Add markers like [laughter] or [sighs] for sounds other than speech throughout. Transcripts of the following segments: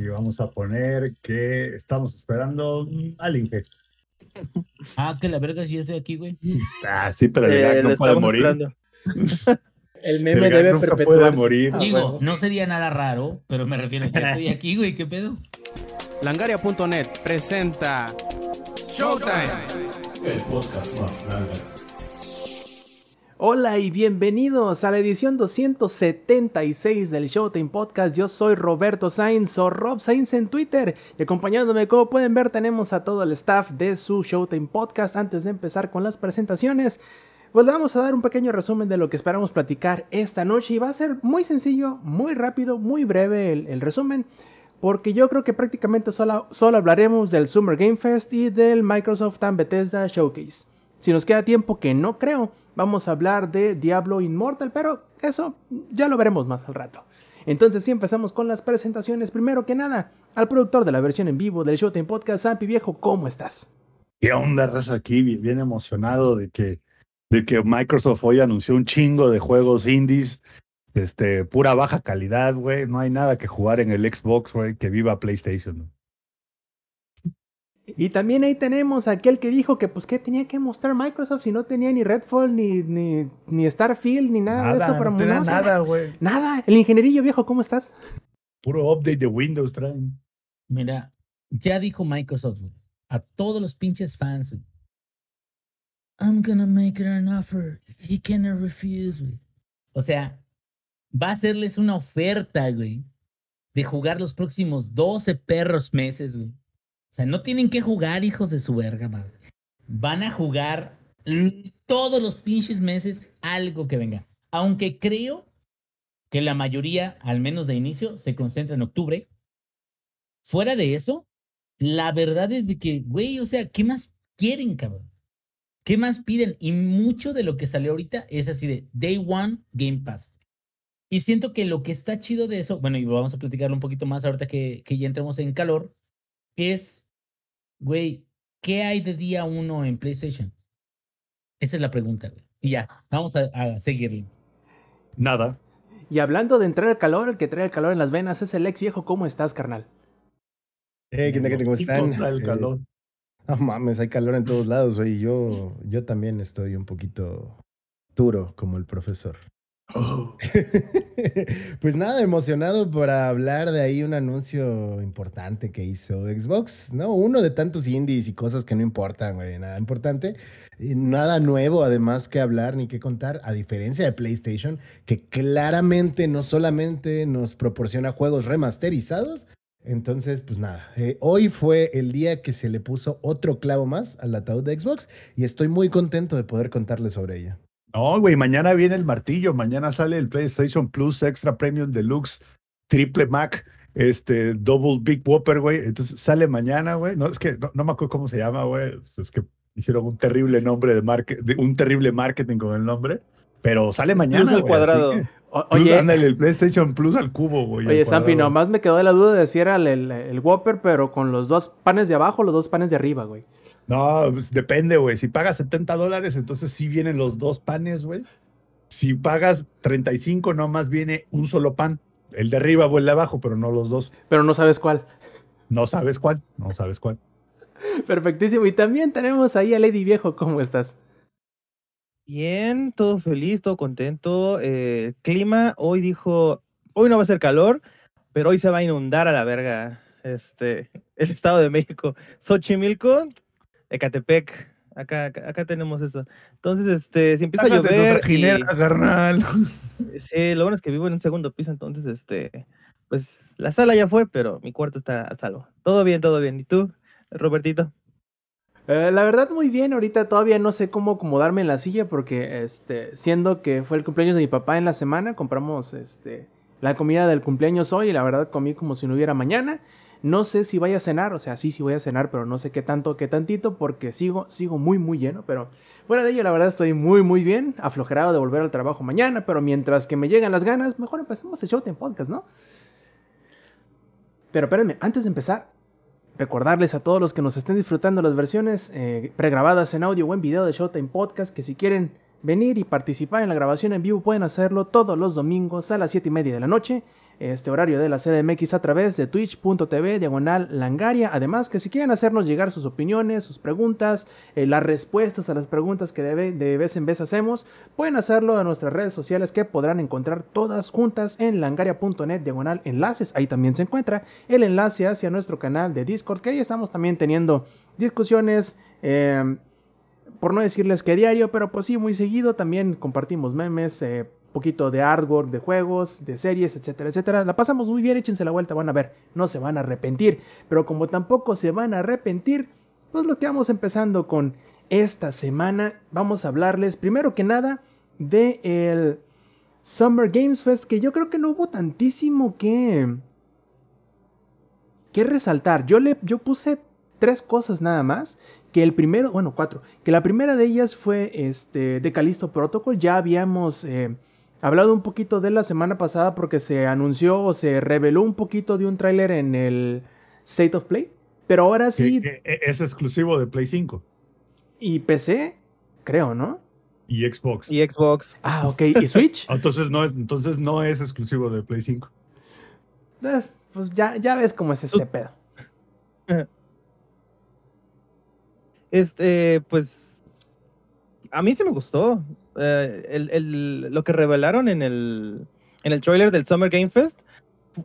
y vamos a poner que estamos esperando al Inge. [laughs] Ah, que la verga si yo estoy aquí, güey. Ah, sí, pero el Eh, no puede morir. [laughs] El meme El debe nunca puede morir. Ah, Digo, no sería nada raro, pero me refiero a que estoy [laughs] aquí, güey, ¿qué pedo? Langaria.net presenta Showtime. Hola y bienvenidos a la edición 276 del Showtime Podcast. Yo soy Roberto Sainz o Rob Sainz en Twitter. Y acompañándome, como pueden ver, tenemos a todo el staff de su Showtime Podcast. Antes de empezar con las presentaciones, pues vamos a dar un pequeño resumen de lo que esperamos platicar esta noche. Y va a ser muy sencillo, muy rápido, muy breve el, el resumen. Porque yo creo que prácticamente solo, solo hablaremos del Summer Game Fest y del Microsoft and Bethesda Showcase. Si nos queda tiempo, que no creo, vamos a hablar de Diablo Immortal, pero eso ya lo veremos más al rato. Entonces, si empezamos con las presentaciones, primero que nada, al productor de la versión en vivo del Showtime Podcast, Sampi Viejo, ¿cómo estás? ¿Qué onda, raza? Aquí bien, emocionado de que, de que Microsoft hoy anunció un chingo de juegos indies. Este, pura baja calidad, güey. No hay nada que jugar en el Xbox, güey. Que viva PlayStation. Y también ahí tenemos a aquel que dijo que pues que tenía que mostrar Microsoft si no tenía ni Redfall, ni, ni, ni Starfield, ni nada, de eso. Pero no tenía no, nada, güey. Nada, el ingenierillo viejo, ¿cómo estás? Puro update de Windows traen. Mira, ya dijo Microsoft, güey, a todos los pinches fans, güey. I'm gonna make it an offer. He cannot refuse, güey. O sea, va a hacerles una oferta, güey, de jugar los próximos 12 perros meses, güey. O sea, no tienen que jugar, hijos de su verga, madre. Van a jugar todos los pinches meses algo que venga. Aunque creo que la mayoría, al menos de inicio, se concentra en octubre. Fuera de eso, la verdad es de que, güey, o sea, ¿qué más quieren, cabrón? ¿Qué más piden? Y mucho de lo que salió ahorita es así de Day One Game Pass. Y siento que lo que está chido de eso, bueno, y vamos a platicarlo un poquito más ahorita que, que ya entremos en calor, es, güey, ¿qué hay de día uno en PlayStation? Esa es la pregunta, güey. Y ya, vamos a, a seguirle. Nada. Y hablando de entrar al calor, el que trae el calor en las venas es el ex viejo, ¿cómo estás, carnal? Hey, ¿qué onda? ¿Cómo están? el Eh, calor. No mames, hay calor en todos lados, güey. Yo, yo también estoy un poquito duro como el profesor. Oh, [laughs] pues nada, emocionado para hablar de ahí un anuncio importante que hizo Xbox, ¿no? Uno de tantos indies y cosas que no importan, güey, nada importante. Nada nuevo además que hablar ni que contar, a diferencia de PlayStation, que claramente no solamente nos proporciona juegos remasterizados, entonces, pues nada, eh, hoy fue el día que se le puso otro clavo más al ataúd de Xbox y estoy muy contento de poder contarles sobre ella. No, güey, mañana viene el martillo. Mañana sale el PlayStation Plus Extra Premium Deluxe Triple Mac, este, Double Big Whopper, güey. Entonces sale mañana, güey. No, es que no, no me acuerdo cómo se llama, güey. Es que hicieron un terrible nombre de marketing, un terrible marketing con el nombre. Pero sale mañana. Plus al güey, cuadrado. que- O- Plus, oye, ándale, el PlayStation Plus al cubo, güey. oye, Sampi, nomás me quedó de la duda de si era el, el, el Whopper, pero con los dos panes de abajo o los dos panes de arriba, güey. No, pues, depende, güey. Si pagas 70 dólares, entonces sí vienen los dos panes, güey. Si pagas 35, nomás viene un solo pan. El de arriba o el de abajo, pero no los dos. Pero no sabes cuál. No sabes cuál, no sabes cuál. Perfectísimo. Y también tenemos ahí a Lady Viejo, ¿cómo estás? Bien, todo feliz, todo contento. Eh, el clima, hoy dijo, hoy no va a ser calor, pero hoy se va a inundar a la verga. Este, el Estado de México, Xochimilco, Ecatepec, acá, acá, acá tenemos eso. Entonces, este, si empieza a Sácate tu llover, y- trajinera, carnal. [laughs] sí, lo bueno es que vivo en un segundo piso, entonces, este, pues la sala ya fue, pero mi cuarto está a salvo. Todo bien, todo bien. ¿Y tú, Robertito? Eh, la verdad, muy bien. Ahorita todavía no sé cómo acomodarme en la silla porque, este, siendo que fue el cumpleaños de mi papá en la semana, compramos, este, la comida del cumpleaños hoy y la verdad comí como si no hubiera mañana. No sé si vaya a cenar, o sea, sí, sí voy a cenar, pero no sé qué tanto, qué tantito, porque sigo, sigo muy, muy lleno. Pero fuera de ello, la verdad estoy muy, muy bien, aflojerado de volver al trabajo mañana, pero mientras que me llegan las ganas, mejor empecemos el show en podcast, ¿no? Pero espérenme, antes de empezar, recordarles a todos los que nos estén disfrutando las versiones eh, pregrabadas en audio o en video de Showtime Podcast que si quieren venir y participar en la grabación en vivo pueden hacerlo todos los domingos a las 7 y media de la noche este horario de la CDMX a través de twitch.tv diagonal langaria. Además que si quieren hacernos llegar sus opiniones, sus preguntas, eh, las respuestas a las preguntas que de, vez en vez hacemos, pueden hacerlo en nuestras redes sociales que podrán encontrar todas juntas en langaria.net diagonal enlaces. Ahí también se encuentra el enlace hacia nuestro canal de Discord, que ahí estamos también teniendo discusiones. Eh, por no decirles que diario, pero pues sí, muy seguido. También compartimos memes, eh, poquito de artwork, de juegos, de series, etcétera, etcétera. La pasamos muy bien, échense la vuelta, van a ver, no se van a arrepentir. Pero como tampoco se van a arrepentir, pues lo que vamos empezando con esta semana, vamos a hablarles primero que nada de el Summer Games Fest, que yo creo que no hubo tantísimo que que resaltar. Yo le yo puse tres cosas nada más que el primero, bueno, cuatro, que la primera de ellas fue este, de Callisto Protocol, ya habíamos eh, hablado un poquito de la semana pasada porque se anunció o se reveló un poquito de un tráiler en el State of Play, pero ahora sí... es exclusivo de Play 5. Y PC, creo, ¿no? Y Xbox. Y Xbox. Ah, ok. ¿Y Switch? [laughs] entonces, no, entonces no es exclusivo de Play 5. Eh, pues ya, ya ves cómo es este pedo. [laughs] Este, pues, a mí sí me gustó. Eh, lo que revelaron en el, en el trailer del Summer Game Fest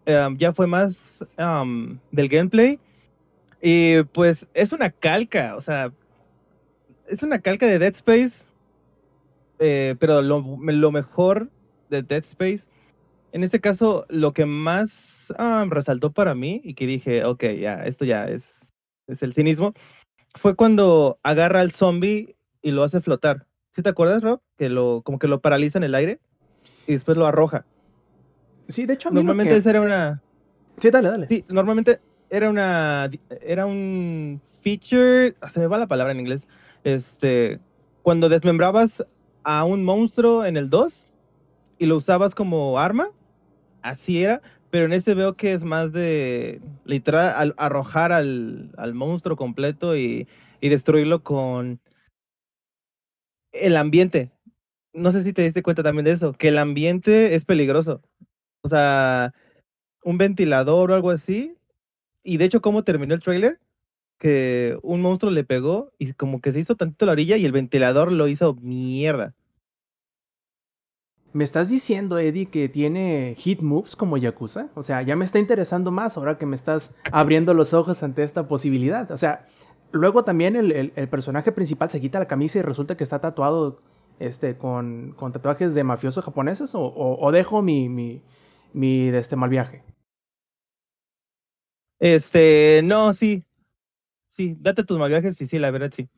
um, ya fue más um, del gameplay. Y pues es una calca, o sea, es una calca de Dead Space, eh, pero lo, lo, mejor de Dead Space, en este caso, lo que más um, resaltó para mí y que dije, ok, ya, esto ya es, es el cinismo, fue cuando agarra al zombie y lo hace flotar. ¿Sí te acuerdas, Rob? Que lo, como que lo paraliza en el aire y después lo arroja. Sí, de hecho, normalmente esa era una. Sí, dale, dale. Sí, normalmente era una, era un feature, ah, se me va la palabra en inglés. Este, cuando desmembrabas a un monstruo en el 2 y lo usabas como arma, así era, pero en este veo que es más de literal arrojar al, monstruo completo y, destruirlo con el ambiente. No sé si te diste cuenta también de eso, que el ambiente es peligroso. O sea, un ventilador o algo así. Y de hecho, ¿cómo terminó el trailer? Que un monstruo le pegó y como que se hizo tantito la orilla y el ventilador lo hizo mierda. ¿Me estás diciendo, Eddie, que tiene hit moves como Yakuza? O sea, ya me está interesando más ahora que me estás abriendo los ojos ante esta posibilidad. O sea, luego también el, personaje principal se quita la camisa y resulta que está tatuado este, con, con tatuajes de mafiosos japoneses o, dejo mi, mi, mi de este mal viaje. Este, no, sí. Sí, date tus mal viajes y sí, la verdad sí.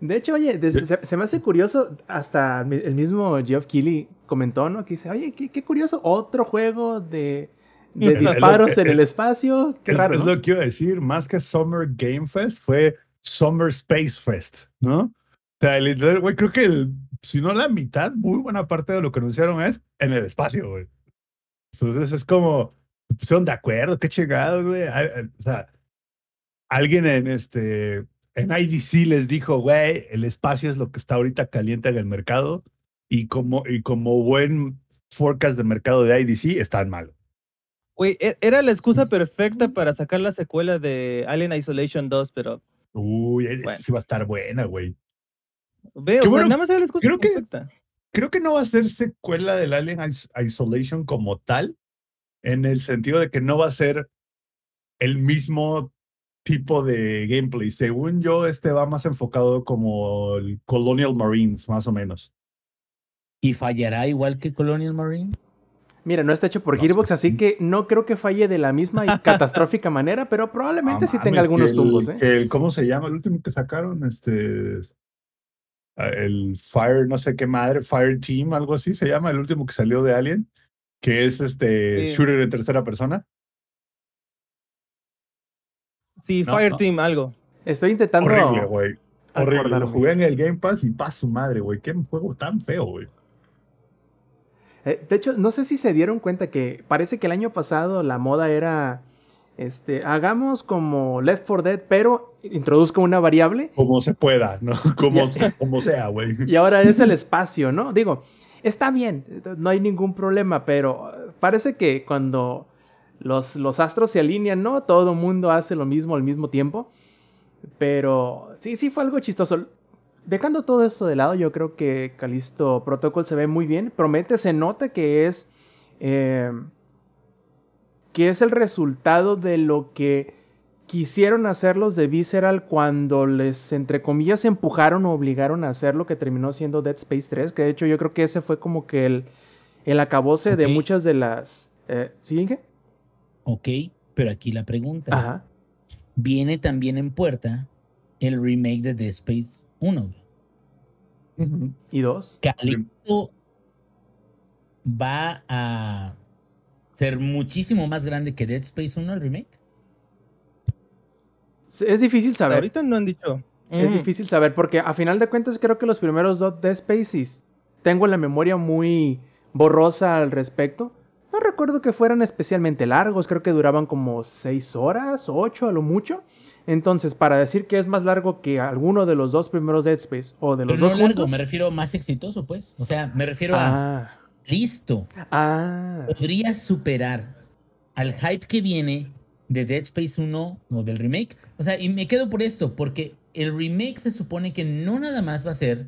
De hecho, oye, se, me hace curioso, hasta el mismo Geoff Keighley comentó, ¿no? Que dice, oye, qué, curioso, otro juego de, disparos en el espacio. Qué es, raro. Es lo que iba a decir, más que Summer Game Fest, fue Summer Space Fest, ¿no? O sea, güey, creo que si no la mitad, muy buena parte de lo que anunciaron es en el espacio, güey. Entonces es como, pusieron de acuerdo, qué chingados, güey. O sea, alguien en este en IDC les dijo, güey, el espacio es lo que está ahorita caliente en el mercado y como, y como buen forecast de mercado de IDC, están mal. Güey, e, era la excusa perfecta para sacar la secuela de Alien Isolation 2, pero... Uy, va a estar buena, güey. Veo, nada más era la excusa creo perfecta. Que, creo que no va a ser secuela del Alien Isolation como tal, en el sentido de que no va a ser el mismo tipo de gameplay. Según yo, este va más enfocado como el Colonial Marines, más o menos. ¿Y fallará igual que Colonial Marine? Mira, no está hecho por Gearbox, así que no creo que falle de la misma y [laughs] catastrófica manera, pero probablemente sí tenga algunos tumbos. ¿eh? ¿Cómo se llama el último que sacaron? Este. Ah, el Fire, no sé qué madre, Fire Team, algo así se llama, el último que salió de Alien, que es este shooter en tercera persona. Sí, Fireteam, algo. Estoy intentando. Horrible, güey. Horrible. Lo jugué en el Game Pass y pa' su madre, güey. Qué juego tan feo, güey. Eh, de hecho, no sé si se dieron cuenta que parece que el año pasado la moda era. Este, hagamos como Left 4 Dead, pero introduzca una variable. Como se pueda, ¿no? [laughs] Como, como sea, güey. [laughs] Y ahora es el espacio, ¿no? Digo, está bien, no hay ningún problema, pero parece que cuando los, los astros se alinean, ¿no? Todo mundo hace lo mismo al mismo tiempo. Pero sí, sí fue algo chistoso. Dejando todo esto de lado, yo creo que Calisto Protocol se ve muy bien. Promete, se nota que es. eh, que es el resultado de lo que quisieron hacer los de Visceral cuando les, entre comillas, empujaron o obligaron a hacer lo que terminó siendo Dead Space 3. Que de hecho yo creo que ese fue como que el, el acabose de muchas de las. Eh, ¿Sí, Inge? Ok, pero aquí la pregunta. Ajá. Viene también en puerta el remake de Dead Space 1. güey. ¿Y dos? Calixto va a ser muchísimo más grande que Dead Space 1 el remake. Es difícil saber. Ahorita no han dicho. Es Mm. difícil saber porque a final de cuentas creo que los primeros dos Dead Spaces tengo la memoria muy borrosa al respecto. No recuerdo que fueran especialmente largos, creo que duraban como 6 horas, 8 a lo mucho. Entonces, para decir que es más largo que alguno de los dos primeros Dead Space o de los Pero dos no largo, juntos. me refiero más exitoso, pues. O sea, me refiero a Ah, listo. ah, Podría superar al hype que viene de Dead Space 1 o del remake. O sea, y me quedo por esto, porque el remake se supone que no nada más va a ser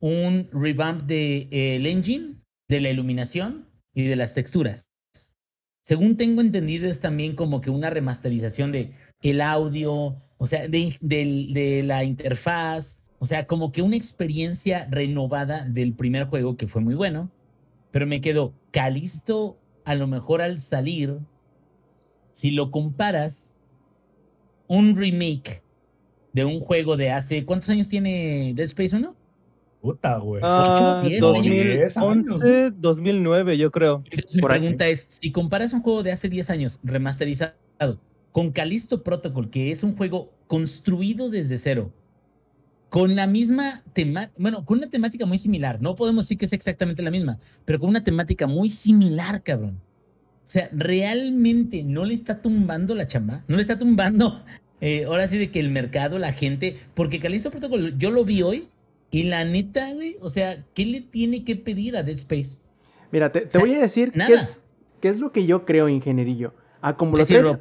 un revamp del engine, de la iluminación y de las texturas. Según tengo entendido, es también como que una remasterización de el audio, o sea, de, de la interfaz, o sea, como que una experiencia renovada del primer juego que fue muy bueno. Pero me quedo, Calisto, a lo mejor al salir, si lo comparas, un remake de un juego de hace. ¿Cuántos años tiene Dead Space 1? Puta, güey. Ah, Ocho, diez años. 2011, 2009, yo creo. Entonces mi Por ahí. pregunta es: si comparas un juego de hace 10 años remasterizado con Callisto Protocol, que es un juego construido desde cero, con la misma temática, bueno, con una temática muy similar, no podemos decir que es exactamente la misma, pero con una temática muy similar, cabrón. O sea, realmente no le está tumbando la chamba, no le está tumbando, [laughs] eh, ahora sí, de que el mercado, la gente, porque Callisto Protocol, yo lo vi hoy y la neta, güey, o sea, ¿qué le tiene que pedir a Dead Space? Mira, te, te O sea, voy a decir qué es, qué es lo que yo creo, ingenierillo. A como ¿Qué lo Rob?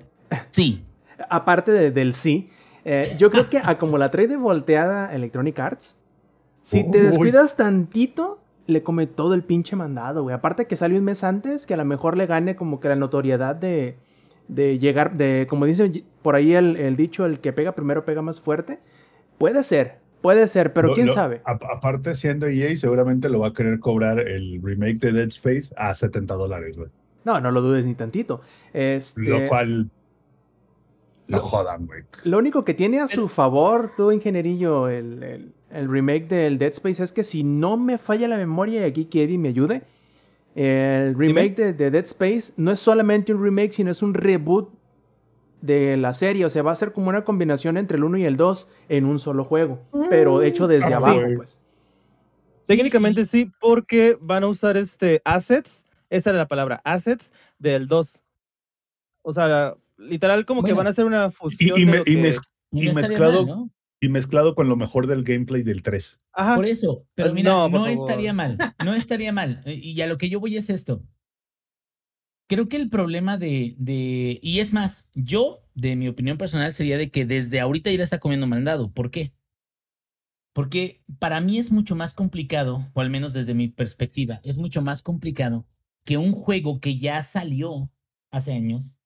Sí, aparte de- del sí, eh, yo creo que a como la trae de volteada Electronic Arts, si te descuidas tantito, le come todo el pinche mandado, güey. Aparte que sale un mes antes, que a lo mejor le gane como que la notoriedad de, de llegar, de, como dice por ahí el, el dicho, el que pega primero pega más fuerte. Puede ser, puede ser, pero Lo- quién lo- sabe. a- aparte, siendo EA, seguramente lo va a querer cobrar el remake de Dead Space a 70 dólares, güey. No, no lo dudes ni tantito. Este, Lo cual. Lo- Lo jodan, güey. Lo único que tiene a su favor, tú, ingenierillo, el, el- el remake del Dead Space es que si no me falla la memoria, y aquí que Eddie me ayude, el remake de, de Dead Space no es solamente un remake, sino es un reboot de la serie. O sea, va a ser como una combinación entre el 1 y el 2 en un solo juego, pero hecho desde Ah, abajo, sí. pues. Técnicamente sí, porque van a usar este assets, esa era la palabra, assets del 2. O sea, literal como que van a hacer una Y, fusión y de me- lo y mez- y Y no mezclado- mal, ¿no? y mezclado con lo mejor del gameplay del 3. Ajá, Por eso, pero Ah, mira, no, no, estaría mal, no estaría mal. [laughs] Y a lo que yo voy es esto. Creo que el problema de, de, y es más, yo, de mi opinión personal, sería de que desde ahorita ya le está comiendo mandado. ¿Por qué? Porque para mí es mucho más complicado, o al menos desde mi perspectiva, es mucho más complicado que un juego que ya salió hace años,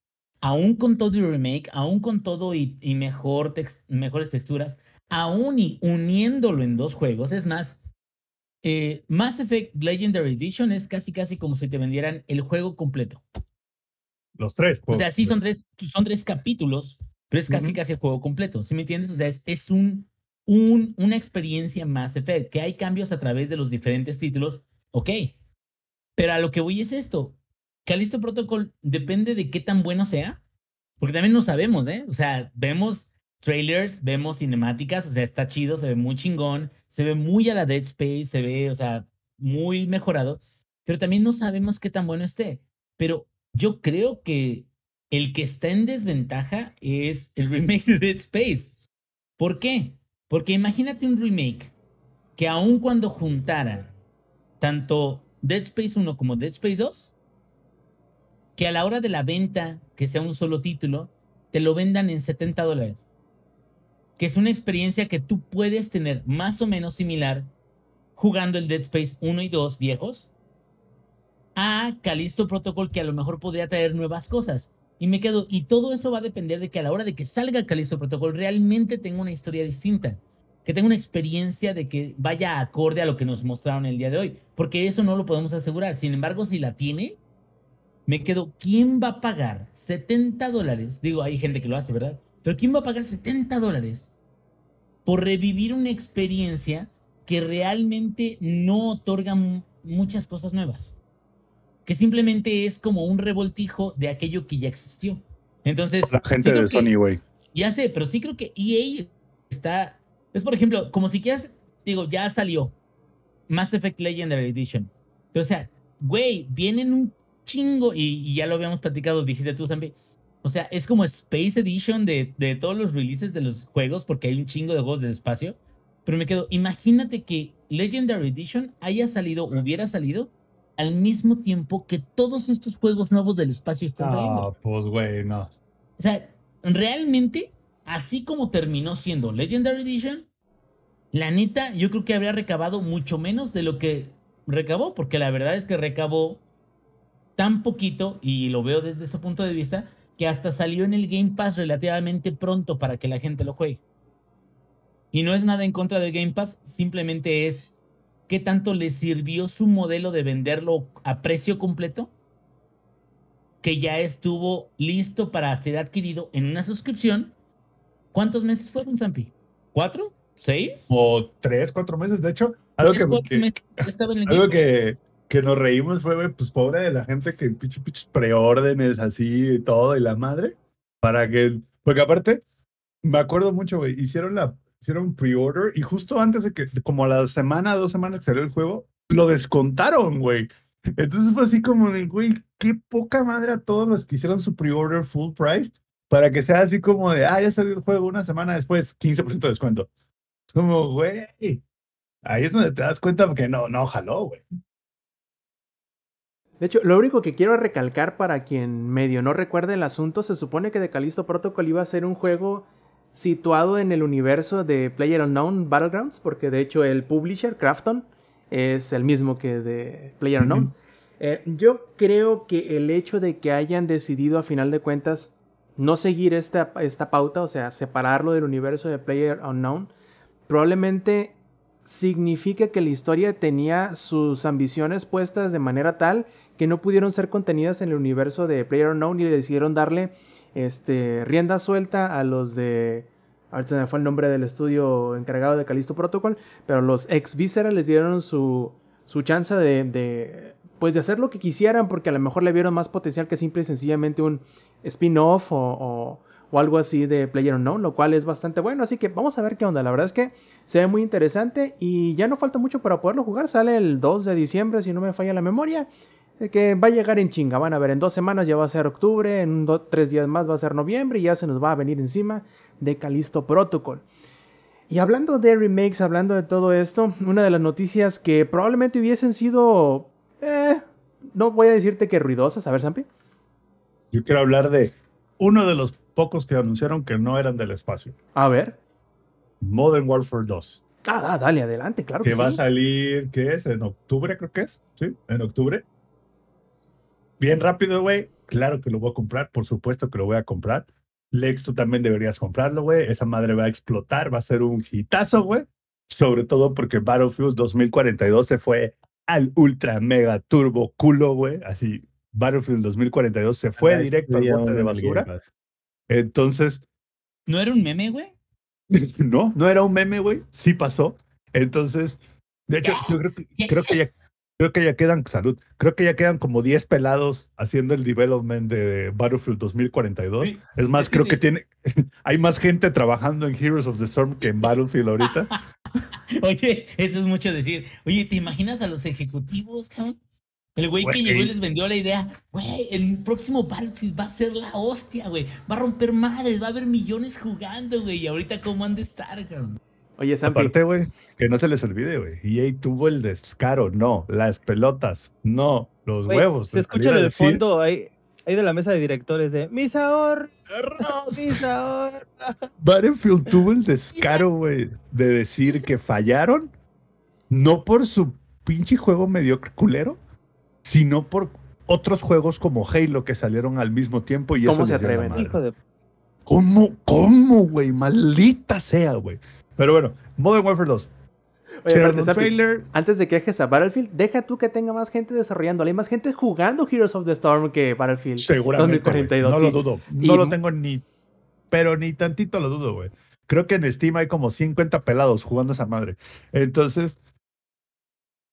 aún con todo y remake, aún con todo y, y mejor tex- mejores texturas, aún y uniéndolo en dos juegos. Es más, eh, Mass Effect Legendary Edition es casi casi como si te vendieran el juego completo. Los tres. O pues. sea, sí son tres, son tres capítulos, pero es casi casi el juego completo. ¿Sí me entiendes? O sea, es, es un, un, una experiencia Mass Effect, que hay cambios a través de los diferentes títulos, ok. Pero a lo que voy es esto. Callisto Protocol depende de qué tan bueno sea, porque también no sabemos, ¿eh? O sea, vemos trailers, vemos cinemáticas, o sea, está chido, se ve muy chingón, se ve muy a la Dead Space, se ve, o sea, muy mejorado, pero también no sabemos qué tan bueno esté. Pero yo creo que el que está en desventaja es el remake de Dead Space. ¿Por qué? Porque imagínate un remake que aun cuando juntara tanto Dead Space 1 como Dead Space 2, que a la hora de la venta, que sea un solo título, te lo vendan en 70 dólares. Que es una experiencia que tú puedes tener más o menos similar jugando el Dead Space 1 y 2 viejos a Callisto Protocol que a lo mejor podría traer nuevas cosas. Y me quedo, y todo eso va a depender de que a la hora de que salga Callisto Protocol realmente tenga una historia distinta, que tenga una experiencia de que vaya acorde a lo que nos mostraron el día de hoy, porque eso no lo podemos asegurar. Sin embargo, si la tiene, me quedo, ¿quién va a pagar 70 dólares? Digo, hay gente que lo hace, ¿verdad? Pero ¿quién va a pagar 70 dólares por revivir una experiencia que realmente no otorga muchas cosas nuevas? que simplemente es como un revoltijo de aquello que ya existió. Entonces, la gente de Sony, güey. Ya sé, pero sí creo que EA está. Es por ejemplo, como si quieras, digo, ya salió Mass Effect Legendary Edition. Pero o sea, güey, vienen un chingo, y, ya lo habíamos platicado, dijiste tú, Zambi. O sea, es como Space Edition de, de todos los releases de los juegos, porque hay un chingo de juegos del espacio. Pero me quedo, imagínate que Legendary Edition haya salido, hubiera salido al mismo tiempo que todos estos juegos nuevos del espacio están saliendo. Ah, pues güey, no. O sea, realmente, así como terminó siendo Legendary Edition, la neta, yo creo que habría recabado mucho menos de lo que recabó, porque la verdad es que recabó tan poquito, y lo veo desde ese punto de vista, que hasta salió en el Game Pass relativamente pronto para que la gente lo juegue. Y no es nada en contra del Game Pass, simplemente es ¿qué tanto le sirvió su modelo de venderlo a precio completo? Que ya estuvo listo para ser adquirido en una suscripción. ¿Cuántos meses fueron, Zampi? ¿Cuatro? ¿Seis? O tres, cuatro meses. De hecho, algo, que, algo que, que, nos reímos fue, pues pobre de la gente que pinches pinches preórdenes así y todo y la madre. Para que, porque aparte, me acuerdo mucho, güey, hicieron la, hicieron pre-order y justo antes de que, como a la semana, dos semanas que salió el juego, lo descontaron, güey. Entonces fue así como de, güey, qué poca madre a todos los que hicieron su pre-order full price para que sea así como de, ah, ya salió el juego una semana después, 15% de descuento. Es como, güey, ahí es donde te das cuenta que no, no jaló, güey. De hecho, lo único que quiero recalcar para quien medio no recuerde el asunto, se supone que de Callisto Protocol iba a ser un juego situado en el universo de Player Unknown Battlegrounds, porque de hecho el publisher, Crafton, es el mismo que de Player Unknown. Eh, yo creo que el hecho de que hayan decidido a final de cuentas no seguir esta, esta pauta, o sea, separarlo del universo de Player Unknown, probablemente significa que la historia tenía sus ambiciones puestas de manera tal que no pudieron ser contenidas en el universo de Player Unknown y decidieron darle este, rienda suelta a los de. Ahorita se me fue el nombre del estudio encargado de Callisto Protocol, pero los ex Viscera les dieron su, su chance de, de, pues de hacer lo que quisieran, porque a lo mejor le vieron más potencial que simple y sencillamente un spin-off o, o, algo así de Player Unknown, lo cual es bastante bueno. Así que vamos a ver qué onda. La verdad es que se ve muy interesante y ya no falta mucho para poderlo jugar. Sale el 2 de diciembre, si no me falla la memoria que va a llegar en chinga. Van a ver, en dos semanas ya va a ser octubre, en tres días más va a ser noviembre y ya se nos va a venir encima de Calisto Protocol. Y hablando de remakes, hablando de todo esto, una de las noticias que probablemente hubiesen sido, eh, no voy a decirte que ruidosas, a ver, Sampi. Yo quiero hablar de uno de los pocos que anunciaron que no eran del espacio. A ver. Modern Warfare 2. Ah, dale, adelante, claro. Que, que va a salir, ¿qué es? En octubre, creo que es. Sí, en octubre bien rápido, güey. Claro que lo voy a comprar, por supuesto que lo voy a comprar. Lex, tú también deberías comprarlo, güey. Esa madre va a explotar, va a ser un hitazo, güey. Sobre todo porque Battlefield 2042 se fue al ultra mega turbo culo, güey. Así, Battlefield 2042 se fue directo al bote de basura. Entonces. ¿No era un meme, güey? [laughs] no, no era un meme, güey. Sí pasó. Entonces, de hecho, yo creo que, creo que ya Creo que ya quedan, salud, creo que ya quedan como 10 pelados haciendo el development de Battlefield 2042. es más, creo que tiene, [laughs] hay más gente trabajando en Heroes of the Storm que en Battlefield ahorita. [laughs] Oye, eso es mucho decir. Oye, ¿te imaginas a los ejecutivos, cabrón? El güey que llegó y les vendió la idea, güey, el próximo Battlefield va a ser la hostia, güey. Va a romper madres, va a haber millones jugando, güey. Y ahorita, ¿cómo han de estar, cabrón? Oye, Sampi, Aparte, güey, que no se les olvide, güey. EA tuvo el descaro, no. Las pelotas, no. Los huevos. Se de escucha el decir, fondo ahí, ahí de la mesa de directores de mis ahorros, mis ahorros. [laughs] Battlefield tuvo el descaro, güey, de decir que fallaron, no por su pinche juego mediocre culero, sino por otros juegos como Halo que salieron al mismo tiempo y ¿Cómo eso se atreven? Hijo de ¿Cómo, cómo, güey? Maldita sea, güey. Pero bueno, Modern Warfare 2. Oye, trailer. antes de que dejes a Battlefield, deja tú que tenga más gente desarrollando. Hay más gente jugando Heroes of the Storm que Battlefield. Seguramente. güey. 2042, no sí. lo dudo. Y- No lo tengo ni. Pero ni tantito lo dudo, güey. Creo que en Steam hay como 50 pelados jugando esa madre. Entonces,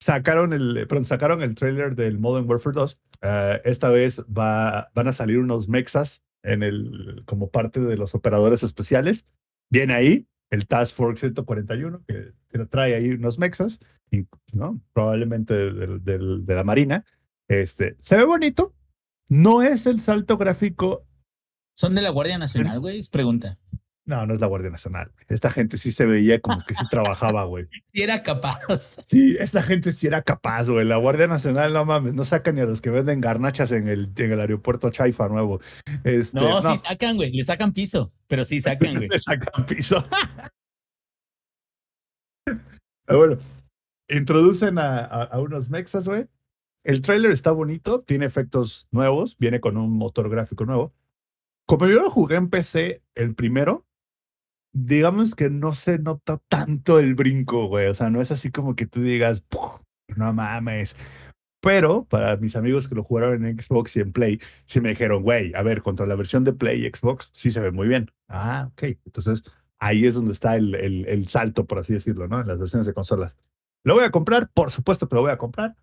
sacaron el, perdón, sacaron el trailer del Modern Warfare 2. Eh, esta vez va, van a salir unos mexas en el, como parte de los operadores especiales. Viene ahí el Task Force 141, que trae ahí unos mexas, probablemente del- de la Marina. Este, se ve bonito. No es el salto gráfico. ¿Son de la Guardia Nacional, güey? Pregunta. No, no es la Guardia Nacional. Esta gente sí se veía como que sí trabajaba, güey. [laughs] Si era capaz. Sí, esta gente sí era capaz, güey. La Guardia Nacional, no mames, no saca ni a los que venden garnachas en el, en el aeropuerto Chaifa nuevo. Este, No, no, sí sacan, güey. Le sacan piso, pero sí sacan, güey. [laughs] le sacan piso. Pero [laughs] bueno, introducen a, a- a unos mexas, güey. El trailer está bonito, tiene efectos nuevos, viene con un motor gráfico nuevo. Como yo lo jugué en PC, el primero, digamos que no se nota tanto el brinco, güey. O sea, no es así como que tú digas, "Puf, no mames. Pero para mis amigos que lo jugaron en Xbox y en Play, sí me dijeron, güey, a ver, contra la versión de Play y Xbox, sí se ve muy bien. Ah, ok. Entonces, ahí es donde está el, el, el salto, por así decirlo, ¿no? En las versiones de consolas. ¿Lo voy a comprar? Por supuesto que lo voy a comprar.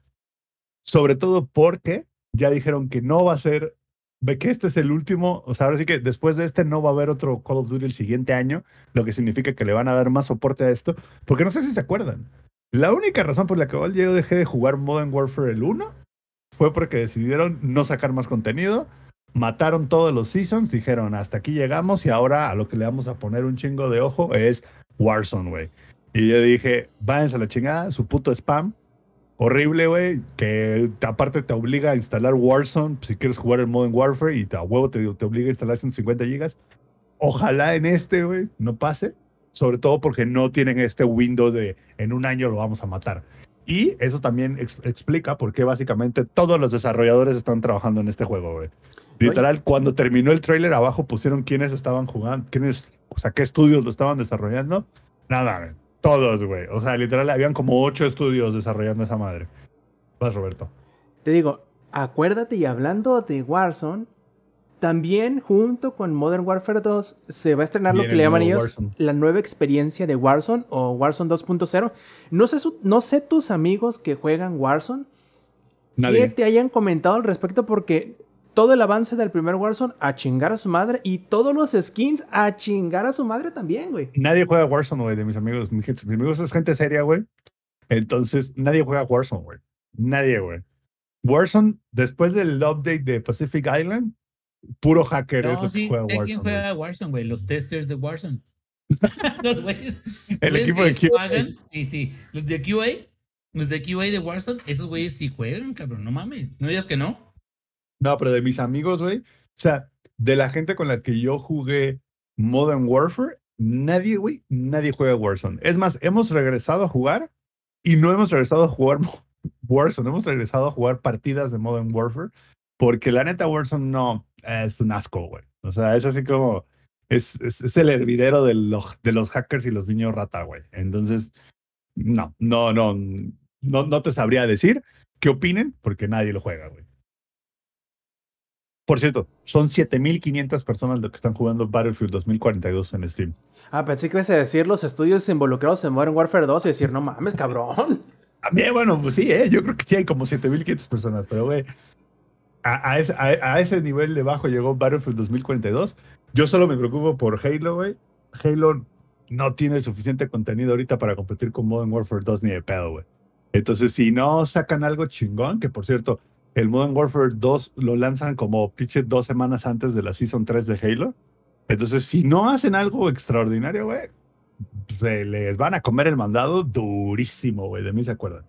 Sobre todo porque ya dijeron que no va a ser, ve que este es el último, o sea, ahora sí que después de este no va a haber otro Call of Duty el siguiente año, lo que significa que le van a dar más soporte a esto, porque no sé si se acuerdan. La única razón por la que yo dejé de jugar Modern Warfare el 1 fue porque decidieron no sacar más contenido, mataron todos los seasons, dijeron hasta aquí llegamos y ahora a lo que le vamos a poner un chingo de ojo es Warzone, güey. Y yo dije, váyanse a la chingada, su puto spam. Horrible, güey, que te- aparte te obliga a instalar Warzone si quieres jugar el Modern Warfare y te, a huevo te, te obliga a instalar 150 gigas. Ojalá en este, güey, no pase. Sobre todo porque no tienen este window de en un año lo vamos a matar. Y eso también ex- explica por qué básicamente todos los desarrolladores están trabajando en este juego, güey. Literal, cuando terminó el trailer, abajo pusieron quiénes estaban jugando, quiénes, o sea, qué estudios lo estaban desarrollando. Nada, güey, todos, güey. O sea, literal, habían como ocho estudios desarrollando esa madre. Vas, Roberto. Te digo, acuérdate y hablando de Warzone, también junto con Modern Warfare 2 se va a estrenar lo que le llaman ellos Warzone. la nueva experiencia de Warzone o Warzone 2.0. No sé, su- no sé tus amigos que juegan Warzone que Nadie. te hayan comentado al respecto porque todo el avance del primer Warzone a chingar a su madre y todos los skins a chingar a su madre también, güey. Nadie juega Warzone, güey, de mis amigos. Mi gente- Mis amigos es gente seria, güey. Entonces, nadie juega Warzone, güey. Nadie, güey. Warzone, después del update de Pacific Island, puro hacker es No, lo que sí, juega sé Warzone. quién juega Warzone, güey. Los testers de Warzone. [laughs] los güeyes. El güeyes equipo que de QA. juegan, Sí, sí. Los de QA. Los de QA de Warzone, esos güeyes sí juegan, cabrón. No mames. No digas que no. No, pero de mis amigos, güey. O sea, de la gente con la que yo jugué Modern Warfare, nadie, güey, nadie juega Warzone. Es más, hemos regresado a jugar y no hemos regresado a jugar [laughs] Warzone. Hemos regresado a jugar partidas de Modern Warfare porque la neta Warzone no es un asco, güey. O sea, es así como. Es, es, es el hervidero de los, de los hackers y los niños rata, güey. Entonces, no, no, no, no, no te sabría decir qué opinen porque nadie lo juega, güey. Por cierto, son 7500 personas lo que están jugando Battlefield 2042 en Steam. Ah, pensé que ibas a decir los estudios involucrados en Modern Warfare 2 y decir, no mames, cabrón. [laughs] También, bueno, pues sí, ¿eh? yo creo que sí hay como 7500 personas, pero güey, a, a ese, a- a ese nivel de bajo llegó Battlefield 2042. Yo solo me preocupo por Halo, güey. Halo no tiene suficiente contenido ahorita para competir con Modern Warfare 2 ni de pedo, güey. Entonces, si no sacan algo chingón, que por cierto, el Modern Warfare 2 lo lanzan como pinche dos semanas antes de la Season 3 de Halo. Entonces, si no hacen algo extraordinario, güey, se les van a comer el mandado durísimo, güey. De mí se acuerdan.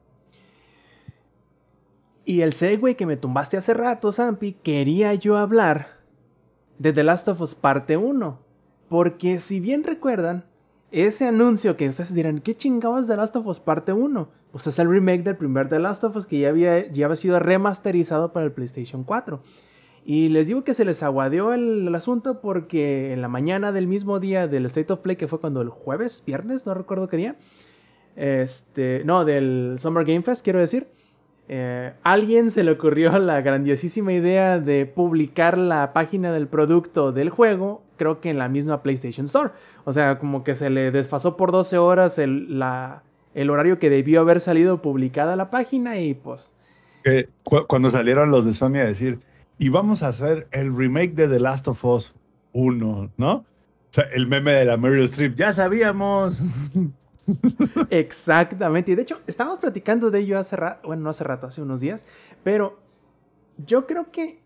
Y el segue que me tumbaste hace rato, Zampi, quería yo hablar de The Last of Us Parte 1. Porque si bien recuerdan, ese anuncio que ustedes dirán, ¿qué chingados The Last of Us Parte 1? Pues es el remake del primer The Last of Us que ya había, ya había sido remasterizado para el PlayStation 4. Y les digo que se les aguadeó el, el, asunto porque en la mañana del mismo día del State of Play, que fue cuando el jueves, viernes, no recuerdo qué día, este, no, del Summer Game Fest, quiero decir, eh, alguien se le ocurrió la grandiosísima idea de publicar la página del producto del juego, creo que en la misma PlayStation Store. O sea, como que se le desfasó por 12 horas el, horario que debió haber salido publicada la página y pues... Cu cuando salieron los de Sony a decir, y vamos a hacer el remake de The Last of Us 1, ¿no? O sea, el meme de la Meryl Streep, ya sabíamos. [laughs] Exactamente. Y de hecho, estábamos platicando de ello hace rato, bueno, no hace rato, hace unos días, pero yo creo que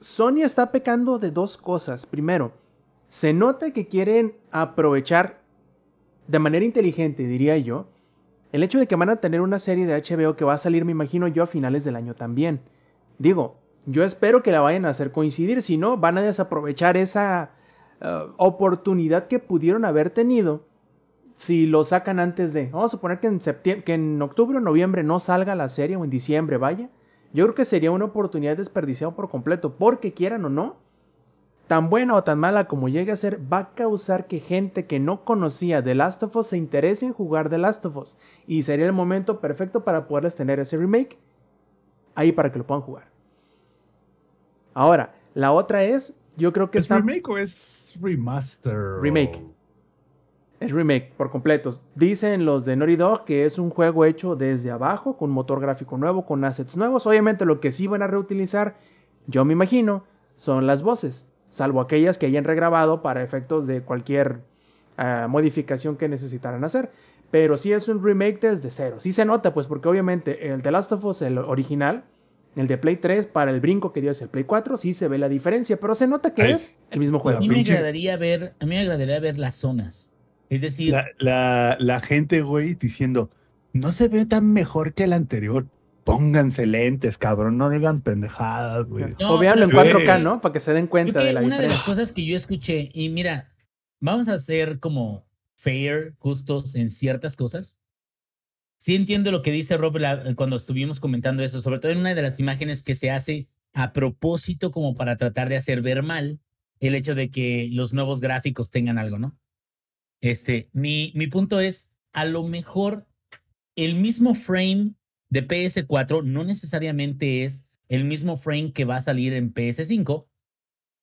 Sony está pecando de dos cosas. Primero, se nota que quieren aprovechar de manera inteligente, diría yo, el hecho de que van a tener una serie de HBO que va a salir, me imagino yo, a finales del año también. Digo, yo espero que la vayan a hacer coincidir, si no, van a desaprovechar esa uh, oportunidad que pudieron haber tenido si lo sacan antes de. Vamos a suponer que en, septiembre, que en octubre o noviembre no salga la serie o en diciembre, vaya. Yo creo que sería una oportunidad desperdiciada por completo, porque quieran o no, tan buena o tan mala como llegue a ser, va a causar que gente que no conocía The Last of Us se interese en jugar The Last of Us. Y sería el momento perfecto para poderles tener ese remake ahí para que lo puedan jugar. Ahora, la otra es, yo creo que ¿Es está... remake o es remaster? Remake. Es remake por completo. Dicen los de Naughty Dog que es un juego hecho desde abajo, con motor gráfico nuevo, con assets nuevos. Obviamente lo que sí van a reutilizar, yo me imagino, son las voces, salvo aquellas que hayan regrabado para efectos de cualquier uh, modificación que necesitaran hacer. Pero sí es un remake desde cero. Sí se nota, pues porque obviamente el The Last of Us, el original, el de Play 3 para el brinco que dio es el Play 4, sí se ve la diferencia, pero se nota que Ay, es el mismo juego. A mí me agradaría ver, a mí me agradaría ver las zonas. Es decir, La, la, la gente, güey, diciendo, no se ve tan mejor que el anterior. Pónganse lentes, cabrón, no digan pendejadas, güey. No, o véanlo en pero- 4K, ¿no? Para que se den cuenta de la una de las cosas que yo escuché, y mira, vamos a ser como fair, justos en ciertas cosas. Sí entiendo lo que dice Rob la- cuando estuvimos comentando eso, sobre todo en una de las imágenes que se hace a propósito como para tratar de hacer ver mal el hecho de que los nuevos gráficos tengan algo, ¿no? Este, mi, mi punto es, a lo mejor el mismo frame de PS4 no necesariamente es el mismo frame que va a salir en PS5,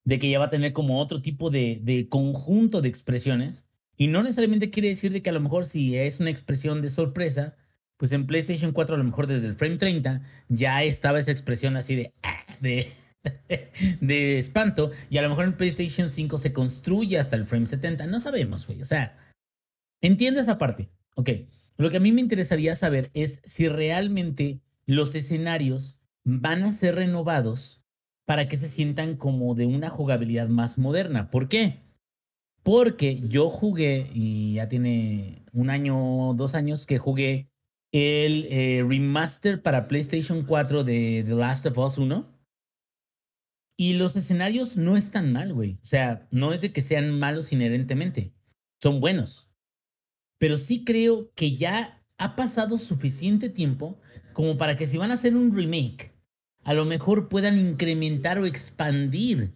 de que ya va a tener como otro tipo de, de conjunto de expresiones. Y no necesariamente quiere decir de que a lo mejor si es una expresión de sorpresa, pues en PlayStation 4 a lo mejor desde el frame 30 ya estaba esa expresión así de, [laughs] de, [laughs] de espanto. Y a lo mejor en PlayStation 5 se construye hasta el frame 70. No sabemos, güey. O sea, entiendo esa parte. Ok. Lo que a mí me interesaría saber es si realmente los escenarios van a ser renovados para que se sientan como de una jugabilidad más moderna. ¿Por qué? Porque yo jugué, y ya tiene un año, dos años que jugué el eh, remaster para PlayStation 4 de The Last of Us 1. Y los escenarios no están mal, güey. O sea, no es de que sean malos inherentemente. Son buenos. Pero sí creo que ya ha pasado suficiente tiempo como para que si van a hacer un remake, a lo mejor puedan incrementar o expandir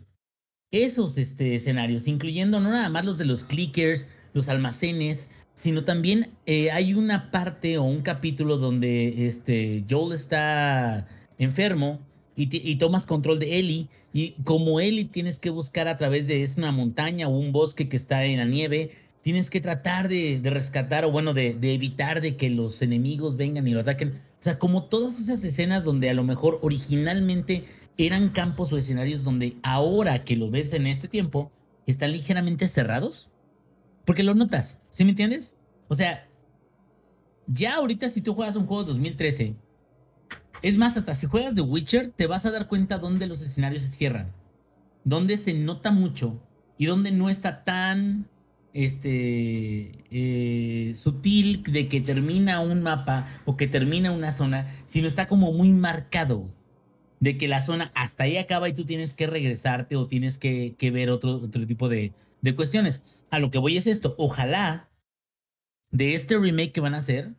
esos este, escenarios, incluyendo no nada más los de los clickers, los almacenes, sino también eh, hay una parte o un capítulo donde este, Joel está enfermo y, y tomas control de Ellie. Y como Ellie tienes que buscar a través de es una montaña o un bosque que está en la nieve. Tienes que tratar de, de rescatar o bueno, de, de evitar de que los enemigos vengan y lo ataquen. O sea, como todas esas escenas donde a lo mejor originalmente eran campos o escenarios donde ahora que lo ves en este tiempo están ligeramente cerrados. Porque lo notas, ¿sí me entiendes? O sea, ya ahorita si tú juegas un juego de 2013, es más, hasta si juegas The Witcher, te vas a dar cuenta dónde los escenarios se cierran, dónde se nota mucho y dónde no está tan este eh, sutil de que termina un mapa o que termina una zona, sino está como muy marcado de que la zona hasta ahí acaba y tú tienes que regresarte o tienes que, ver otro, otro tipo de, de cuestiones. A lo que voy es esto, ojalá de este remake que van a hacer,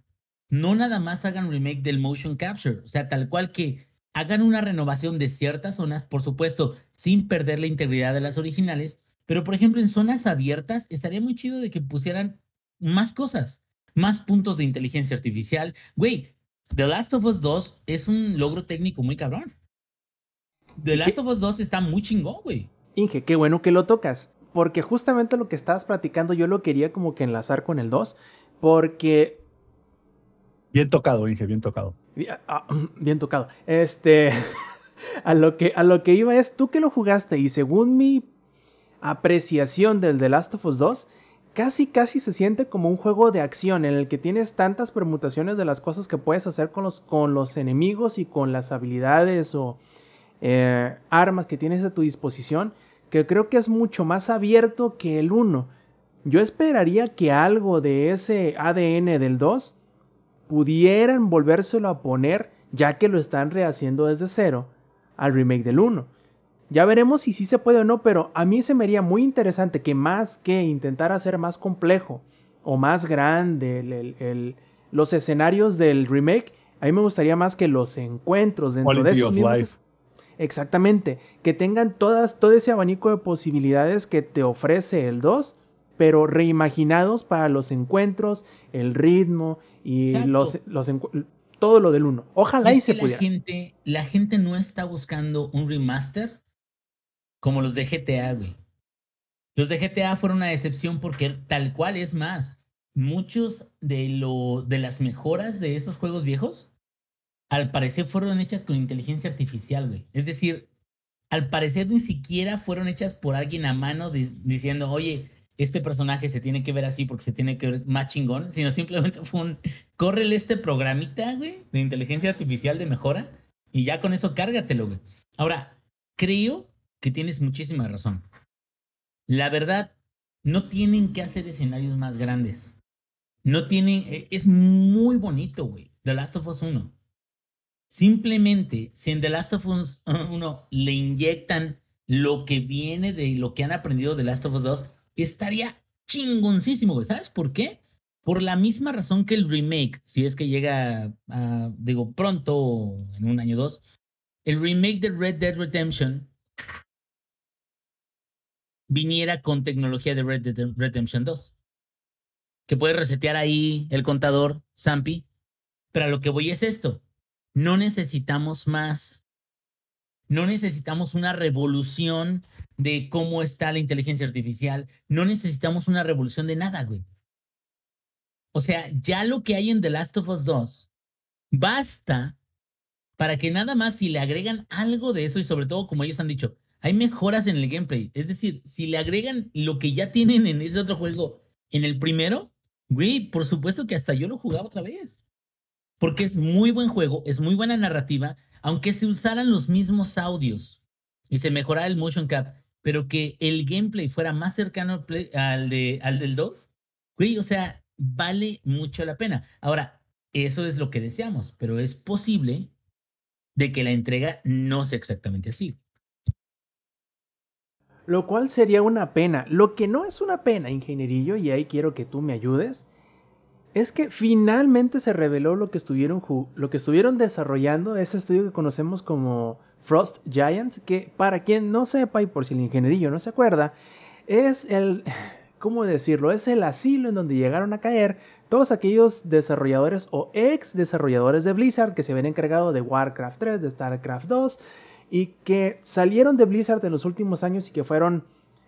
no nada más hagan remake del motion capture, o sea, tal cual que hagan una renovación de ciertas zonas, por supuesto, sin perder la integridad de las originales, pero por ejemplo en zonas abiertas estaría muy chido de que pusieran más cosas, más puntos de inteligencia artificial. Güey, The Last of Us 2 es un logro técnico muy cabrón. The Last of Us 2 está muy chingón, güey. Inge, qué bueno que lo tocas, porque justamente lo que estabas platicando yo lo quería como que enlazar con el 2, porque Bien tocado, Inge, bien tocado. Bien, ah, [clears throat] bien tocado. Este. [laughs] a, lo que, a lo que iba es tú que lo jugaste y según mi apreciación del The Last of Us 2, casi casi se siente como un juego de acción en el que tienes tantas permutaciones de las cosas que puedes hacer con los, con los enemigos y con las habilidades o eh, armas que tienes a tu disposición, que creo que es mucho más abierto que el 1. Yo esperaría que algo de ese ADN del 2 pudieran volvérselo a poner, ya que lo están rehaciendo desde cero, al remake del 1. Ya veremos si sí se puede o no, pero a mí se me haría muy interesante que más que intentar hacer más complejo o más grande el, los escenarios del remake, a mí me gustaría más que los encuentros dentro de esos mismos... Exactamente, que tengan todas, todo ese abanico de posibilidades que te ofrece el 2 pero reimaginados para los encuentros, el ritmo y los, los todo lo del uno. Ojalá y se pudiera. La gente, la gente no está buscando un remaster como los de GTA, güey. Los de GTA fueron una decepción porque tal cual es más. Muchos de, lo, de las mejoras de esos juegos viejos, al parecer fueron hechas con inteligencia artificial, güey. Es decir, al parecer ni siquiera fueron hechas por alguien a mano diciendo, oye, este personaje se tiene que ver así porque se tiene que ver más chingón, sino simplemente fue un, córrele este programita, güey, de inteligencia artificial de mejora y ya con eso cárgatelo, güey. Ahora, creo que tienes muchísima razón. La verdad, no tienen que hacer escenarios más grandes. No tienen, e, es muy bonito, güey, The Last of Us 1. Simplemente, si en The Last of Us 1 le inyectan lo que viene de lo que han aprendido de The Last of Us 2, estaría chingoncísimo, güey. ¿Sabes por qué? Por la misma razón que el remake, si es que llega, digo, pronto, en un año o dos, el remake de Red Dead Redemption viniera con tecnología de Red Dead Redemption 2. Que puede resetear ahí el contador, Zampi. Pero a lo que voy es esto. No necesitamos más. No necesitamos una revolución de cómo está la inteligencia artificial. No necesitamos una revolución de nada, güey. O sea, ya lo que hay en The Last of Us 2 basta para que nada más si le agregan algo de eso y sobre todo, como ellos han dicho, hay mejoras en el gameplay. Es decir, si le agregan lo que ya tienen en ese otro juego en el primero, güey, por supuesto que hasta yo lo jugaba otra vez. Porque es muy buen juego, es muy buena narrativa, aunque se usaran los mismos audios y se mejorara el motion cap pero que el gameplay fuera más cercano al, de, al del 2, güey, o sea, vale mucho la pena. Ahora, eso es lo que deseamos, pero es posible de que la entrega no sea exactamente así. Lo cual sería una pena. Lo que no es una pena, ingenierillo, y ahí quiero que tú me ayudes, es que finalmente se reveló lo que estuvieron, lo que estuvieron desarrollando, ese estudio que conocemos como Frost Giant, que para quien no sepa y por si el ingenierillo no se acuerda, es el, [laughs] ¿cómo decirlo? Es el asilo en donde llegaron a caer todos aquellos desarrolladores o ex desarrolladores de Blizzard que se habían encargado de Warcraft 3, de StarCraft 2 y que salieron de Blizzard en los últimos años y que fueron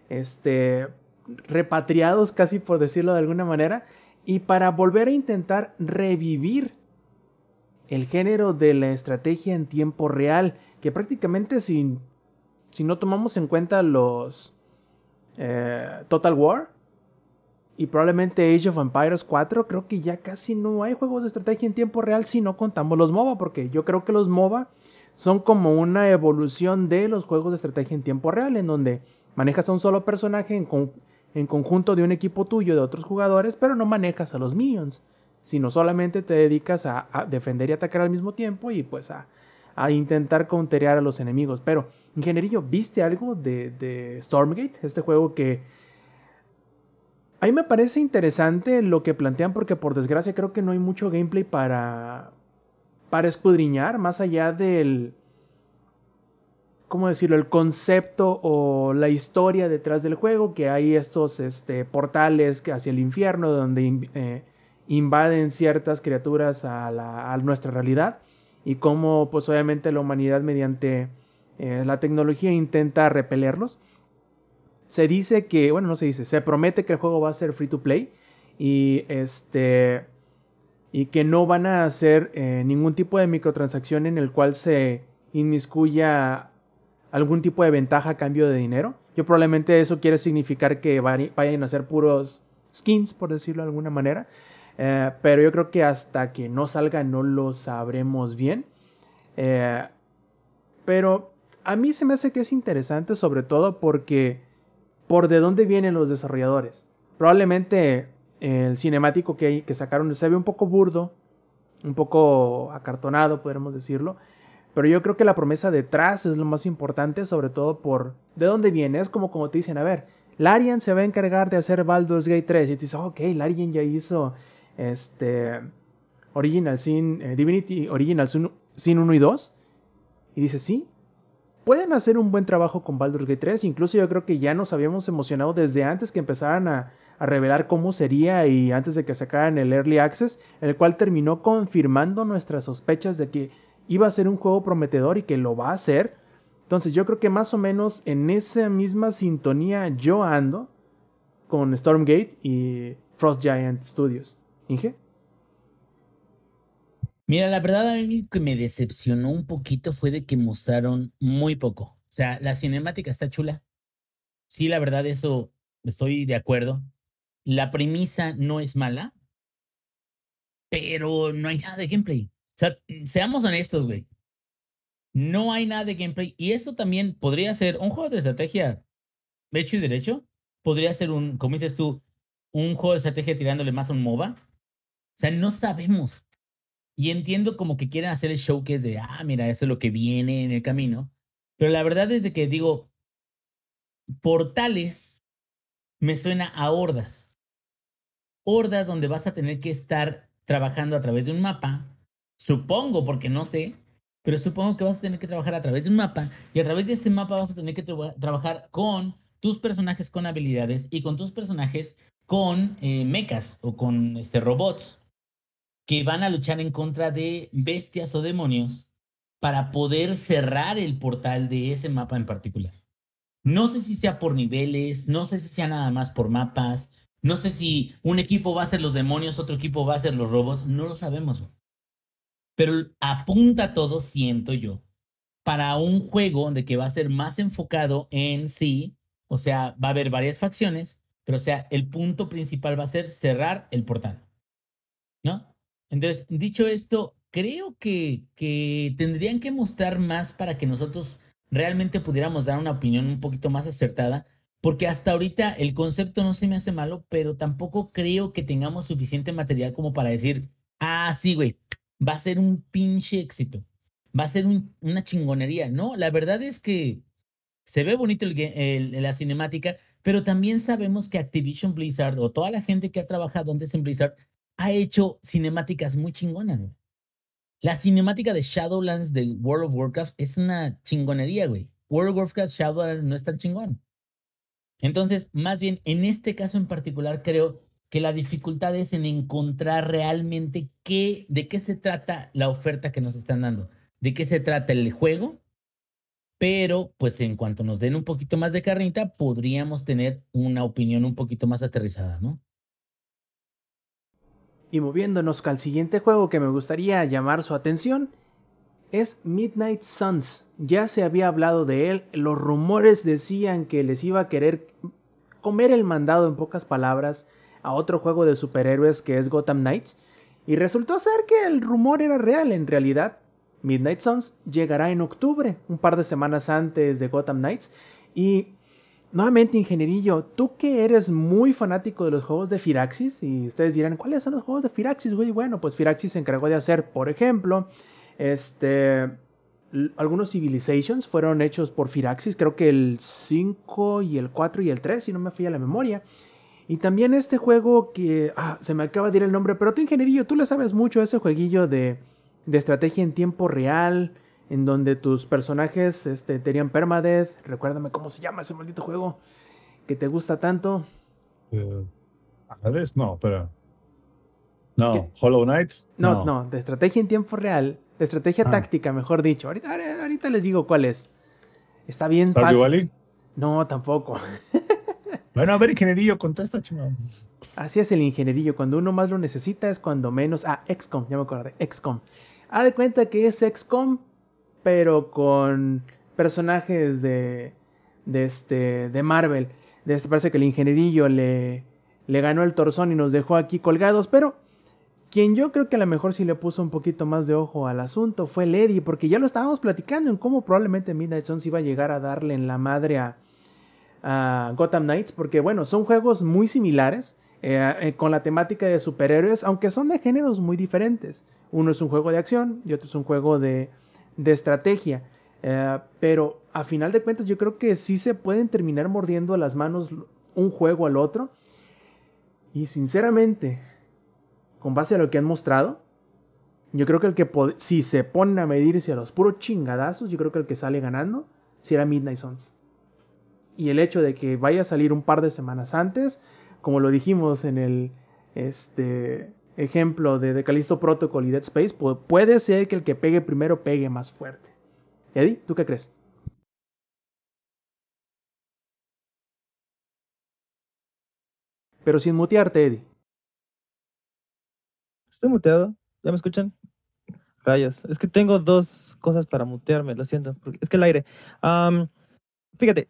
este, repatriados casi por decirlo de alguna manera y para volver a intentar revivir el género de la estrategia en tiempo real, que prácticamente si, si no tomamos en cuenta los eh, Total War y probablemente Age of Empires 4, creo que ya casi no hay juegos de estrategia en tiempo real si no contamos los MOBA, porque yo creo que los MOBA son como una evolución de los juegos de estrategia en tiempo real, en donde manejas a un solo personaje en, en conjunto de un equipo tuyo de otros jugadores, pero no manejas a los minions, sino solamente te dedicas a, defender y atacar al mismo tiempo y pues a, intentar counterear a los enemigos. Pero, ingenierillo, ¿viste algo de, de Stormgate? Este juego que a mí me parece interesante lo que plantean porque por desgracia creo que no hay mucho gameplay para, para escudriñar más allá del... ¿Cómo decirlo? El concepto o la historia detrás del juego, que hay estos este, portales hacia el infierno donde eh, invaden ciertas criaturas a, nuestra realidad y cómo pues obviamente la humanidad mediante eh, la tecnología intenta repelerlos se dice que, bueno, no se dice, se promete que el juego va a ser free to play y este y que no van a hacer eh, ningún tipo de microtransacción en el cual se inmiscuya algún tipo de ventaja a cambio de dinero. Yo probablemente eso quiere significar que vayan a ser puros skins, por decirlo de alguna manera. Eh, pero yo creo que hasta que no salga no lo sabremos bien. Eh, pero a mí se me hace que es interesante sobre todo porque por de dónde vienen los desarrolladores. Probablemente el cinemático que, que sacaron se ve un poco burdo, un poco acartonado, podríamos decirlo. Pero yo creo que la promesa detrás es lo más importante, sobre todo por de dónde viene. Es como como te dicen, a ver, Larian se va a encargar de hacer Baldur's Gate 3. Y te dices, ok, Larian ya hizo este Original Sin, eh, Divinity Original Sin 1 y 2. Y dices, sí, pueden hacer un buen trabajo con Baldur's Gate 3. Incluso yo creo que ya nos habíamos emocionado desde antes que empezaran a, revelar cómo sería y antes de que sacaran el Early Access, el cual terminó confirmando nuestras sospechas de que iba a ser un juego prometedor y que lo va a hacer. Entonces yo creo que más o menos en esa misma sintonía yo ando con Stormgate y Frost Giant Studios. Inge. Mira, la verdad a mí que me decepcionó un poquito fue de que mostraron muy poco. O sea, la cinemática está chula. Sí, la verdad, eso estoy de acuerdo. La premisa no es mala, pero no hay nada de gameplay. O sea, seamos honestos, güey. No hay nada de gameplay. Y eso también podría ser un juego de estrategia hecho y derecho. Podría ser un, como dices tú, un juego de estrategia tirándole más a un MOBA. O sea, no sabemos. Y entiendo como que quieren hacer el showcase de, ah, mira, eso es lo que viene en el camino. Pero la verdad es de que digo, portales me suena a hordas. Hordas donde vas a tener que estar trabajando a través de un mapa. Supongo, porque no sé, pero supongo que vas a tener que trabajar a través de un mapa y a través de ese mapa vas a tener que trabajar con tus personajes con habilidades y con tus personajes con eh, mechas o con este, robots que van a luchar en contra de bestias o demonios para poder cerrar el portal de ese mapa en particular. No sé si sea por niveles, no sé si sea nada más por mapas, no sé si un equipo va a ser los demonios, otro equipo va a ser los robots, no lo sabemos. Pero apunta todo, siento yo, para un juego de que va a ser más enfocado en sí, o sea, va a haber varias facciones, pero o sea, el punto principal va a ser cerrar el portal. ¿No? Entonces, dicho esto, creo que, que tendrían que mostrar más para que nosotros realmente pudiéramos dar una opinión un poquito más acertada, porque hasta ahorita el concepto no se me hace malo, pero tampoco creo que tengamos suficiente material como para decir, ah, sí, güey, va a ser un pinche éxito, va a ser una chingonería. No, la verdad es que se ve bonito el, la cinemática, pero también sabemos que Activision Blizzard o toda la gente que ha trabajado antes en Blizzard ha hecho cinemáticas muy chingonas, güey. La cinemática de Shadowlands de World of Warcraft es una chingonería, güey. World of Warcraft Shadowlands no es tan chingón. Entonces, más bien, en este caso en particular, creo que la dificultad es en encontrar realmente qué, de qué se trata la oferta que nos están dando, de qué se trata el juego, pero pues en cuanto nos den un poquito más de carnita, podríamos tener una opinión un poquito más aterrizada, ¿no? Y moviéndonos al siguiente juego que me gustaría llamar su atención, es Midnight Suns. Ya se había hablado de él, los rumores decían que les iba a querer comer el mandado en pocas palabras a otro juego de superhéroes que es Gotham Knights. Y resultó ser que el rumor era real en realidad. Midnight Suns llegará en octubre, un par de semanas antes de Gotham Knights. Y nuevamente, ingenierillo, tú que eres muy fanático de los juegos de Firaxis, y ustedes dirán, ¿cuáles son los juegos de Firaxis, güey? Bueno, pues Firaxis se encargó de hacer, por ejemplo, este, algunos Civilizations fueron hechos por Firaxis, creo que el 5 y el 4 y el 3, si no me falla la memoria. Y también este juego que ah, se me acaba de ir el nombre, pero tú, ingenierillo, tú le sabes mucho a ese jueguillo de, de estrategia en tiempo real, en donde tus personajes este, tenían permadeath. Recuérdame cómo se llama ese maldito juego que te gusta tanto. Eh, Hades, no, pero. No, ¿Qué? Hollow Knight. No, no, de estrategia en tiempo real, de estrategia Ah. táctica, mejor dicho. Ahorita, ahorita les digo cuál es. Está bien Stardew fácil. Valley. No, tampoco. [laughs] Bueno, a ver, ingenierillo, contesta, chingón. Así es el ingenierillo. Cuando uno más lo necesita es cuando menos. Ah, XCOM, ya me acordé. XCOM. Haz de cuenta que es XCOM, pero con personajes de. de este. de Marvel. De este parece que el ingenierillo le. le ganó el torzón y nos dejó aquí colgados. Pero. Quien yo creo que a lo mejor sí le puso un poquito más de ojo al asunto fue Lady, porque ya lo estábamos platicando en cómo probablemente Midnight Suns iba a llegar a darle en la madre a, a Gotham Knights, porque bueno, son juegos muy similares eh, eh, con la temática de superhéroes, aunque son de géneros muy diferentes. Uno es un juego de acción y otro es un juego de, de estrategia. Eh, pero a final de cuentas yo creo que sí se pueden terminar mordiendo las manos un juego al otro. Y sinceramente, con base a lo que han mostrado, yo creo que el que si se ponen a medirse a los puros chingadazos, yo creo que el que sale ganando será Midnight Suns. Y el hecho de que vaya a salir un par de semanas antes, como lo dijimos en el este, ejemplo de, de Callisto Protocol y Dead Space, pu- puede ser que el que pegue primero pegue más fuerte. Eddie, ¿tú qué crees? Pero sin mutearte, Eddie. Estoy muteado. ¿Ya me escuchan? Rayos. Es que tengo dos cosas para mutearme, lo siento. Es que el aire. Fíjate,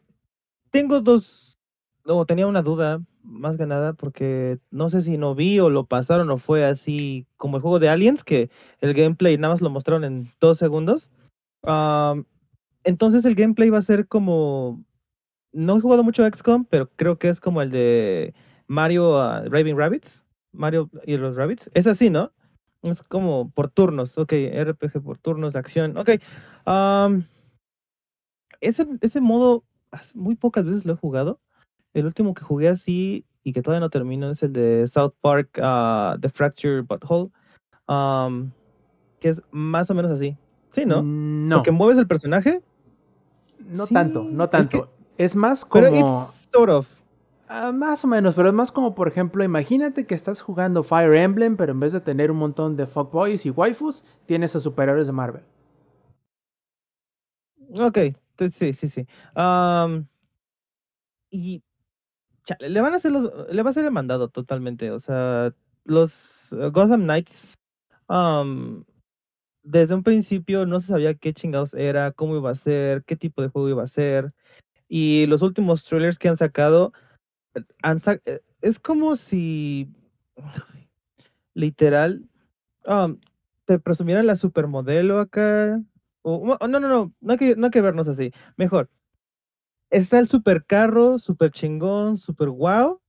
tengo dos. No, tenía una duda, más que nada, porque no sé si no vi o lo pasaron o fue así como el juego de Aliens, que el gameplay nada más lo mostraron en dos segundos. Entonces el gameplay va a ser como. No he jugado mucho a XCOM, pero creo que es como el de Mario ah, Raving Rabbits. Mario y los Rabbits. Es así, ¿no? Es como por turnos. Ok, RPG por turnos, acción. Ok. ese, ese modo muy pocas veces lo he jugado. El último que jugué así y que todavía no termino es el de South Park, ah, The Fracture Butthole. que es más o menos así. Sí, ¿no? Mm, No, Porque mueves el personaje, no Sí, tanto, no es tanto. Es, más pero como... it's sort of. Ah, más o menos, pero es más como, por ejemplo, imagínate que estás jugando Fire Emblem, pero en vez de tener un montón de fuckboys y waifus, tienes a superhéroes de Marvel. Ok, sí, sí, sí. Y chale, le van a hacer los, le va a hacer el mandado totalmente. O sea, los eh, Gotham Knights, desde un principio no se sabía qué chingados era, cómo iba a ser, qué tipo de juego iba a ser. Y los últimos trailers que han sacado, eh, han eh, es como si, literal, am, te presumieran la supermodelo acá. O, no, no, no, no hay, que, no que vernos así. Mejor. Está el super carro, super chingón, super wow.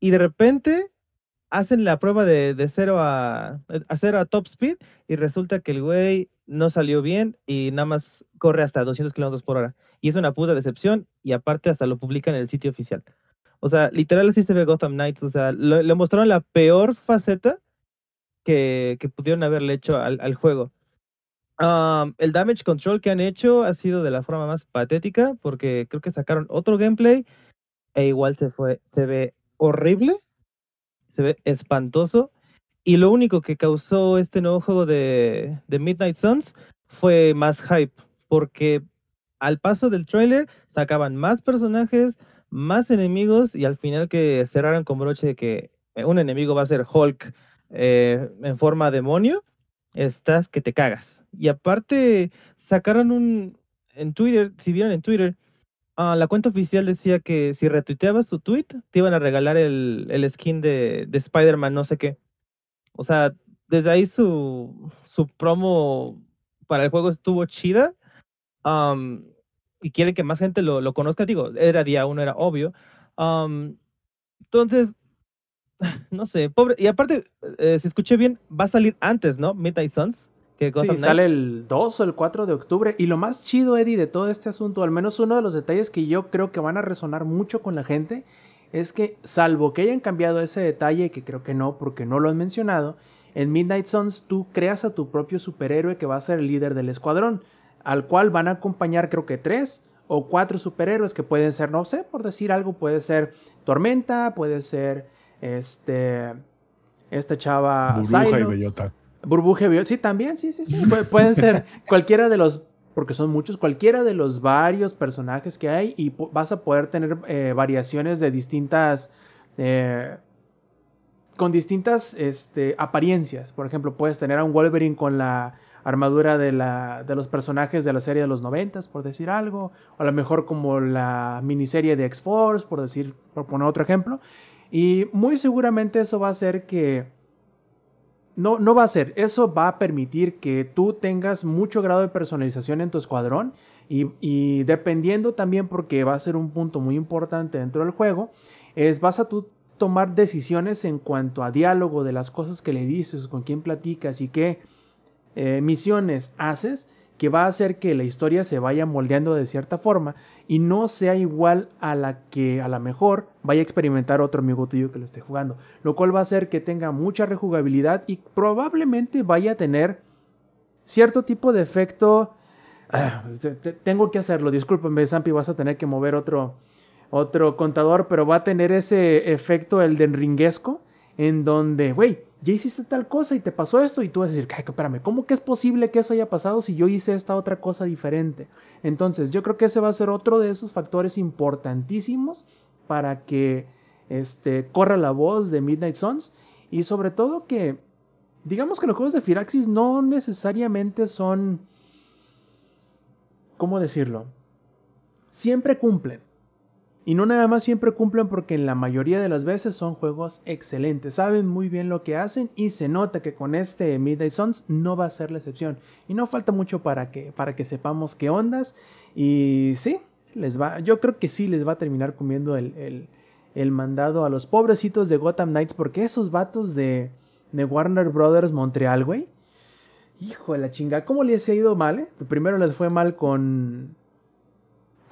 Y de repente hacen la prueba de, de cero a, a cero a top speed y resulta que el güey no salió bien y nada más corre hasta 200 kilómetros por hora. Y es una puta decepción y aparte hasta lo publican en el sitio oficial. O sea, literal así se ve Gotham Knights. O sea, le mostraron la peor faceta que, pudieron haberle hecho al juego. Am, el damage control que han hecho ha sido de la forma más patética porque creo que sacaron otro gameplay e igual se fue, se ve horrible, se ve espantoso y lo único que causó este nuevo juego de, Midnight Suns fue más hype porque al paso del trailer sacaban más personajes, más enemigos y al final que cerraron con broche de que un enemigo va a ser Hulk eh, en forma demonio, estás que te cagas. Y aparte, sacaron un. En Twitter, si vieron en Twitter, ah, la cuenta oficial decía que si retuiteabas tu tweet, te iban a regalar el, el skin de, de Spider-Man, no sé qué. O sea, desde ahí su, su promo para el juego estuvo chida. Y quieren que más gente lo, lo conozca, digo, era día uno, era obvio. Entonces, [sighs] no sé, pobre. Y aparte, eh, si escuché bien, va a salir antes, ¿no? Midnight Suns. Que Gotham Sí, sale el 2 o el 4 de octubre. Y lo más chido, Eddie, de todo este asunto, al menos uno de los detalles que yo creo que van a resonar mucho con la gente, es que, salvo que hayan cambiado ese detalle, que creo que no, porque no lo han mencionado, en Midnight Suns tú creas a tu propio superhéroe que va a ser el líder del escuadrón, al cual van a acompañar creo que tres o cuatro superhéroes que pueden ser, no sé, por decir algo, puede ser Tormenta, puede ser este... Esta chava Burbuja y Silo. bellota. Burbuja Bellota. Sí, también, sí, sí, sí. Pu- pueden ser [laughs] cualquiera de los, porque son muchos, cualquiera de los varios personajes que hay y vas a poder tener eh, variaciones de distintas, eh, con distintas este, apariencias. Por ejemplo, puedes tener a un Wolverine con la armadura de, la, de los personajes de la serie de los noventas, por decir algo. O a lo mejor como la miniserie de X-Force, por decir, por poner otro ejemplo. Y muy seguramente eso va a hacer que no, no va a ser. Eso va a permitir que tú tengas mucho grado de personalización en tu escuadrón. Y, y dependiendo también, porque va a ser un punto muy importante dentro del juego, es vas a tú tomar decisiones en cuanto a diálogo de las cosas que le dices, con quién platicas y qué eh, misiones haces, que va a hacer que la historia se vaya moldeando de cierta forma y no sea igual a la que a la mejor vaya a experimentar otro amigo tuyo que lo esté jugando. Lo cual va a hacer que tenga mucha rejugabilidad y probablemente vaya a tener cierto tipo de efecto. Ah, te- te- tengo que hacerlo, discúlpame, Zampi, vas a tener que mover otro, otro contador, pero va a tener ese efecto el de ringuesco en donde, güey, ya hiciste tal cosa y te pasó esto y tú vas a decir, "Ay, espérame, ¿cómo que es posible que eso haya pasado si yo hice esta otra cosa diferente? Entonces, yo creo que ese va a ser otro de esos factores importantísimos para que este, corra la voz de Midnight Suns y sobre todo que, digamos que los juegos de Firaxis no necesariamente son, ¿cómo decirlo? Siempre cumplen. Y no nada más siempre cumplen porque en la mayoría de las veces son juegos excelentes. Saben muy bien lo que hacen y se nota que con este Midnight Suns no va a ser la excepción. Y no falta mucho para que, para que sepamos qué ondas. Y sí, les va, yo creo que sí les va a terminar comiendo el, el- el mandado a los pobrecitos de Gotham Knights porque esos vatos de, de Warner Brothers Montreal, güey. Hijo de la chinga, ¿cómo les ha ido mal? eh? Primero les fue mal con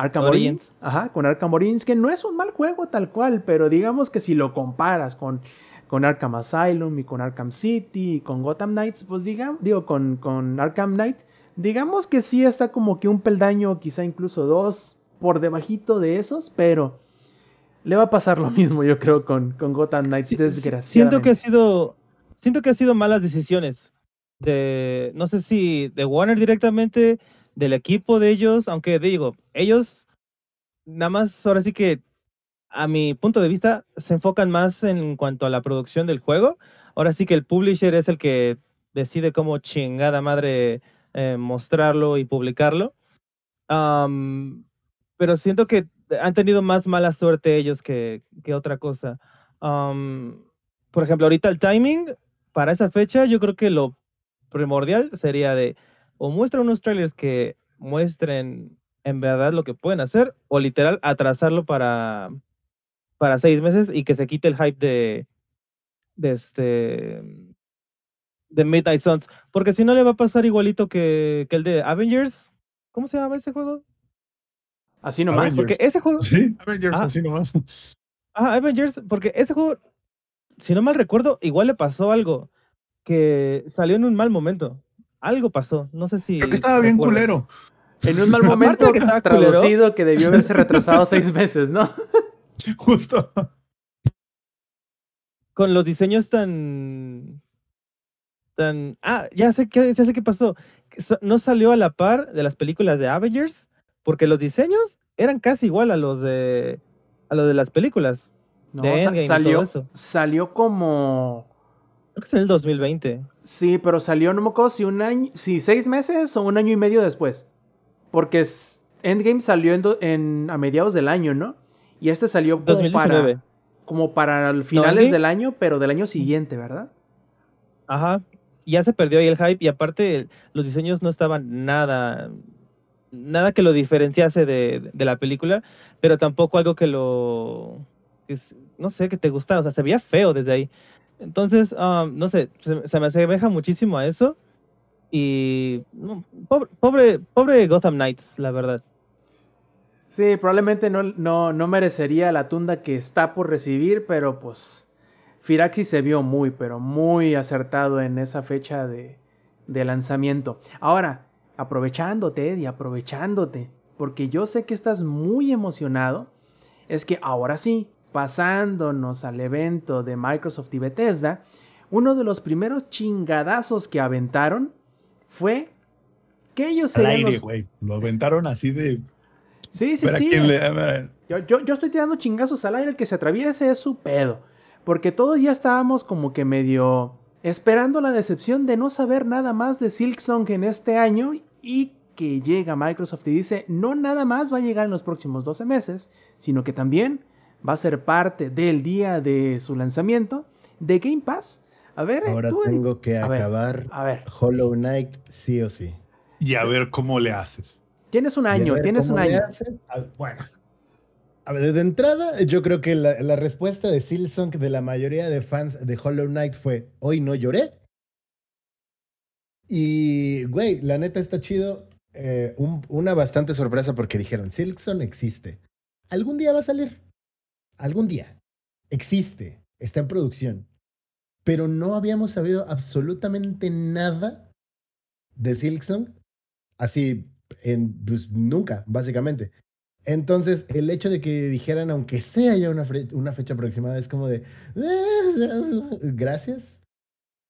Arkham Origins. Origins. Ajá, con Arkham Origins, que no es un mal juego tal cual, pero digamos que si lo comparas con, con Arkham Asylum y con Arkham City y con Gotham Knights, pues digamos, digo, con, con Arkham Knight, digamos que sí está como que un peldaño, quizá incluso dos, por debajito de esos, pero le va a pasar lo mismo, yo creo, con, con Gotham Knights, sí, desgraciadamente. Siento que ha sido. Siento que ha sido malas decisiones. De. No sé si de Warner directamente, del equipo de ellos, aunque digo, ellos nada más ahora sí que a mi punto de vista se enfocan más en cuanto a la producción del juego. Ahora sí que el publisher es el que decide cómo chingada madre eh, mostrarlo y publicarlo. Pero siento que han tenido más mala suerte ellos que, que otra cosa. Por ejemplo, ahorita el timing para esa fecha, yo creo que lo primordial sería de o muestra unos trailers que muestren en verdad lo que pueden hacer, o literal atrasarlo para, para seis meses y que se quite el hype de, de este de Midnight Suns. Porque si no le va a pasar igualito que, que el de Avengers. ¿Cómo se llama ese juego? Así nomás. Avengers. Porque ese juego. Sí, Avengers, Ah. así nomás. Ajá, Avengers, porque ese juego, si no mal recuerdo, igual le pasó algo que salió en un mal momento. Algo pasó, no sé si. Creo que estaba bien culero. En un mal momento de que estaba culero. traducido que debió haberse retrasado seis meses, ¿no? [laughs] Justo. Con los diseños tan. tan. Ah, ya sé qué, ya sé qué pasó. No salió a la par de las películas de Avengers, porque los diseños eran casi igual a los de. a los de las películas. No, De salió, todo eso. salió como. Creo que es en el 2020. Sí, pero salió, no me acuerdo si un año, si seis meses o un año y medio después. Porque es- Endgame salió en, do- en- a mediados del año, ¿no? Y este salió como 2019. para, como para finales del año, pero del año siguiente, ¿verdad? Ajá. Ya se perdió ahí el hype y aparte los diseños no estaban nada nada que lo diferenciase de, de la película, pero tampoco algo que lo, que no sé, que te gustara, o sea, se veía feo desde ahí. Entonces, ah, no sé, se, se me asemeja muchísimo a eso. Y pobre, pobre, pobre Gotham Knights, la verdad. Sí, probablemente no, no, no merecería la tunda que está por recibir, pero pues Firaxis se vio muy, pero muy acertado en esa fecha de, de lanzamiento. Ahora, aprovechándote, Eddie, aprovechándote, porque yo sé que estás muy emocionado, es que ahora sí, pasándonos al evento de Microsoft y Bethesda, uno de los primeros chingadazos que aventaron fue que ellos Al aire, los- güey. Lo aventaron así de. Sí, sí, sí. le- Yo, yo, yo estoy tirando chingazos al aire, el que se atraviese es su pedo. Porque todos ya estábamos como que medio esperando la decepción de no saber nada más de Silksong en este año y que llega Microsoft y dice, no nada más va a llegar en los próximos 12 meses, sino que también va a ser parte del día de su lanzamiento de Game Pass. A ver, Ahora tú, tengo que A ver, acabar A ver, Hollow Knight sí o sí. Y a ver cómo le haces. tienes un año, tienes un cómo le año. bueno. A ver, de entrada, yo creo que la, la respuesta de Silsong de la mayoría de fans de Hollow Knight fue: Hoy no lloré. Y, güey, la neta está chido. eh, un- una bastante sorpresa porque dijeron: Silksong existe. Algún día va a salir. Algún día. Existe. Está en producción. Pero no habíamos sabido absolutamente nada de Silksong. Así, en, pues, nunca, básicamente. Entonces, el hecho de que dijeran, aunque sea ya una, una fecha aproximada, es como de, "Eh, [laughs] gracias.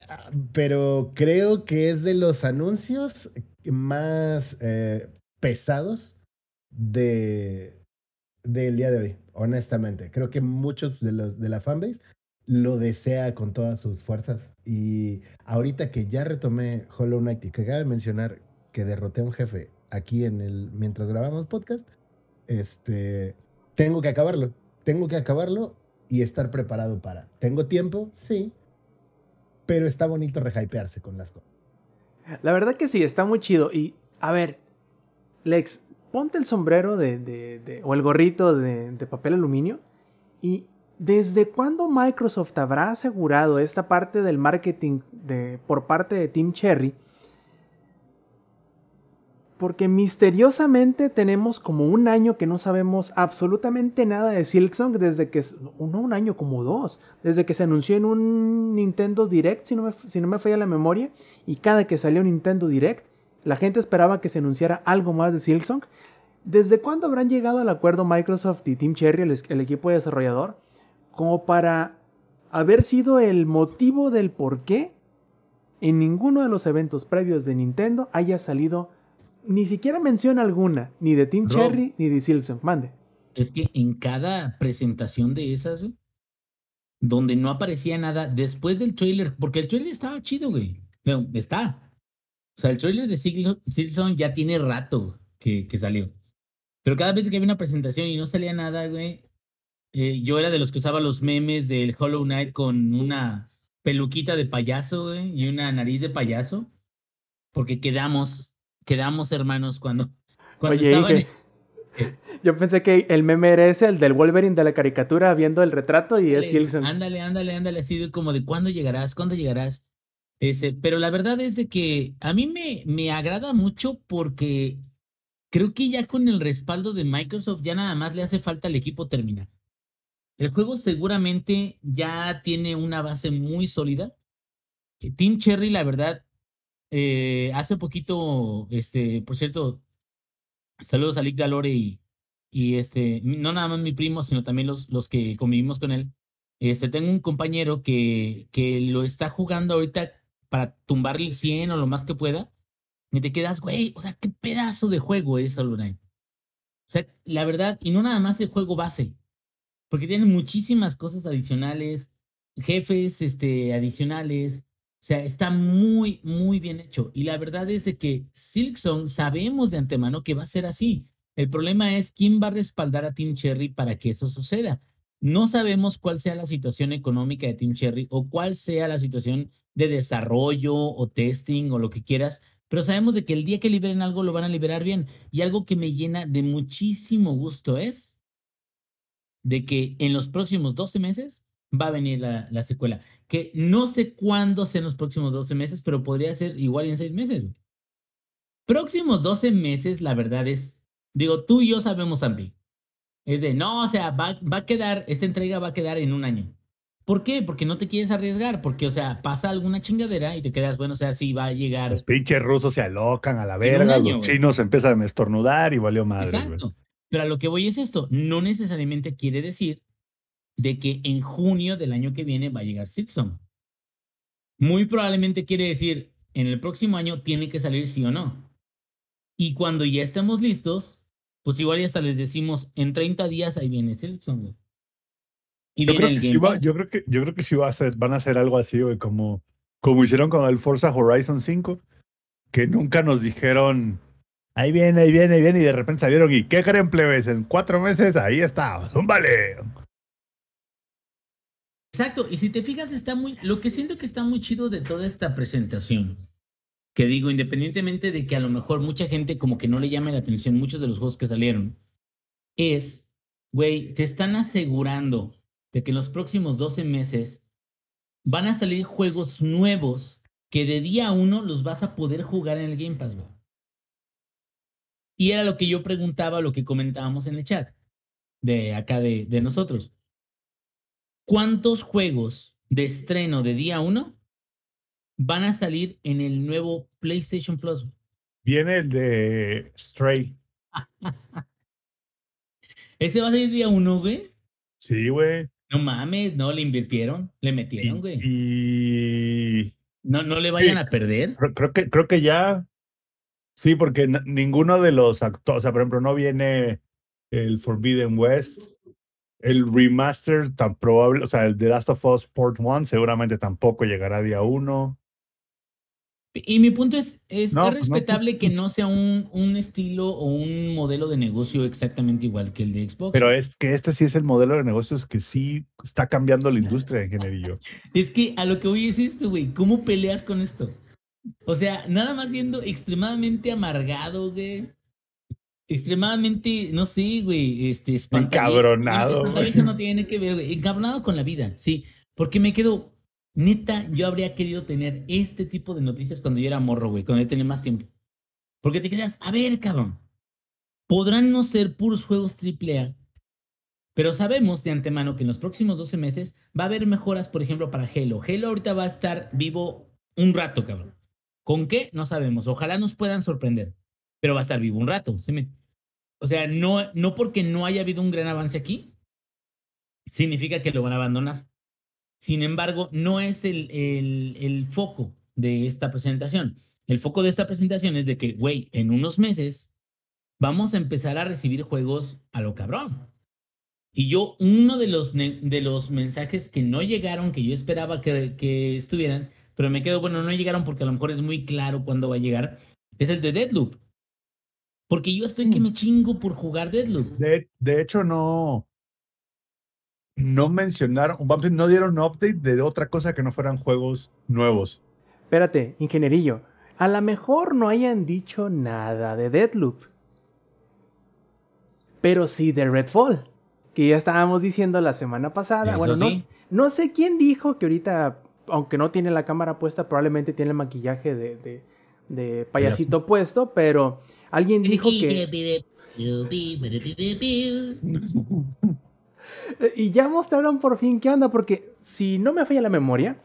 Ah, Pero creo que es de los anuncios más eh, pesados de, del día de hoy, honestamente. Creo que muchos de los de la fanbase lo desea con todas sus fuerzas. Y ahorita que ya retomé Hollow Knight y que acaba de mencionar que derroté a un jefe aquí en el mientras grabamos podcast, este tengo que acabarlo. Tengo que acabarlo y estar preparado para. ¿Tengo tiempo? Sí. Pero está bonito rehypearse con las cosas. La verdad que sí, está muy chido. Y, a ver, Lex, ponte el sombrero de, de- de- o el gorrito de, de papel aluminio. Y, ¿desde cuándo Microsoft habrá asegurado esta parte del marketing de, por parte de Team Cherry? Porque misteriosamente tenemos como un año que no sabemos absolutamente nada de Silksong desde que, no un año, como dos, desde que se anunció en un Nintendo Direct, si no me, si no me falla la memoria, y cada que salió un Nintendo Direct, la gente esperaba que se anunciara algo más de Silksong. ¿Desde cuándo habrán llegado al acuerdo Microsoft y Team Cherry, el, el equipo de desarrollador, como para haber sido el motivo del por qué en ninguno de los eventos previos de Nintendo haya salido ni siquiera mención alguna, ni de Team Rob. Cherry ni de Silksong? Mande. Es que en cada presentación de esas, güey, donde no aparecía nada después del trailer, porque el trailer estaba chido, güey. No, está. O sea, el trailer de Sil- Silson ya tiene rato que, que salió. Pero cada vez que había una presentación y no salía nada, güey, eh, yo era de los que usaba los memes del Hollow Knight con una peluquita de payaso, y una nariz de payaso. Porque quedamos, quedamos hermanos cuando, [laughs] cuando Oye, estaban [laughs] yo pensé que el meme era ese, el del Wolverine de la caricatura viendo el retrato y es Ándale, Silksong. Ándale, ándale, ándale, así de como de cuándo llegarás, cuándo llegarás. Este, pero la verdad es de que a mí me, me agrada mucho porque creo que ya con el respaldo de Microsoft ya nada más le hace falta al equipo terminar. El juego seguramente ya tiene una base muy sólida. Eh, Team Cherry, la verdad, eh, hace poquito, este, por cierto, saludos a Lick Dalore y, y este, no nada más mi primo, sino también los, los que convivimos con él. Este, tengo un compañero que, que lo está jugando ahorita para tumbarle el 100 o lo más que pueda. Y te quedas, güey, o sea, qué pedazo de juego es Hollow Knight. O sea, la verdad, y no nada más el juego base, porque tiene muchísimas cosas adicionales, jefes este, adicionales. O sea, está muy, muy bien hecho. Y la verdad es que Silksong sabemos de antemano que va a ser así. El problema es quién va a respaldar a Team Cherry para que eso suceda. No sabemos cuál sea la situación económica de Team Cherry o cuál sea la situación de desarrollo o testing o lo que quieras pero sabemos de que el día que liberen algo lo van a liberar bien. Y algo que me llena de muchísimo gusto es de que en los próximos 12 meses va a venir la, la secuela. Que no sé cuándo sean los próximos 12 meses, pero podría ser igual en 6 meses. güey. Próximos 12 meses, la verdad es, digo, tú y yo sabemos, Ampi. Es de, no, o sea, va, va a quedar, esta entrega va a quedar en un año. ¿Por qué? Porque no te quieres arriesgar, porque, o sea, pasa alguna chingadera y te quedas, bueno, o sea, sí va a llegar. Los pinches rusos se alocan a la verga, año, los güey. chinos empiezan a estornudar y valió madre, güey. Pero a lo que voy es esto, no necesariamente quiere decir de que en junio del año que viene va a llegar Silksong. Muy probablemente quiere decir, en el próximo año tiene que salir sí o no. Y cuando ya estemos listos, pues igual ya hasta les decimos, en 30 días ahí viene. Y Yo creo, que sí va, yo creo que yo creo que sí va a ser, van a hacer algo así, güey, como, como hicieron con el Forza Horizon 5, que nunca nos dijeron, ahí viene, ahí viene, ahí viene, y de repente salieron, ¿y qué creen, plebes? En cuatro meses, ahí está, zúmbale. Exacto, y si te fijas, está muy, lo que siento que está muy chido de toda esta presentación, que digo, independientemente de que a lo mejor mucha gente como que no le llame la atención muchos de los juegos que salieron, es, güey, te están asegurando de que en los próximos 12 meses van a salir juegos nuevos que de día uno los vas a poder jugar en el Game Pass, güey. Y era lo que yo preguntaba, lo que comentábamos en el chat de acá de, de nosotros. ¿Cuántos juegos de estreno de día uno van a salir en el nuevo PlayStation Plus? Viene el de Stray. [laughs] Ese va a salir día uno, güey. Sí, güey. No mames, no, le invirtieron, le Y, metieron, güey. y No, no le vayan Sí. a perder. creo que, creo que ya. Sí, porque ninguno de los actores, o sea, por ejemplo, no viene el Forbidden West, el remaster tan probable, o sea, el The Last of Us Part 1 seguramente tampoco llegará día uno. Y mi punto es, es, No, es pues no, respetable que pues- no sea un, un estilo o un modelo de negocio exactamente igual que el de Xbox. Pero es que este sí es el modelo de negocios que sí está cambiando la [laughs] industria, ingenierillo. Es que a lo que voy es esto, güey. ¿Cómo peleas con esto? O sea, nada más siendo extremadamente amargado, güey. Extremadamente, no sé, güey, este. Encabronado, espantaviejas no tiene que ver, güey. Encabronado con la vida, sí. Porque me quedo, neta, yo habría querido tener este tipo de noticias cuando yo era morro, güey, cuando yo tenía más tiempo. Porque te quedas, a ver, cabrón, podrán no ser puros juegos AAA, pero sabemos de antemano que en los próximos 12 meses va a haber mejoras, por ejemplo, para Halo. Halo ahorita va a estar vivo un rato, cabrón. ¿Con qué? No sabemos. Ojalá nos puedan sorprender, pero va a estar vivo un rato. ¿sí O sea, no, no porque no haya habido un gran avance aquí, significa que lo van a abandonar. Sin embargo, no es el, el, el foco de esta presentación. El foco de esta presentación es de que, güey, en unos meses vamos a empezar a recibir juegos a lo cabrón. Y yo, uno de los, de los mensajes que no llegaron, que yo esperaba que, que estuvieran, pero me quedo, bueno, no llegaron porque a lo mejor es muy claro cuándo va a llegar, es el de Deadloop. Porque yo estoy que me chingo por jugar Deadloop. De, de hecho, no. No mencionaron, vamos a decir, no dieron update de otra cosa que no fueran juegos nuevos. Espérate, ingenierillo. A lo mejor no hayan dicho nada de Deadloop. Pero sí de Redfall. Que ya estábamos diciendo la semana pasada. Eso bueno, no, sí. no sé quién dijo que ahorita, aunque no tiene la cámara puesta, probablemente tiene el maquillaje de, de- de payasito puesto. Pero alguien dijo que. Y ya mostraron por fin qué onda, porque si no me falla la memoria,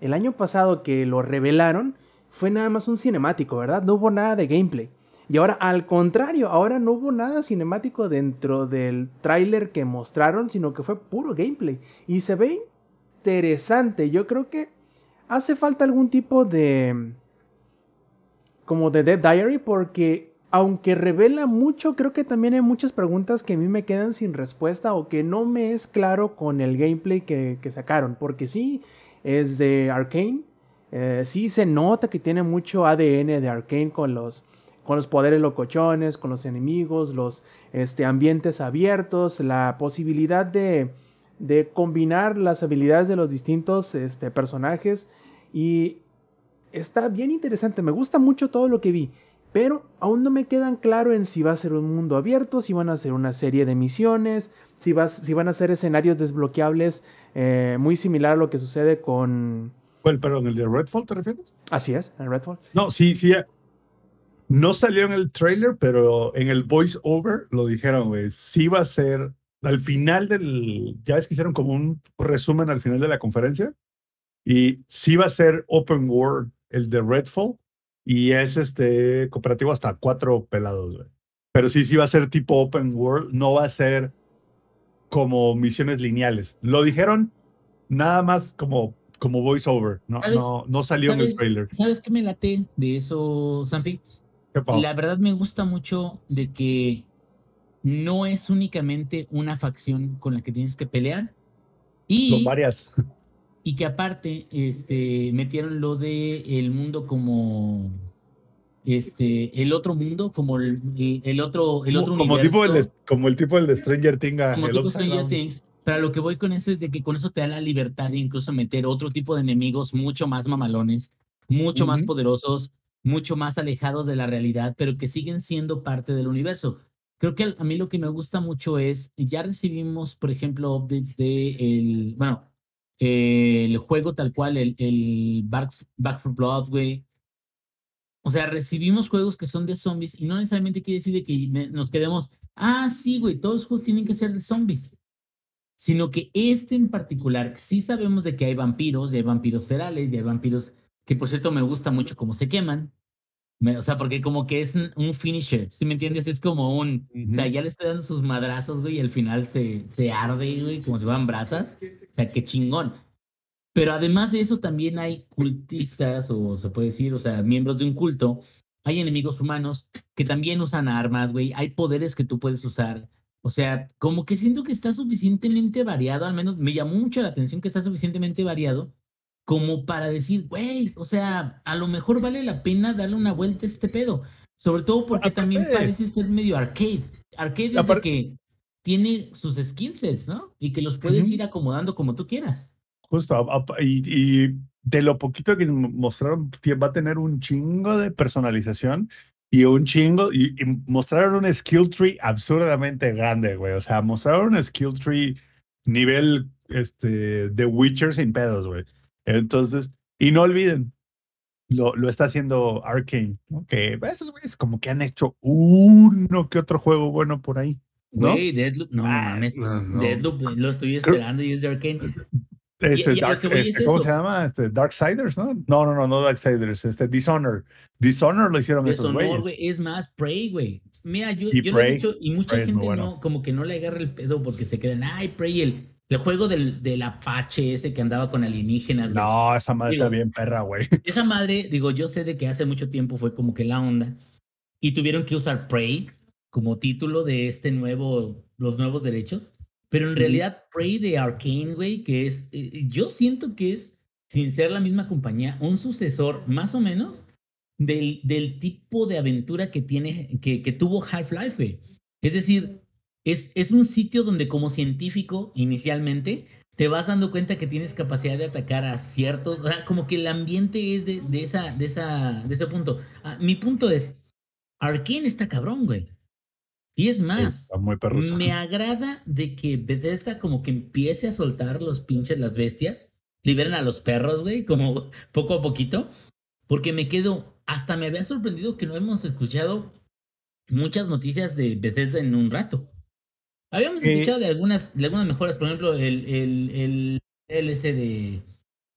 el año pasado que lo revelaron fue nada más un cinemático, ¿verdad? No hubo nada de gameplay. Y ahora, al contrario, ahora no hubo nada cinemático dentro del tráiler que mostraron, sino que fue puro gameplay. Y se ve interesante. Yo creo que hace falta algún tipo de... como de Dead Diary, porque aunque revela mucho, creo que también hay muchas preguntas que a mí me quedan sin respuesta o que no me es claro con el gameplay que, sacaron. Porque sí, es de Arkane. eh, sí se nota que tiene mucho ADN de Arkane con los, con los poderes locochones, con los enemigos, los este, ambientes abiertos, la posibilidad de, de combinar las habilidades de los distintos este, personajes. Y está bien interesante. Me gusta mucho todo lo que vi. Pero aún no me quedan claro en si va a ser un mundo abierto, si van a ser una serie de misiones, si, vas, si van a ser escenarios desbloqueables eh, muy similar a lo que sucede con... ¿Cuál, perdón, el de Redfall te refieres? Así es, en Redfall. No, sí, sí. eh, No salió en el trailer, pero en el voice over lo dijeron, güey. Sí va a ser al final del. Ya ves que hicieron como un resumen al final de la conferencia. Y sí va a ser open world el de Redfall. Y es este cooperativo hasta cuatro pelados, güey. Pero sí, sí va a ser tipo open world. No va a ser como misiones lineales. Lo dijeron nada más como, como voice over. No, no, no salió en el ¿Sabes, trailer. ¿Sabes qué me late de eso, Zampi? La verdad me gusta mucho de que no es únicamente una facción con la que tienes que pelear. Y, varias. y que aparte este, metieron lo de el mundo como este el otro mundo, como el, el- otro, el otro como, como tipo el universo, como el tipo el de Stranger Things. como el tipo Upside Stranger Down. Things. Pero lo que voy con eso es de que con eso te da la libertad de incluso meter otro tipo de enemigos mucho más mamalones, mucho más poderosos, mucho más alejados de la realidad, pero que siguen siendo parte del universo. Creo que a mí lo que me gusta mucho es, ya recibimos, por ejemplo, updates de el, bueno, eh, el juego tal cual, el, el Back, Back for Blood, güey. O sea, recibimos juegos que son de zombies y no necesariamente quiere decir de que nos quedemos, ah, sí, güey, todos los juegos tienen que ser de zombies. Sino que este en particular, sí sabemos de que hay vampiros, y hay vampiros ferales, y hay vampiros que por cierto me gusta mucho cómo se queman. Me- o sea, porque como que es un- finisher, ¿sí me entiendes? Es como un, o sea, ya le estoy dando sus madrazos, güey, y al final se, se arde, güey, como si fueran brasas. O sea, qué chingón. Pero además de eso también hay cultistas, o se puede decir, o sea, miembros de un culto. Hay enemigos humanos que también usan armas, güey. Hay poderes que tú puedes usar. O sea, como que siento que está suficientemente variado, al menos me llamó mucho la atención que está suficientemente variado como para decir, güey, o sea, a lo mejor vale la pena darle una vuelta a este pedo. Sobre todo porque también Aparte- parece ser medio arcade. Arcade es de que tiene sus skill sets, ¿no? Y que los puedes Ujú. ir acomodando como tú quieras. Justo, y, y de lo poquito que mo- mostraron, va a tener un chingo de personalización y un chingo, y, y mostraron un skill tree absurdamente grande, güey. O sea, mostraron un skill tree nivel este, de Witcher sin pedos, güey. Entonces, y no olviden, lo, lo está haciendo Arkane, ¿no? que esos güeyes como que han hecho uno que otro juego bueno por ahí. ¿no? Güey, Deadloop, no, no Ah, mames. no. Deadloop, lo estoy Creo- esperando y es de Arkane. Este, y Dark, es este, ¿Cómo eso. se llama? Este, Darksiders, ¿no? No, no, no, no Darksiders, este, Dishonor. Dishonor lo hicieron esos güeyes. güey, es más, Prey, güey. Mira, yo, Y yo lo he Prey, dicho y mucha Prey gente bueno. no, como que no le agarra el pedo porque se quedan, ay, Prey, el, el juego del, del Apache ese que andaba con alienígenas, güey. No, esa madre está Digo, bien perra, güey. Esa [laughs] madre, digo, yo sé de que hace mucho tiempo fue como que la onda y tuvieron que usar Prey como título de este nuevo, los nuevos derechos, pero en realidad Prey de Arkane, güey, que es, eh, yo siento que es, sin ser la misma compañía, un sucesor más o menos del, del tipo de aventura que tiene, que, que tuvo Half-Life, güey. Es decir, es, es un sitio donde como científico inicialmente te vas dando cuenta que tienes capacidad de atacar a ciertos, o sea, como que el ambiente es de, de esa, de, esa, de ese punto. Ah, mi punto es, Arkane está cabrón, güey. Y es más, muy me agrada de que Bethesda como que empiece a soltar los pinches, las bestias, liberen a los perros, güey, como [laughs] poco a poquito, porque me quedo, hasta me había sorprendido que no hemos escuchado muchas noticias de Bethesda en un rato. Habíamos Eh, escuchado de algunas, de algunas mejoras, por ejemplo, el, el, el DLC de,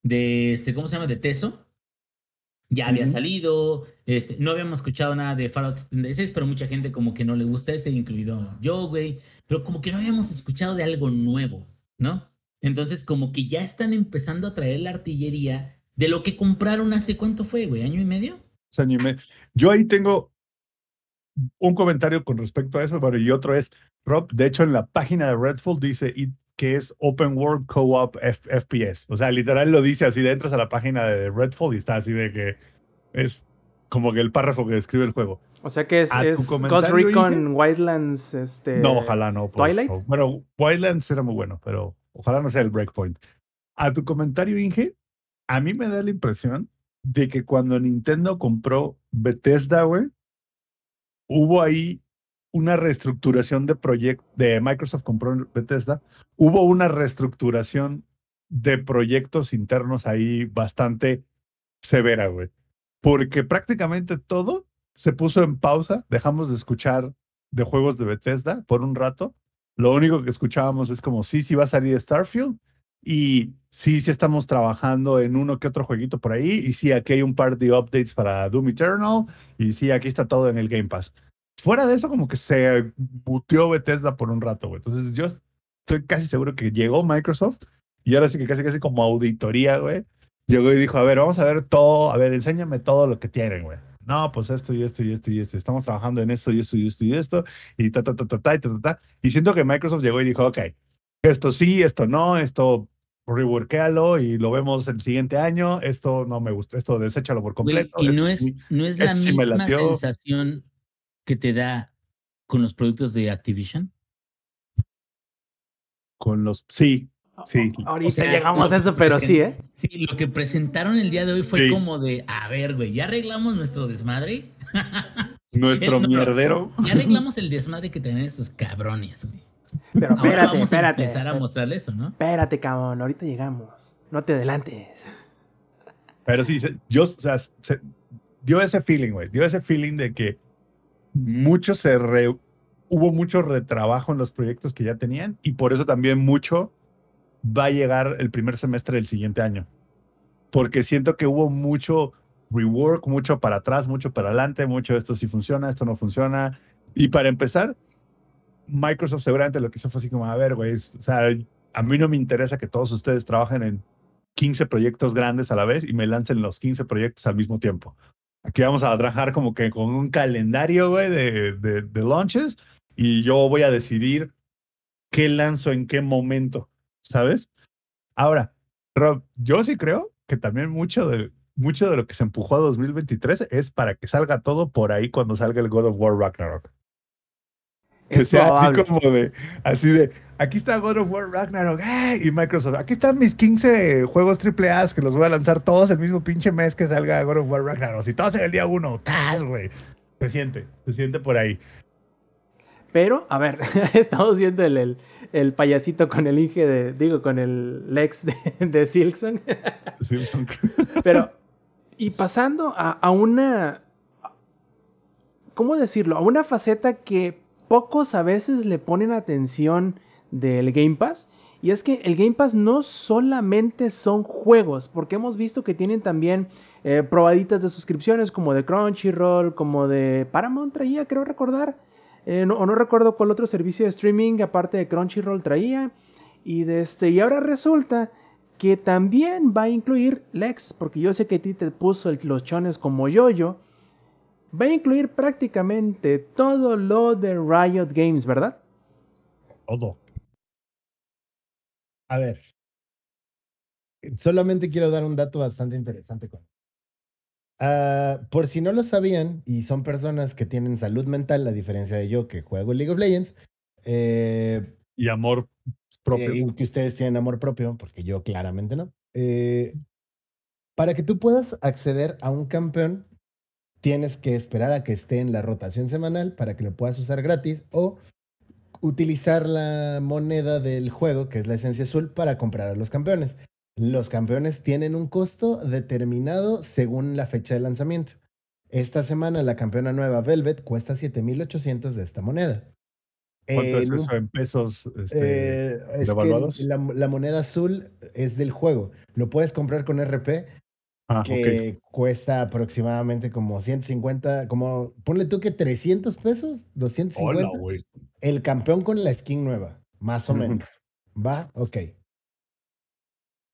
de este, ¿cómo se llama? De Teso. Ya había salido, este, no habíamos escuchado nada de Fallout 76, pero mucha gente como que no le gusta ese, incluido yo, güey, pero como que no habíamos escuchado de algo nuevo, ¿no? Entonces como que ya están empezando a traer la artillería de lo que compraron hace cuánto fue, güey, año y medio. Ese anime. Yo ahí tengo un comentario con respecto a eso, pero y otro es, Rob, de hecho en la página de Redfall dice que es Open World Co-op FPS. O sea, literal lo dice así, de entras a la página de Redfall y está así de que es como que el párrafo que describe el juego. O sea que es, ¿A tu es Ghost Recon? Wildlands, este... No, ojalá no. por ¿Twilight? favor. Bueno, Wildlands era muy bueno, pero ojalá no sea el Breakpoint. A tu comentario, Inge, a mí me da la impresión de que cuando Nintendo compró Bethesda, güey, hubo ahí una reestructuración de proyecto, de Microsoft compró Bethesda, hubo una reestructuración de proyectos internos ahí bastante severa, güey. Porque prácticamente todo se puso en pausa, dejamos de escuchar de juegos de Bethesda por un rato. Lo único que escuchábamos es como, sí, sí va a salir Starfield y sí, sí estamos trabajando en uno que otro jueguito por ahí y sí, aquí hay un par de updates para Doom Eternal y sí, aquí está todo en el Game Pass. Fuera de eso, como que se muteó Bethesda por un rato, güey. Entonces yo estoy casi seguro que llegó Microsoft y ahora sí que casi, casi como auditoría, güey. Llegó y dijo, a ver, vamos a ver todo, a ver, enséñame todo lo que tienen, güey no, pues esto y esto y esto y esto, estamos trabajando en esto y esto y esto y esto, y ta, ta, ta, ta, ta, y ta, ta, ta. Y siento que Microsoft llegó y dijo, ok, esto sí, esto no, esto reworkéalo y lo vemos el siguiente año, esto no me gusta, esto deséchalo por completo. y no es, sí, no es la sí misma latió. sensación que te da con los productos de Activision. con los, sí, sí. Ahorita O sea, llegamos a eso, pero sí, ¿eh? Sí, lo que presentaron el día de hoy fue Sí. como de, a ver, güey, ya arreglamos nuestro desmadre. [laughs] Nuestro No, mierdero. Ya arreglamos el desmadre que tienen esos cabrones, güey. Pero Ahora espérate, vamos espérate. a empezar a mostrarle eso, ¿no? Espérate, cabrón, ahorita llegamos. No te adelantes. Pero sí, yo, o sea, se- dio ese feeling, güey. Dio ese feeling de que mucho se re- hubo mucho retrabajo en los proyectos que ya tenían y por eso también mucho va a llegar el primer semestre del siguiente año. Porque siento que hubo mucho rework, mucho para atrás, mucho para adelante, mucho esto sí funciona, esto no funciona. Y para empezar, Microsoft seguramente lo que hizo fue así como, a ver, güey, o sea, a mí no me interesa que todos ustedes trabajen en 15 proyectos grandes a la vez y me lancen los 15 proyectos al mismo tiempo. Aquí vamos a trabajar como que con un calendario, güey, de, de, de launches y yo voy a decidir qué lanzo en qué momento, ¿sabes? Ahora, Rob, yo sí creo que también mucho de, mucho de lo que se empujó a 2023 es para que salga todo por ahí cuando salga el God of War Ragnarok. Es sea así como de, así de, aquí está God of War Ragnarok, ¡eh! y Microsoft, aquí están mis 15 juegos AAA que los voy a lanzar todos el mismo pinche mes que salga God of War Ragnarok, y todos en el día uno, ¡tas, güey! Se siente, se siente por ahí. Pero, a ver, [laughs] estamos viendo el, el, el payasito con el Inge de, digo, con el Lex de, de Silkson. [laughs] Sí, son- Pero, y pasando a, a una, ¿cómo decirlo? A una faceta que pocos a veces le ponen atención del Game Pass. Y es que el Game Pass no solamente son juegos, porque hemos visto que tienen también eh, probaditas de suscripciones como de Crunchyroll, como de Paramount traía, creo recordar. Eh, o no recuerdo cuál otro servicio de streaming aparte de Crunchyroll traía. Y, este, y ahora resulta que también va a incluir Lex, porque yo sé que a ti te puso el- los chones como yo-yo. Va a incluir prácticamente todo lo de Riot Games, ¿verdad? todo. A ver. Solamente quiero dar un dato bastante interesante. Con... Ah, por si no lo sabían, y son personas que tienen salud mental, a diferencia de yo que juego League of Legends, eh, Y amor propio. eh, y que ustedes tienen amor propio, porque yo claramente no. eh, para que tú puedas acceder a un campeón, tienes que esperar a que esté en la rotación semanal para que lo puedas usar gratis o utilizar la moneda del juego, que es la esencia azul, para comprar a los campeones. Los campeones tienen un costo determinado según la fecha de lanzamiento. Esta semana la campeona nueva Velvet cuesta 7800 de esta moneda. ¿Cuánto es eso en pesos? Este, eh, es que la, la moneda azul es del juego. Lo puedes comprar con RP, ah, que cuesta aproximadamente como 150, como ponle tú que 300 pesos, 250. Hola, güey. el campeón con la skin nueva, más o menos. Va, ok.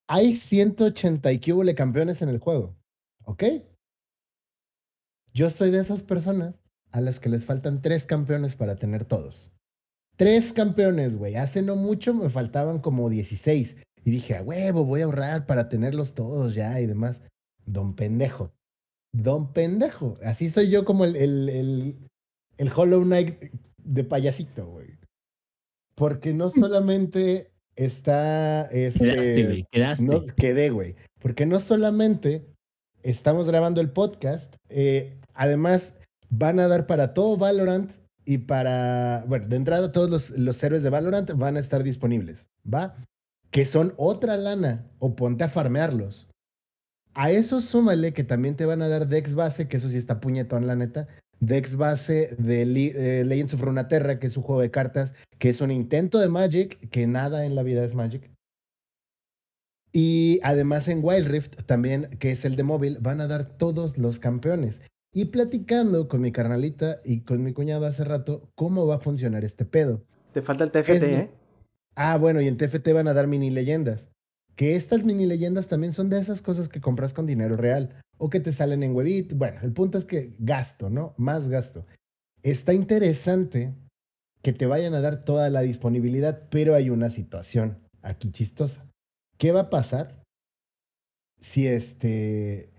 Hay 180 y cúbole campeones en el juego, ¿ok? Yo soy de esas personas a las que les faltan tres campeones para tener todos. Tres campeones, güey. Hace no mucho me faltaban como 16. Y dije, a huevo, voy a ahorrar para tenerlos todos ya y demás. Don pendejo. Don pendejo. Así soy yo como el, el, el, el Hollow Knight de payasito, güey. Porque no solamente está. Quedaste, Este, güey, quedaste. no, quedé, güey. Porque no solamente estamos grabando el podcast. eh, además, van a dar para todo Valorant y para, bueno, de entrada todos los, los héroes de Valorant van a estar disponibles, ¿va? Que son otra lana o ponte a farmearlos. A eso súmale que también te van a dar Dex base, que eso sí está puñetón, la neta. Dex base de Li- eh, Legends of Runeterra, que es un juego de cartas, que es un intento de Magic, que nada en la vida es Magic. Y además en Wild Rift, también, que es el de móvil, van a dar todos los campeones. Y platicando con mi carnalita y con mi cuñado hace rato, cómo va a funcionar este pedo. Te falta el TFT, Es- ¿eh? Ah, bueno, y en TFT van a dar mini leyendas. Que estas mini leyendas también son de esas cosas que compras con dinero real o que te salen en Webit. Bueno, el punto es que gasto, ¿no? Más gasto. Está interesante que te vayan a dar toda la disponibilidad, pero hay una situación aquí chistosa. ¿Qué va a pasar si este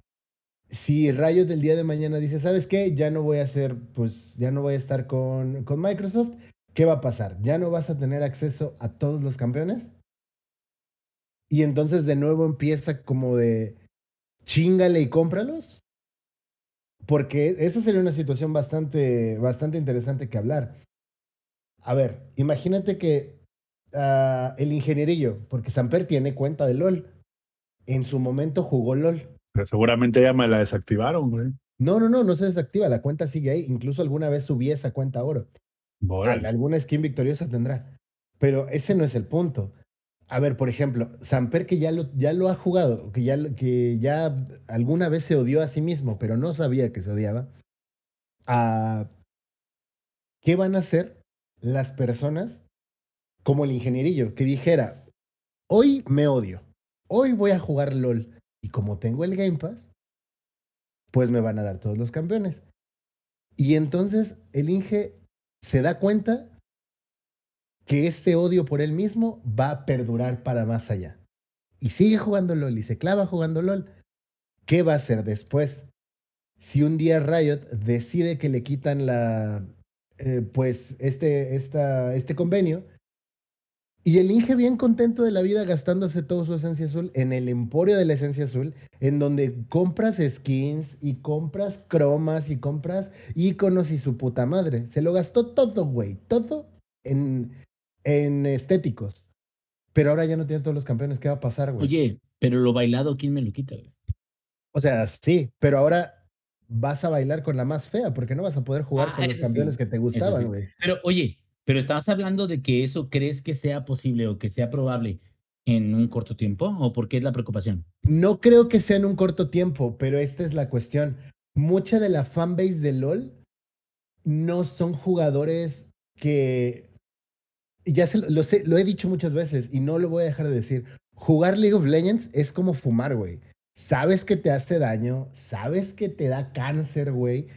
si Riot del día de mañana dice, ¿sabes qué? Ya no voy a hacer, pues ya no voy a estar con, con Microsoft. ¿Qué va a pasar? ¿Ya no vas a tener acceso a todos los campeones? Y entonces de nuevo empieza como de chingale y cómpralos. Porque esa sería una situación bastante, bastante interesante que hablar. A ver, imagínate que ah, el ingenierillo, porque Samper tiene cuenta de LOL, en su momento jugó LOL. Pero seguramente ya me la desactivaron, güey. No, no, no, no se desactiva, la cuenta sigue ahí. Incluso alguna vez subí esa cuenta oro. Órale. alguna skin victoriosa tendrá. Pero ese no es el punto. A ver, por ejemplo, Samper que ya lo, ya lo ha jugado, que ya, que ya alguna vez se odió a sí mismo, pero no sabía que se odiaba. Ah, ¿Qué van a hacer las personas como el ingenierillo que dijera, hoy me odio, hoy voy a jugar LOL y como tengo el Game Pass, pues me van a dar todos los campeones. Y entonces el Inge se da cuenta que ese odio por él mismo va a perdurar para más allá. Y sigue jugando LOL y se clava jugando LOL. ¿Qué va a hacer después? Si un día Riot decide que le quitan la, eh, pues, este, esta, este convenio, y el Inge bien contento de la vida gastándose todo su esencia azul en el emporio de la esencia azul, en donde compras skins y compras cromas y compras iconos y su puta madre. Se lo gastó todo, güey, todo en, en estéticos. Pero ahora ya no tiene todos los campeones. ¿Qué va a pasar, güey? Oye, pero lo bailado, ¿quién me lo quita? güey? O sea, sí, pero ahora vas a bailar con la más fea porque no vas a poder jugar Ah, con los campeones sí, que te gustaban, sí. güey. Pero oye, pero estabas hablando de que eso crees que sea posible o que sea probable en un corto tiempo o por qué es la preocupación? No creo que sea en un corto tiempo, pero esta es la cuestión. Mucha de la fanbase de LOL no son jugadores que. Ya se lo, lo sé, he dicho muchas veces y no lo voy a dejar de decir. Jugar League of Legends es como fumar, güey. Sabes que te hace daño, sabes que te da cáncer, güey,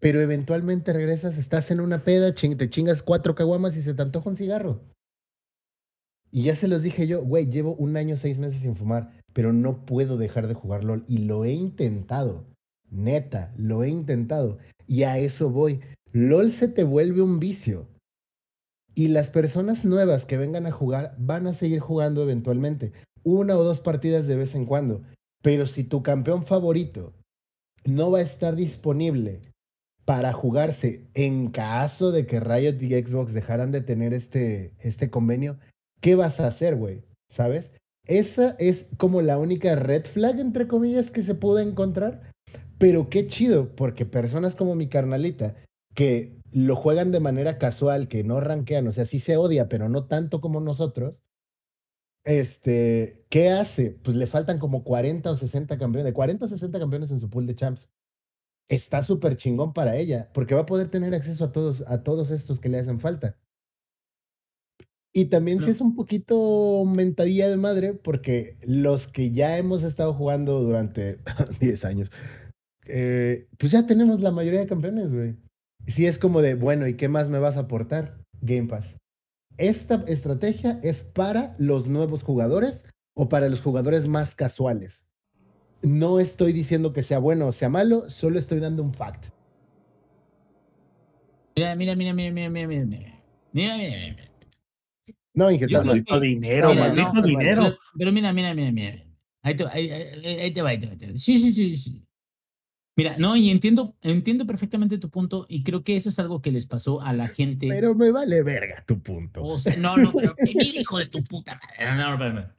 pero eventualmente regresas, estás en una peda, ching- te chingas cuatro caguamas y se te antoja un cigarro. Y ya se los dije yo, güey, llevo un año, seis meses sin fumar, pero no puedo dejar de jugar LOL. Y lo he intentado. Neta, lo he intentado. Y a eso voy. LOL se te vuelve un vicio. Y las personas nuevas que vengan a jugar van a seguir jugando eventualmente. Una o dos partidas de vez en cuando. Pero si tu campeón favorito no va a estar disponible para jugarse en caso de que Riot y Xbox dejaran de tener este, este convenio, ¿qué vas a hacer, güey? ¿Sabes? Esa es como la única red flag, entre comillas, que se pudo encontrar. Pero qué chido, porque personas como mi carnalita, que lo juegan de manera casual, que no rankean, o sea, sí se odia, pero no tanto como nosotros. Este, ¿qué hace? Pues le faltan como 40 o 60 campeones, de 40 a 60 campeones en su pool de champs. Está súper chingón para ella, porque va a poder tener acceso a todos, a todos estos que le hacen falta. Y también sí No. es un poquito mentadilla de madre, porque los que ya hemos estado jugando durante [laughs] 10 años, eh, pues ya tenemos la mayoría de campeones, güey. Sí es como de, bueno, ¿y qué más me vas a aportar? Game Pass. Esta estrategia es para los nuevos jugadores o para los jugadores más casuales. No estoy diciendo que sea bueno o sea malo, solo estoy dando un fact. Mira, mira, mira, mira, mira, mira, mira, mira. Mira, mira, mira, mira. No, Inge, mal. Dinero, Mira, maldito no, dinero. Pero, pero mira, mira, mira, mira. Ahí te, ahí, ahí- ahí te va, ahí te va, ahí te va. Sí, sí, sí, sí. Mira, no, y entiendo, entiendo perfectamente tu punto y creo que eso es algo que les pasó a la gente. Pero me vale verga tu punto. O sea, no, no, pero mira, hijo de tu puta madre. No, no, espérame.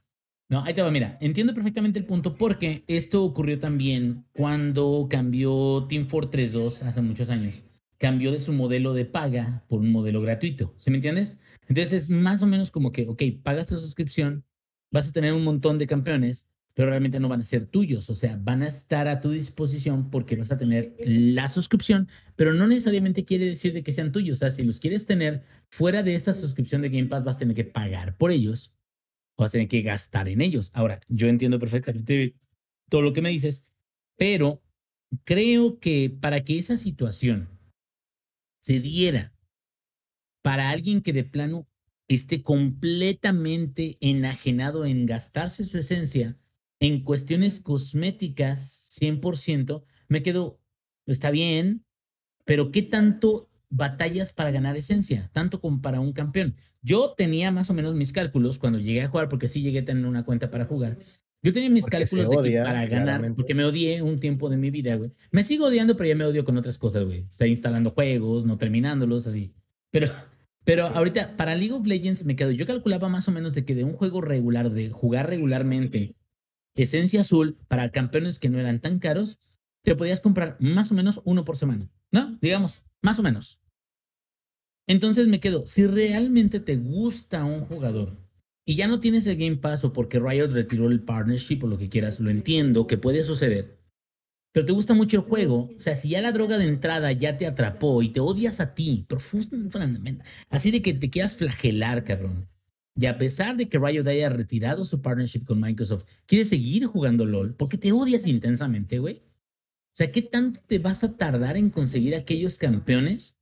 No, ahí te va, mira, entiendo perfectamente el punto porque esto ocurrió también cuando cambió Team Fortress 2 hace muchos años. Cambió de su modelo de paga por un modelo gratuito, ¿sí me entiendes? Entonces es más o menos como que, ok, pagas tu suscripción, vas a tener un montón de campeones, pero realmente no van a ser tuyos, o sea, van a estar a tu disposición porque vas a tener la suscripción, pero no necesariamente quiere decir de que sean tuyos, o sea, si los quieres tener fuera de esta suscripción de Game Pass, vas a tener que pagar por ellos, o vas a tener que gastar en ellos. Ahora, yo entiendo perfectamente todo lo que me dices, pero creo que para que esa situación se diera para alguien que de plano esté completamente enajenado en gastarse su esencia en cuestiones cosméticas 100%, me quedo, está bien, pero ¿qué tanto batallas para ganar esencia? Tanto como para un campeón. Yo tenía más o menos mis cálculos cuando llegué a jugar, porque sí llegué a tener una cuenta para jugar. Yo tenía mis Porque cálculos de que odia, para ganar, claramente. porque me odié un tiempo de mi vida, güey. Me sigo odiando, pero ya me odio con otras cosas, güey. O sea, instalando juegos, no terminándolos, así. Pero, [laughs] pero ahorita, para League of Legends me quedo. Yo calculaba más o menos de que de un juego regular, de jugar regularmente, esencia azul, para campeones que no eran tan caros, te podías comprar más o menos uno por semana, ¿no? Digamos, más o menos. Entonces me quedo, si realmente te gusta un jugador y ya no tienes el Game Pass o porque Riot retiró el partnership o lo que quieras, lo entiendo, que puede suceder. Pero te gusta mucho el juego, o sea, si ya la droga de entrada ya te atrapó y te odias a ti, profundamente, así de que te quieras flagelar, cabrón. Y a pesar de que Riot haya retirado su partnership con Microsoft, quieres seguir jugando LOL porque te odias intensamente, güey. O sea, ¿qué tanto te vas a tardar en conseguir aquellos campeones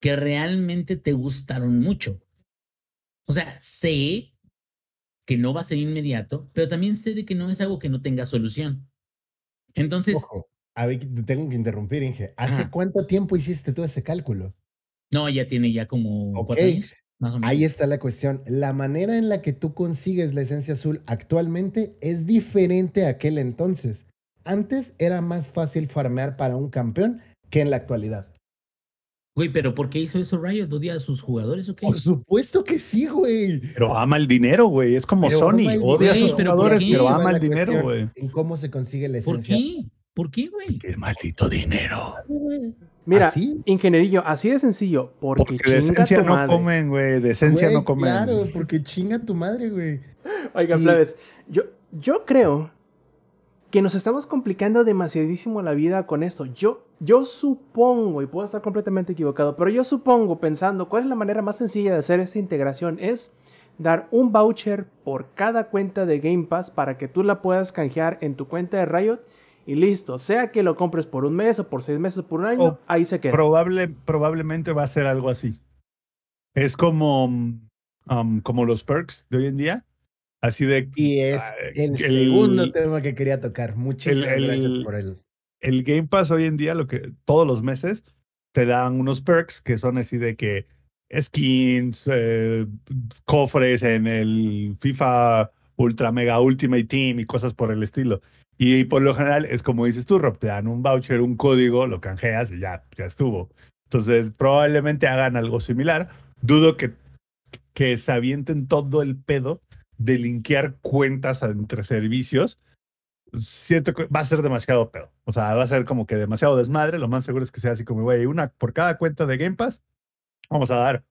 que realmente te gustaron mucho? O sea, sé que no va a ser inmediato, pero también sé de que no es algo que no tenga solución. Entonces, Ojo, a ver, te tengo que interrumpir, Inge. ¿Hace Ajá. cuánto tiempo hiciste todo ese cálculo? no, ya tiene ya como cuatro años. Ahí está la cuestión. La manera en la que tú consigues la esencia azul actualmente es diferente a aquel entonces. Antes era más fácil farmear para un campeón que en la actualidad. Güey, pero ¿por qué hizo eso Riot? ¿Odia a sus jugadores o qué? Por supuesto que sí, güey. Pero ama el dinero, güey. Es como Pero Sony. el Odia a sus pero ¿por jugadores, qué? pero ama el dinero, güey. En cómo se consigue la ¿Por esencia. qué? ¿Por qué, güey? Qué maldito dinero. Mira, ¿Así? ingenierillo, así de sencillo, porque, Porque de chinga esencia tu no madre. comen, güey. De esencia Güey, no comen. Claro, porque chinga tu madre, güey. Oigan, Y- yo, yo creo que nos estamos complicando demasiadísimo la vida con esto. Yo, yo supongo, y puedo estar completamente equivocado, pero yo supongo, pensando, ¿cuál es la manera más sencilla de hacer esta integración? Es dar un voucher por cada cuenta de Game Pass para que tú la puedas canjear en tu cuenta de Riot y listo. Sea que lo compres por un mes o por seis meses o por un año, O ahí se queda. Probable, probablemente va a ser algo así. Es como, um, como los perks de hoy en día. Así de Y es Ah, el, el- segundo tema que quería tocar. Muchísimas el- gracias el- por el. el Game Pass hoy en día, lo que todos los meses te dan unos perks que son así de que skins, eh, cofres en el FIFA Ultra Mega Ultimate Team y cosas por el estilo. Y por lo general es como dices tú, Rob, te dan un voucher, un código, lo canjeas y ya, ya estuvo. Entonces probablemente hagan algo similar. Dudo que, que se avienten todo el pedo de linkear cuentas entre servicios siento que va a ser demasiado pedo. O sea, va a ser como que demasiado desmadre. Lo más seguro es que sea así como, güey, una por cada cuenta de Game Pass, vamos a dar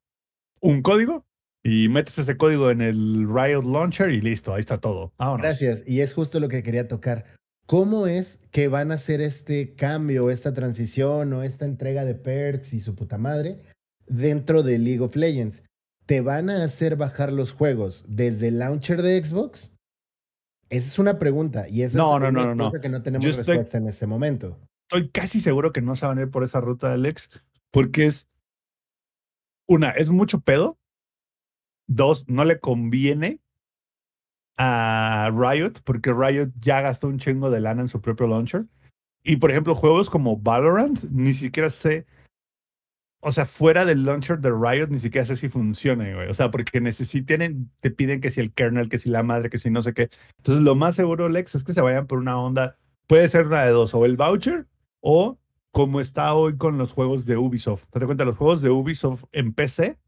un código y metes ese código en el Riot Launcher y listo, ahí está todo. Vámonos. Gracias. Y es justo lo que quería tocar. ¿Cómo es que van a hacer este cambio, esta transición o esta entrega de perks y su puta madre dentro de League of Legends? ¿Te van a hacer bajar los juegos desde el launcher de Xbox? Esa es una pregunta y eso No, es no, una no, no. cosa que no tenemos Yo estoy- respuesta en este momento. Estoy casi seguro que no se van a ir por esa ruta, Alex, porque es una, es mucho pedo. Dos, no le conviene a Riot, porque Riot ya gastó un chingo de lana en su propio launcher. Y por ejemplo, juegos como Valorant, ni siquiera sé. O sea, fuera del launcher de Riot, ni siquiera sé si funciona, güey. O sea, porque necesitan, te piden que si el kernel, que si la madre, que si no sé qué. Entonces, lo más seguro, Lex, es que se vayan por una onda. Puede ser una de dos, o el voucher o como está hoy con los juegos de Ubisoft. Te das cuenta, los juegos de Ubisoft en PC,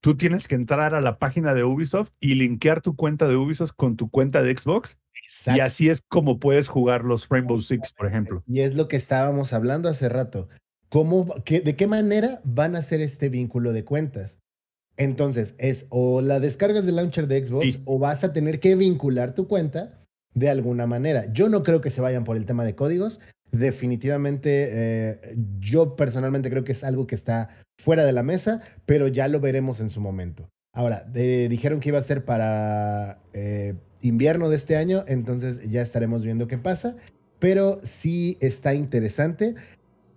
tú tienes que entrar a la página de Ubisoft y linkear tu cuenta de Ubisoft con tu cuenta de Xbox. Y así es como puedes jugar los Rainbow Six, por ejemplo. Y es lo que estábamos hablando hace rato. ¿Cómo, qué, ¿De qué manera van a hacer este vínculo de cuentas? Entonces, es o la descargas del launcher de Xbox Sí. o vas a tener que vincular tu cuenta de alguna manera. Yo no creo que se vayan por el tema de códigos. Definitivamente, eh, yo personalmente creo que es algo que está fuera de la mesa, pero ya lo veremos en su momento. Ahora, dijeron que iba a ser para eh, invierno de este año, entonces ya estaremos viendo qué pasa, pero sí está interesante.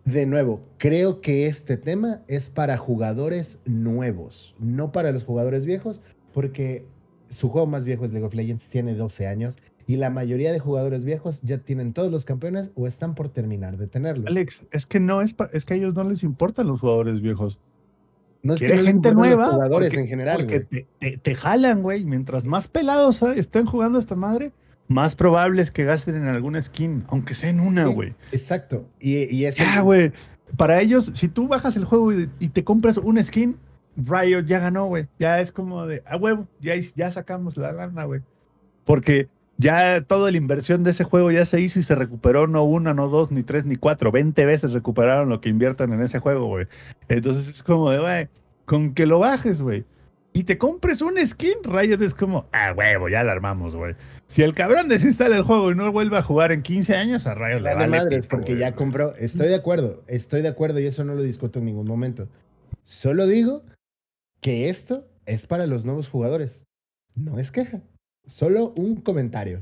De nuevo, creo que este tema es para jugadores nuevos, no para los jugadores viejos, porque su juego más viejo es League of Legends, tiene 12 años y la mayoría de jugadores viejos ya tienen todos los campeones o están por terminar de tenerlos. Alex, es que no es, es que a ellos no les importan los jugadores viejos. no es que Quiere no gente nueva. jugadores porque- en general. Porque te, te- te jalan, güey. Mientras más pelados ah, estén jugando esta madre, más probable es que gasten en alguna skin, aunque sea en una, Sí, güey. Exacto. Y, y es Ya, güey. Para ellos, si tú bajas el juego y, y te compras un skin, Riot ya ganó, güey. Ya es como de, a huevo, ya, ya sacamos la lana, güey. Porque ya toda la inversión de ese juego ya se hizo y se recuperó no una, no dos, ni tres, ni cuatro. 20 veces recuperaron lo que inviertan en ese juego, güey. Entonces es como de, güey, con que lo bajes, güey. Y te compres un skin, Riot es como, ah, huevo, ya la armamos, güey. Si el cabrón desinstala el juego y no vuelve a jugar en 15 años, a Riot le Vale madres, pito, porque ya compró. Estoy de acuerdo, estoy de acuerdo y eso no lo discuto en ningún momento. Solo digo que esto es para los nuevos jugadores. No es queja, solo un comentario.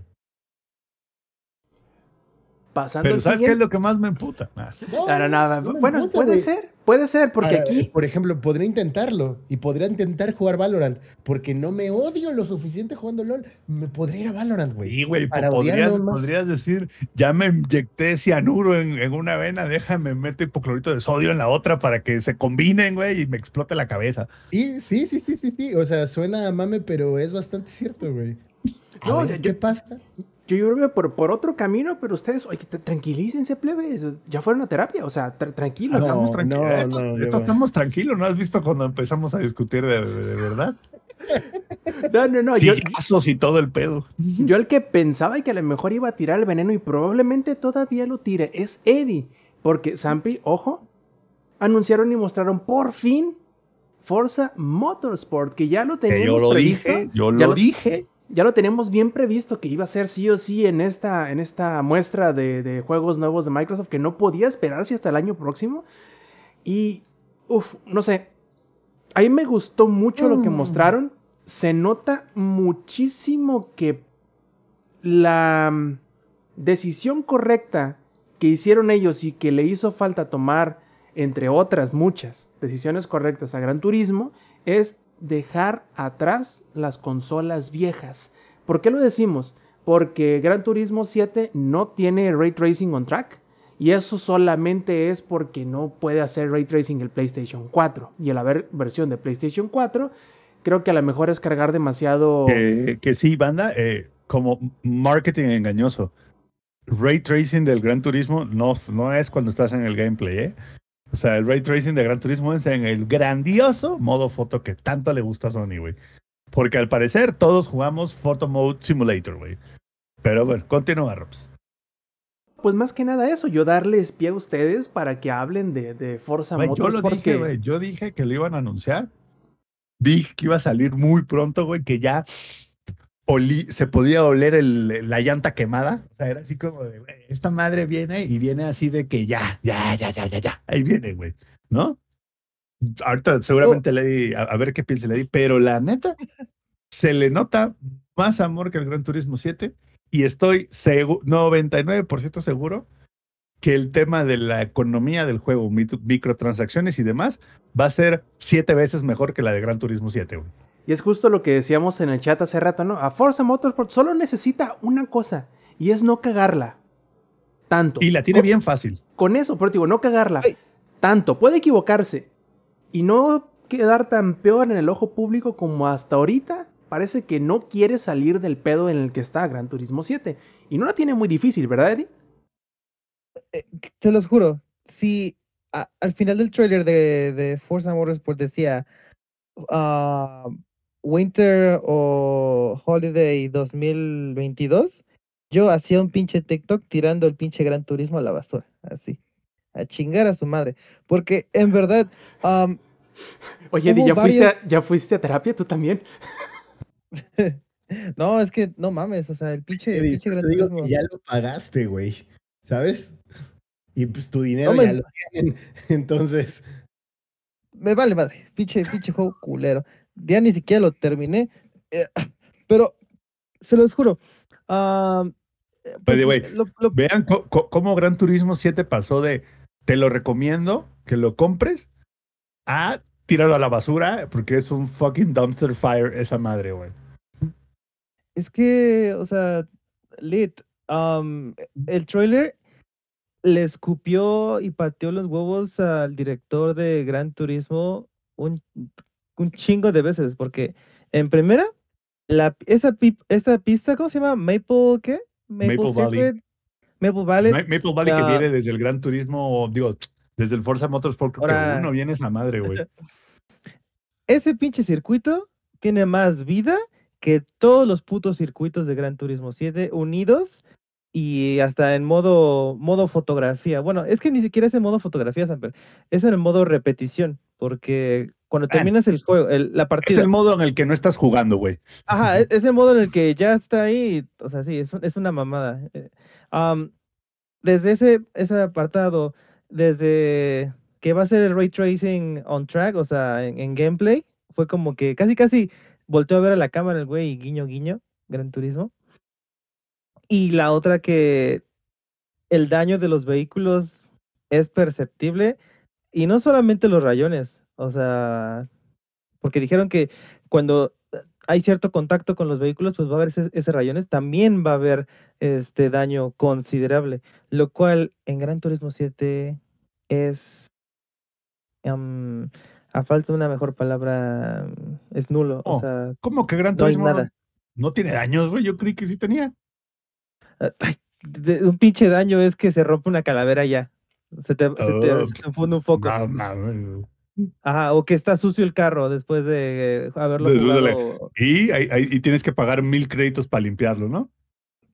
Pasando Pero ¿sabes qué es lo que más me emputa? No, no, no, no me Bueno, puede güey. ser, puede ser, porque aquí. Por ejemplo, podría intentarlo y podría intentar jugar Valorant porque no me odio lo suficiente jugando LOL. Me podría ir a Valorant, güey. Sí, güey, para podrías, podrías decir, ya me inyecté cianuro en, en una vena, déjame meter hipoclorito de sodio en la otra para que se combinen, güey, y me explote la cabeza. Sí, sí, sí, sí, sí, sí. O sea, suena a mame, pero es bastante cierto, güey. No, ver, yo- ¿qué yo- pasa? Yo iba por, por otro camino, pero ustedes, oye, tranquilícense, plebes. Ya fueron a terapia, o sea, tra- tranquilos. No, estamos tranquilos. no, estos, no, estos yo- estamos tranquilos, ¿no has visto cuando empezamos a discutir de, de- de verdad? [laughs] No, no, no. Yo, y todo el pedo. yo el que pensaba que a lo mejor iba a tirar el veneno y probablemente todavía lo tire es Eddie. Porque Zampi, ojo, anunciaron y mostraron por fin Forza Motorsport, que ya lo Que teníamos yo lo previsto. dije, yo Ya lo- dije. Ya lo teníamos bien previsto que iba a ser sí o sí en esta, en esta muestra de, de juegos nuevos de Microsoft que no podía esperarse hasta el año próximo. Y, uff, no sé. A mí me gustó mucho lo que mostraron. Se nota muchísimo que la mm, decisión correcta que hicieron ellos y que le hizo falta tomar, entre otras muchas decisiones correctas a Gran Turismo, es dejar atrás las consolas viejas. ¿Por qué lo decimos? Porque Gran Turismo 7 no tiene ray tracing on track. Y eso solamente es porque no puede hacer ray tracing el PlayStation 4. Y el haber versión de PlayStation 4, creo que a lo mejor es cargar demasiado. Que, que sí, banda, eh, como marketing engañoso. Ray tracing del Gran Turismo no, no es cuando estás en el gameplay, ¿eh? O sea, el ray tracing de Gran Turismo es en el grandioso modo foto que tanto le gusta a Sony, güey. Porque al parecer todos jugamos Photo Mode Simulator, güey. Pero bueno, continúa, Robs. Pues más que nada eso, yo darles pie a ustedes para que hablen de, de Forza Güey, yo lo Motorsport. dije, güey. Yo dije que lo iban a anunciar. Dije que iba a salir muy pronto, güey, que ya olí- se podía oler el- la llanta quemada. O sea, era así como de, güey, esta madre viene y viene así de que ya, ya, ya, ya, ya, ya. Ahí viene, güey. ¿No? Ahorita seguramente le di, a, a ver qué piensa le di, pero la neta, se le nota más amor que el Gran Turismo 7 y estoy segu- 99% seguro que el tema de la economía del juego, microtransacciones y demás, va a ser siete veces mejor que la de Gran Turismo 7, güey. Y es justo lo que decíamos en el chat hace rato, ¿no? A Forza Motorsport solo necesita una cosa y es no cagarla. Tanto. Y la tiene Con- bien fácil. Con eso, pero digo, no cagarla. Ay. Tanto. Puede equivocarse y no quedar tan peor en el ojo público como hasta ahorita. Parece que no quiere salir del pedo en el que está Gran Turismo 7. Y no la tiene muy difícil, ¿verdad, Eddie? eh, te los juro, si a- al final del trailer de, de Forza Motorsport decía ah, Winter o Holiday 2022, yo hacía un pinche TikTok tirando el pinche Gran Turismo a la basura, así, a chingar a su madre, porque en verdad, Oye, Eddie, ¿ya, fuiste a, ¿ya fuiste a terapia tú también? [laughs] no, es que no mames, o sea, el pinche, el pinche Gran Turismo. ya lo pagaste, güey. ¿Sabes? Y pues tu dinero No me- ya lo tienen. [laughs] Entonces, Me vale madre, pinche, pinche juego culero. Ya ni siquiera lo terminé. eh, pero, se los juro. the pues, way, lo- lo- Vean cómo Gran Turismo 7 pasó de te lo recomiendo que lo compres a tirarlo a la basura porque es un fucking dumpster fire esa madre, güey. es que, o sea, lit. el trailer le escupió y pateó los huevos al director de Gran Turismo un, un chingo de veces, porque en primera, la, esa, esa pista, ¿cómo se llama? Maple, ¿qué? Maple Valley. Circuit, Maple Valley. Ma- Maple Valley que ya- viene desde el Gran Turismo, digo, desde el Forza Motorsport, creo Ahora- que uno viene esa madre, güey. [laughs] ese pinche circuito tiene más vida que todos los putos circuitos de Gran Turismo 7 unidos y hasta en modo modo fotografía. Bueno, es que ni siquiera es en modo fotografía, Samper. Es en el modo repetición, porque cuando terminas el juego, el- la Es partida, el modo en el que no estás jugando, güey. ajá, e- es el modo en el que ya está ahí, o sea, sí, es, es una mamada. Am, desde ese, ese apartado, desde que va a ser el ray tracing on track, o sea, en, en gameplay, fue como que casi casi volteó a ver a la cámara el güey y guiño guiño, Gran Turismo. Y la otra que el daño de los vehículos es perceptible y no solamente los rayones, o sea, porque dijeron que cuando hay cierto contacto con los vehículos, pues va a haber ese, ese rayones, también va a haber este daño considerable, lo cual en Gran Turismo 7 es, am, a falta de una mejor palabra, es nulo, Oh, o sea, ¿Cómo que Gran no Turismo no, nada. no tiene daños, güey? Yo creí que sí tenía. Ay, de- un pinche daño es que se rompe una calavera ya. Se te, se te- Oh, se te funde un foco. No, mames. Ajá, o que está sucio el carro después de eh, haberlo Después de la- jugado Y, y tienes que pagar mil créditos para limpiarlo, ¿no?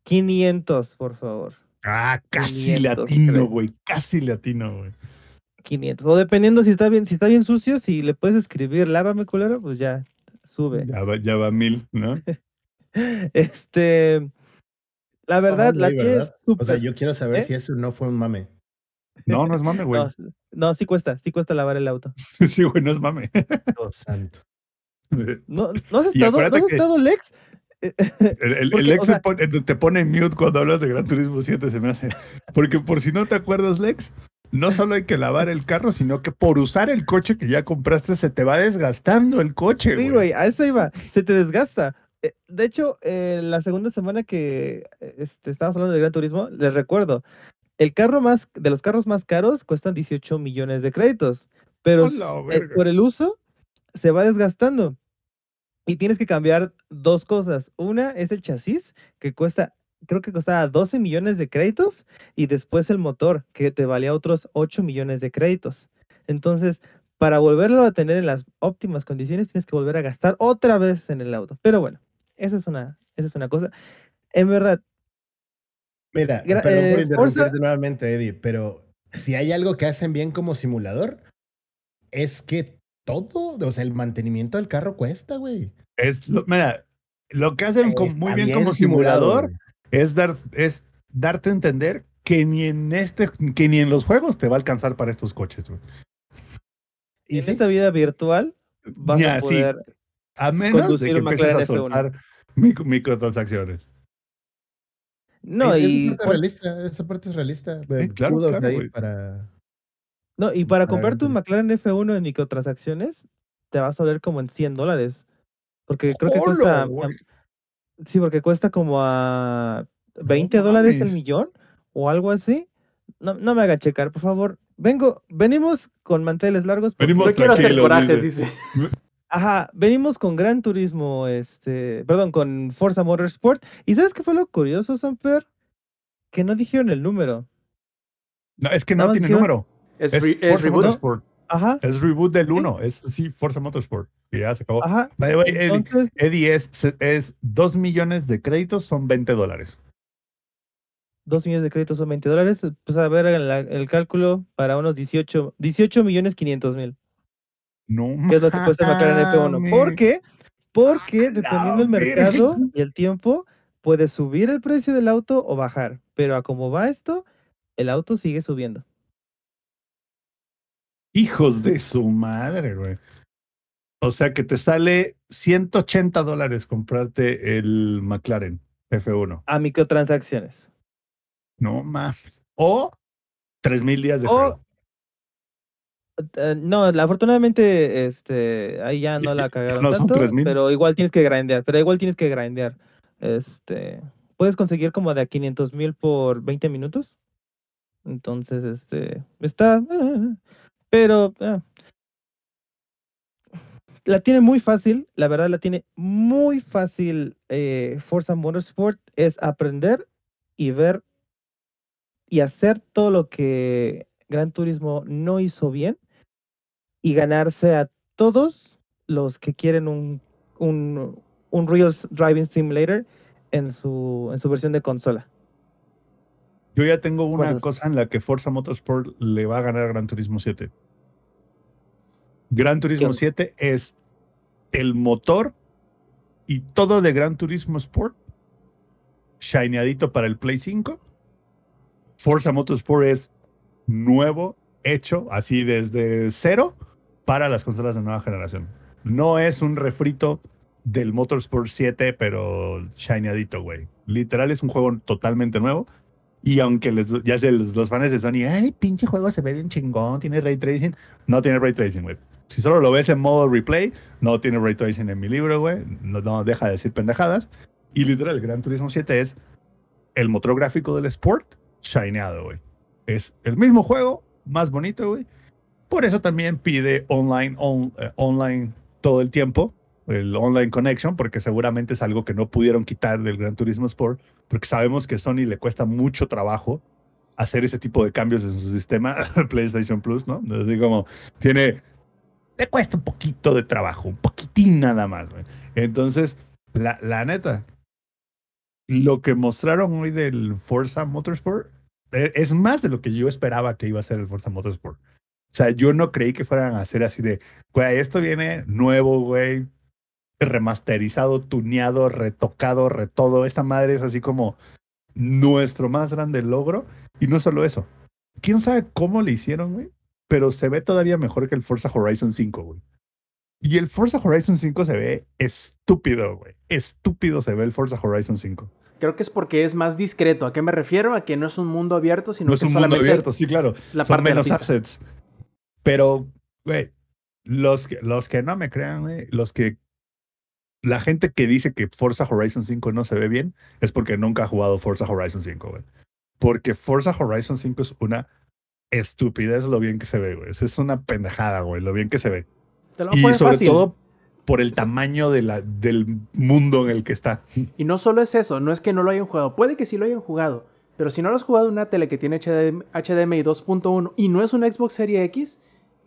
500, por favor. Ah, casi 500 latino, güey. Casi latino, güey. 500. O dependiendo si está bien, si está bien sucio, si le puedes escribir lávame culero, pues ya sube. Ya va, ya va mil, ¿no? [laughs] Este, la verdad, la tienes ¿verdad? O sea, yo quiero saber ¿Eh? si eso no fue un mame. No, no es mame, [laughs] güey. No, sí cuesta, sí cuesta lavar el auto. [laughs] Sí, güey, no es mame. Dios santo. [laughs] ¿No, ¿no has estado, ¿no has estado Lex? El, el- el Porque, Lex o sea- pone- te pone en mute cuando hablas de Gran Turismo 7, se me hace. Porque por si no te acuerdas, Lex, no solo hay que lavar el carro, sino que por usar el coche que ya compraste se te va desgastando el coche, Sí, güey, a eso iba. Se te desgasta. Eh, De hecho, eh, la segunda semana que eh, este, estábamos hablando de Gran Turismo, les recuerdo, el carro más, de los carros más caros cuestan 18 millones de créditos, pero ¡A s- la eh, por el uso se va desgastando. Y tienes que cambiar dos cosas. Una es el chasis, que cuesta, creo que costaba 12 millones de créditos, y después el motor, que te valía otros 8 millones de créditos. Entonces, para volverlo a tener en las óptimas condiciones, tienes que volver a gastar otra vez en el auto. Pero bueno, esa es una, esa es una cosa. En verdad, Mira, Gra- perdón por eh, interrumpirte Forza- nuevamente, Eddie, pero si hay algo que hacen bien como simulador, es que todo, o sea, el mantenimiento del carro cuesta, güey. Es lo- mira, lo que hacen con- muy bien, como simulado, simulador es, dar, es darte a entender que ni en este, que ni en los juegos te va a alcanzar para estos coches, güey. Y en sí, esta vida virtual vas Ya, a sí. poder. A menos de que empieces a McLaren F1. soltar micro- microtransacciones. No, es- esa y, parte es realista, esa parte es realista. Sí, claro, Kudos claro, ahí güey. para... no, y para para comprar tu. McLaren F1 en microtransacciones, te vas a ver como en 100 dólares. Porque creo que ¡Hola, cuesta. güey! Sí, porque cuesta como a 20 No dólares el millón o algo así. No, no me haga checar, por favor. Vengo, venimos con manteles largos. Venimos No quiero hacer corajes, dice. dice. [laughs] Ajá, venimos con Gran Turismo, este, perdón, con Forza Motorsport. ¿Y sabes qué fue lo curioso, Samper? Que no dijeron el número. No, es que no tiene número. Es, Es, re- es Forza reboot. Motorsport. Ajá, Es reboot del 1. Es sí, Forza Motorsport. Y ya se acabó. ajá. By the way, Eddie, Entonces, Eddie es, es 2 millones de créditos, son 20 dólares. 2 millones de créditos son 20 dólares. Pues a ver el, el cálculo para unos 18, 18 millones 500 mil. No ¿Qué es lo que cuesta McLaren F1? mames. ¿Por qué? Porque ¡A la dependiendo del mercado y el tiempo, puede subir el precio del auto o bajar. Pero a cómo va esto, el auto sigue subiendo. Hijos de su madre, güey. O sea que te sale 180 dólares comprarte el McLaren F1. A microtransacciones. No mames. O 3000 días de O- Eh, no, afortunadamente, este, ahí ya no la cagaron no son tanto, 3000. pero igual tienes que grindear, pero igual tienes que grindear. Este, puedes conseguir como de a 500 mil por 20 minutos. Entonces, este, está, eh, pero eh, la tiene muy fácil, la verdad la tiene muy fácil eh, Forza Motorsport, es aprender y ver y hacer todo lo que Gran Turismo no hizo bien y ganarse a todos los que quieren un, un, un Real Driving Simulator en su, en su versión de consola. Yo ya tengo una cosa en la que Forza Motorsport le va a ganar a Gran Turismo 7. Gran Turismo onda? 7 es el motor y todo de Gran Turismo Sport shineadito para el Play 5. Forza Motorsport es nuevo, hecho así desde cero para las consolas de nueva generación. No es un refrito del Motorsport 7, pero shineadito, güey. Literal es un juego totalmente nuevo. Y aunque les, ya sé, los, los fans de Sony, ay, pinche juego se ve bien chingón, tiene ray tracing. No tiene ray tracing, güey. Si solo lo ves en modo replay, no tiene ray tracing en mi libro, güey. No, no deja de decir pendejadas. Y literal, el Gran Turismo 7 es el motor gráfico del Sport shineado, güey. Es el mismo juego, más bonito, güey. Por eso también pide online, on- eh, online todo el tiempo, el online connection, porque seguramente es algo que no pudieron quitar del Gran Turismo Sport, porque sabemos que Sony le cuesta mucho trabajo hacer ese tipo de cambios en su sistema [laughs] PlayStation Plus, ¿no? Así como tiene, le cuesta un poquito de trabajo, un poquitín nada más, güey. Entonces, la, la neta, lo que mostraron hoy del Forza Motorsport es más de lo que yo esperaba que iba a ser el Forza Motorsport. O sea, yo no creí que fueran a hacer así de, güey, esto viene nuevo, güey, remasterizado, tuneado, retocado, retodo. Esta madre es así como nuestro más grande logro. Y no solo eso. ¿Quién sabe cómo le hicieron, güey? Pero se ve todavía mejor que el Forza Horizon 5, güey. Y el Forza Horizon 5 se ve estúpido, güey. Estúpido se ve el Forza Horizon 5. Creo que es porque es más discreto. ¿A qué me refiero? A que no es un mundo abierto, sino No es que un mundo abierto, sí, claro. la Son parte menos assets. Pero, güey, los que, los que no me crean, güey, los que. La gente que dice que Forza Horizon 5 no se ve bien es porque nunca ha jugado Forza Horizon 5, güey. Porque Forza Horizon 5 es una estupidez lo bien que se ve, güey. Es una pendejada, güey, lo bien que se ve. Te lo Y sobre fácil. todo por el tamaño de la, del mundo en el que está. [laughs] Y no solo es eso, no es que no lo hayan jugado. Puede que sí lo hayan jugado. Pero si no lo has jugado en una tele que tiene HDMI, HDMI 2.1 y no es una Xbox Series X,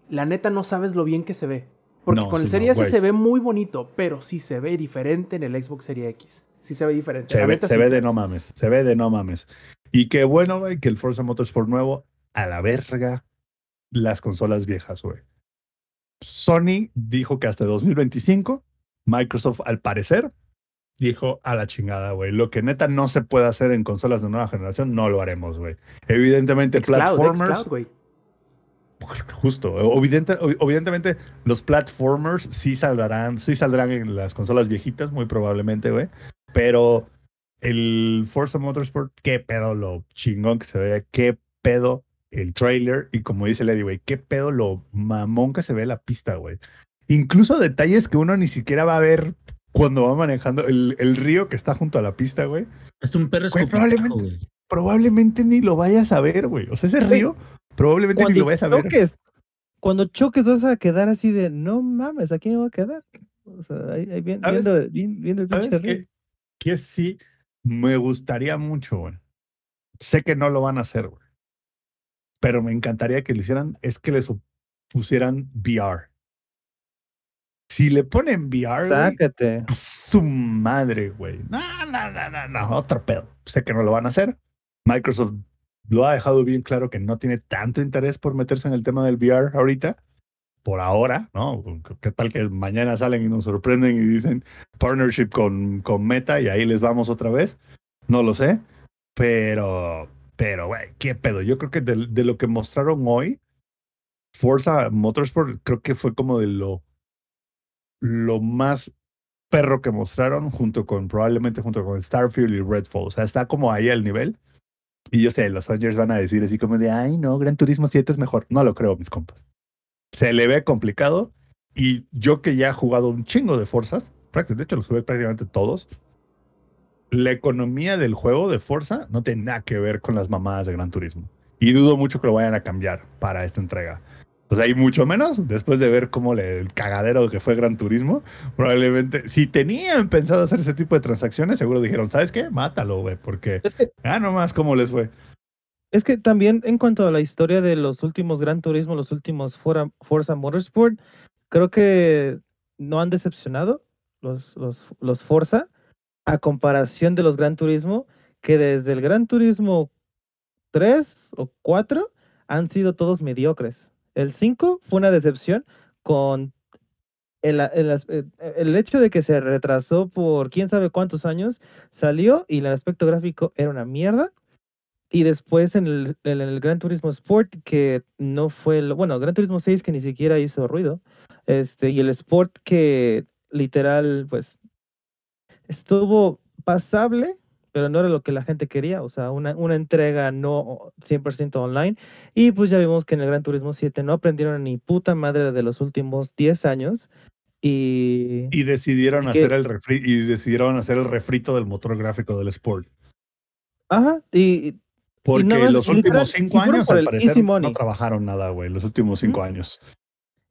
la neta no sabes lo bien que se ve. Porque No, con el sí, Series no, S se ve muy bonito, pero sí se ve diferente en el Xbox Series X. Sí se ve diferente. Se La ve, neta se sí, ve de no mames. Se ve de no mames. Y qué bueno, güey, que el Forza Motorsport nuevo, a la verga, las consolas viejas, güey. Sony dijo que hasta 2025, Microsoft, al parecer, dijo a la chingada, güey. Lo que neta no se puede hacer en consolas de nueva generación, no lo haremos, güey. Evidentemente, platformers. Güey. Justo, evidente- evidentemente los platformers sí saldrán, sí saldrán en las consolas viejitas, muy probablemente, güey. Pero el Forza Motorsport, qué pedo lo chingón que se ve, qué pedo el trailer y como dice Lady, güey, qué pedo lo mamón que se ve la pista, güey. Incluso detalles que uno ni siquiera va a ver cuando va manejando el, el río que está junto a la pista, güey. Hasta un perro Güey, probablemente- güey. Probablemente ni lo vayas a ver, güey. O sea, ese río probablemente ni lo vayas a ver. choques, cuando choques vas a quedar así de, no mames, ¿aquí me voy a quedar? O sea, ahí, ahí viendo, vi- viendo el pinche ¿Sabes río. Que sí me gustaría mucho, güey. Sé que no lo van a hacer, güey. Pero me encantaría que lo hicieran, es que les pusieran VR. Si le ponen VR, Sácate. a su madre, güey. No, no, no, no, no, otro pedo. Sé que no lo van a hacer. Microsoft lo ha dejado bien claro que no tiene tanto interés por meterse en el tema del VR ahorita. Por ahora, ¿no? ¿Qué tal que mañana salen y nos sorprenden y dicen partnership con, con Meta y ahí les vamos otra vez? No lo sé. Pero, pero, güey, qué pedo. Yo creo que de, lo que mostraron hoy, Forza Motorsport creo que fue como de lo, lo más perro que mostraron junto con, probablemente junto con Starfield y Redfall. O sea, está como ahí al nivel. Y yo sé, los Rangers van a decir así como de, ay, no, Gran Turismo 7 es mejor. No lo creo, mis compas. Se le ve complicado. Y yo que ya he jugado un chingo de Forzas, de hecho los jugué prácticamente todos, la economía del juego de Forza no tiene nada que ver con las mamadas de Gran Turismo. Y dudo mucho que lo vayan a cambiar para esta entrega. Pues hay mucho menos, después de ver cómo le, el cagadero que fue Gran Turismo, probablemente, si tenían pensado hacer ese tipo de transacciones, seguro dijeron, ¿sabes qué? Mátalo, güey, porque, Es que, ah, nomás cómo les fue. es que también en cuanto a la historia de los últimos Gran Turismo, los últimos Fora- Forza Motorsport, creo que no han decepcionado los, los, los Forza a comparación de los Gran Turismo, que desde el Gran Turismo 3 o 4 han sido todos mediocres. El 5 fue una decepción con el, el eh, el hecho de que se retrasó por quién sabe cuántos años, salió y el aspecto gráfico era una mierda. Y después en el, en el Gran Turismo Sport, que no fue, lo, bueno, Gran Turismo 6 que ni siquiera hizo ruido, este, y el Sport que literal, pues, estuvo pasable, pero no era lo que la gente quería, o sea, una, una entrega no 100% online. Y pues ya vimos que en el Gran Turismo 7 no aprendieron ni puta madre de los últimos 10 años. Y, Y decidieron Y que- hacer el refri y decidieron hacer el refrito del motor gráfico del Sport. ajá, y, Porque los últimos cinco años, al parecer, no trabajaron nada, güey. Los últimos cinco años.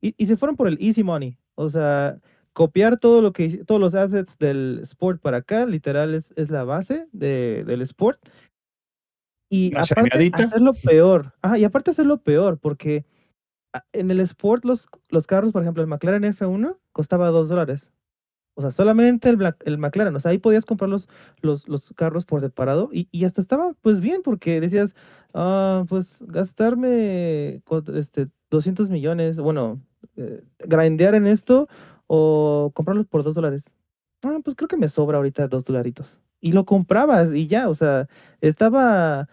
y, y se fueron por el easy money. O sea, copiar todo lo que todos los assets del sport para acá, literal es, es la base de, del sport. Y Una aparte shineadita. hacerlo peor. Ah, y aparte hacerlo peor, porque a- en el sport los, los carros, por ejemplo, el McLaren F1 costaba 2 dólares. O sea, solamente el, Black- el McLaren. O sea, ahí podías comprar los, los, los carros por separado y, y hasta estaba pues bien porque decías, ah, pues gastarme este, 200 millones, bueno, eh, grindear en esto o comprarlos por 2 dólares. Ah, pues creo que me sobra ahorita 2 dolaritos. Y lo comprabas y ya, o sea, estaba,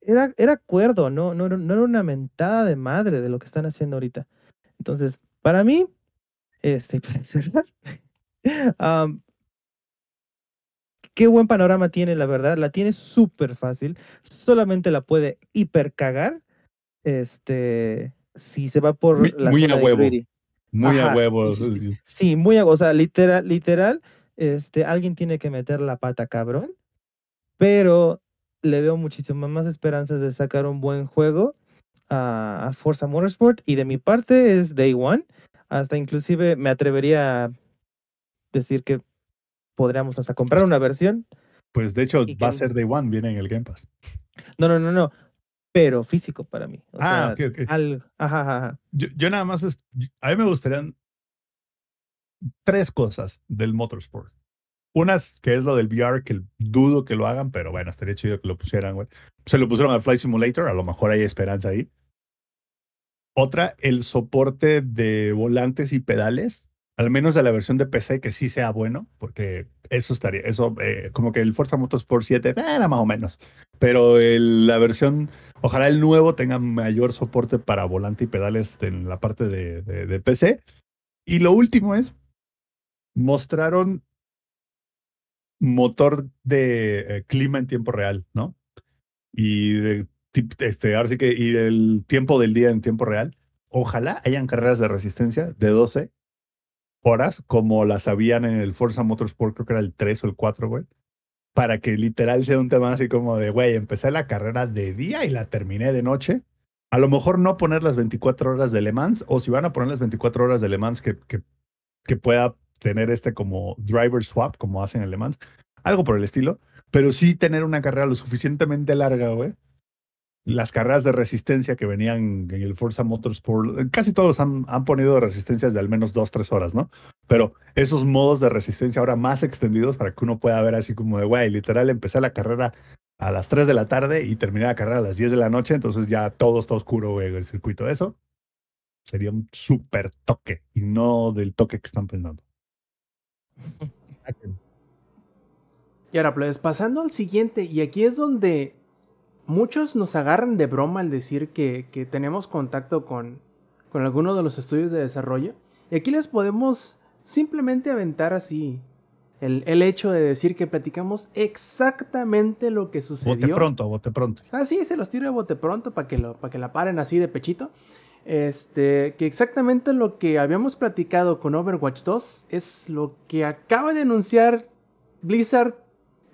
era, era cuerdo, no, no, era- no era una mentada de madre de lo que están haciendo ahorita. Entonces, para mí, este, [laughs] para cerrar, qué buen panorama tiene, la verdad, la tiene súper fácil, solamente la puede hipercagar, este, si se va por Muy- la muy zona huevo. Muy a huevos. sí, muy, a- o sea, literal, literal, este, alguien tiene que meter la pata cabrón, pero le veo muchísimas más esperanzas de sacar un buen juego a, a Forza Motorsport y de mi parte es Day One, hasta inclusive me atrevería a decir que podríamos hasta comprar una versión, Pues de hecho, va a ser Day One, viene en el Game Pass. no, no, no, no, pero físico para mí. o Ah, sea, ok, ok. algo, ajá, ajá. Yo, yo nada más, es, a mí me gustarían tres cosas del Motorsport. Unas que es lo del VR, que dudo que lo hagan, pero bueno, estaría chido que lo pusieran, güey. Se lo pusieron al Flight Simulator, a lo mejor hay esperanza ahí. Otra, el soporte de volantes y pedales, al menos de la versión de PC que sí sea bueno, porque eso estaría, eso, eh, como que el Forza Motorsport 7 era más o menos, pero el- la versión, ojalá el nuevo tenga mayor soporte para volante y pedales en la parte de, PC. Y lo último es, mostraron motor de eh, clima en tiempo real, ¿no? Y de, este, ahora sí que, y del tiempo del día en tiempo real. Ojalá hayan carreras de resistencia de 12 horas, como las habían en el Forza Motorsport, creo que era el 3 o el 4, güey. Para que literal sea un tema así como de, güey, empecé la carrera de día y la terminé de noche. A lo mejor no poner las 24 horas de Le Mans, o si van a poner las 24 horas de Le Mans, que, que, pueda tener este como driver swap, como hacen en Le Mans, algo por el estilo, pero sí tener una carrera lo suficientemente larga, güey, las carreras de resistencia que venían en el Forza Motorsport, casi todos han, han ponido resistencias de al menos dos, tres horas, ¿no? Pero esos modos de resistencia ahora más extendidos para que uno pueda ver así como de, güey, literal, empecé la carrera a las 3 de la tarde y terminé la carrera a las 10 de la noche, entonces ya todo está oscuro, güey, el circuito. Eso sería un súper toque y no del toque que están pensando. [laughs] Y ahora, pues pasando al siguiente, y aquí es donde muchos nos agarran de broma al decir que, que tenemos contacto con, con alguno de los estudios de desarrollo. Y aquí les podemos simplemente aventar así el, el hecho de decir que platicamos exactamente lo que sucedió. Bote pronto, bote pronto. Ah, sí, se los tiro de bote pronto para que, lo, para que la paren así de pechito. Este, que exactamente lo que habíamos platicado con Overwatch 2 es lo que acaba de anunciar Blizzard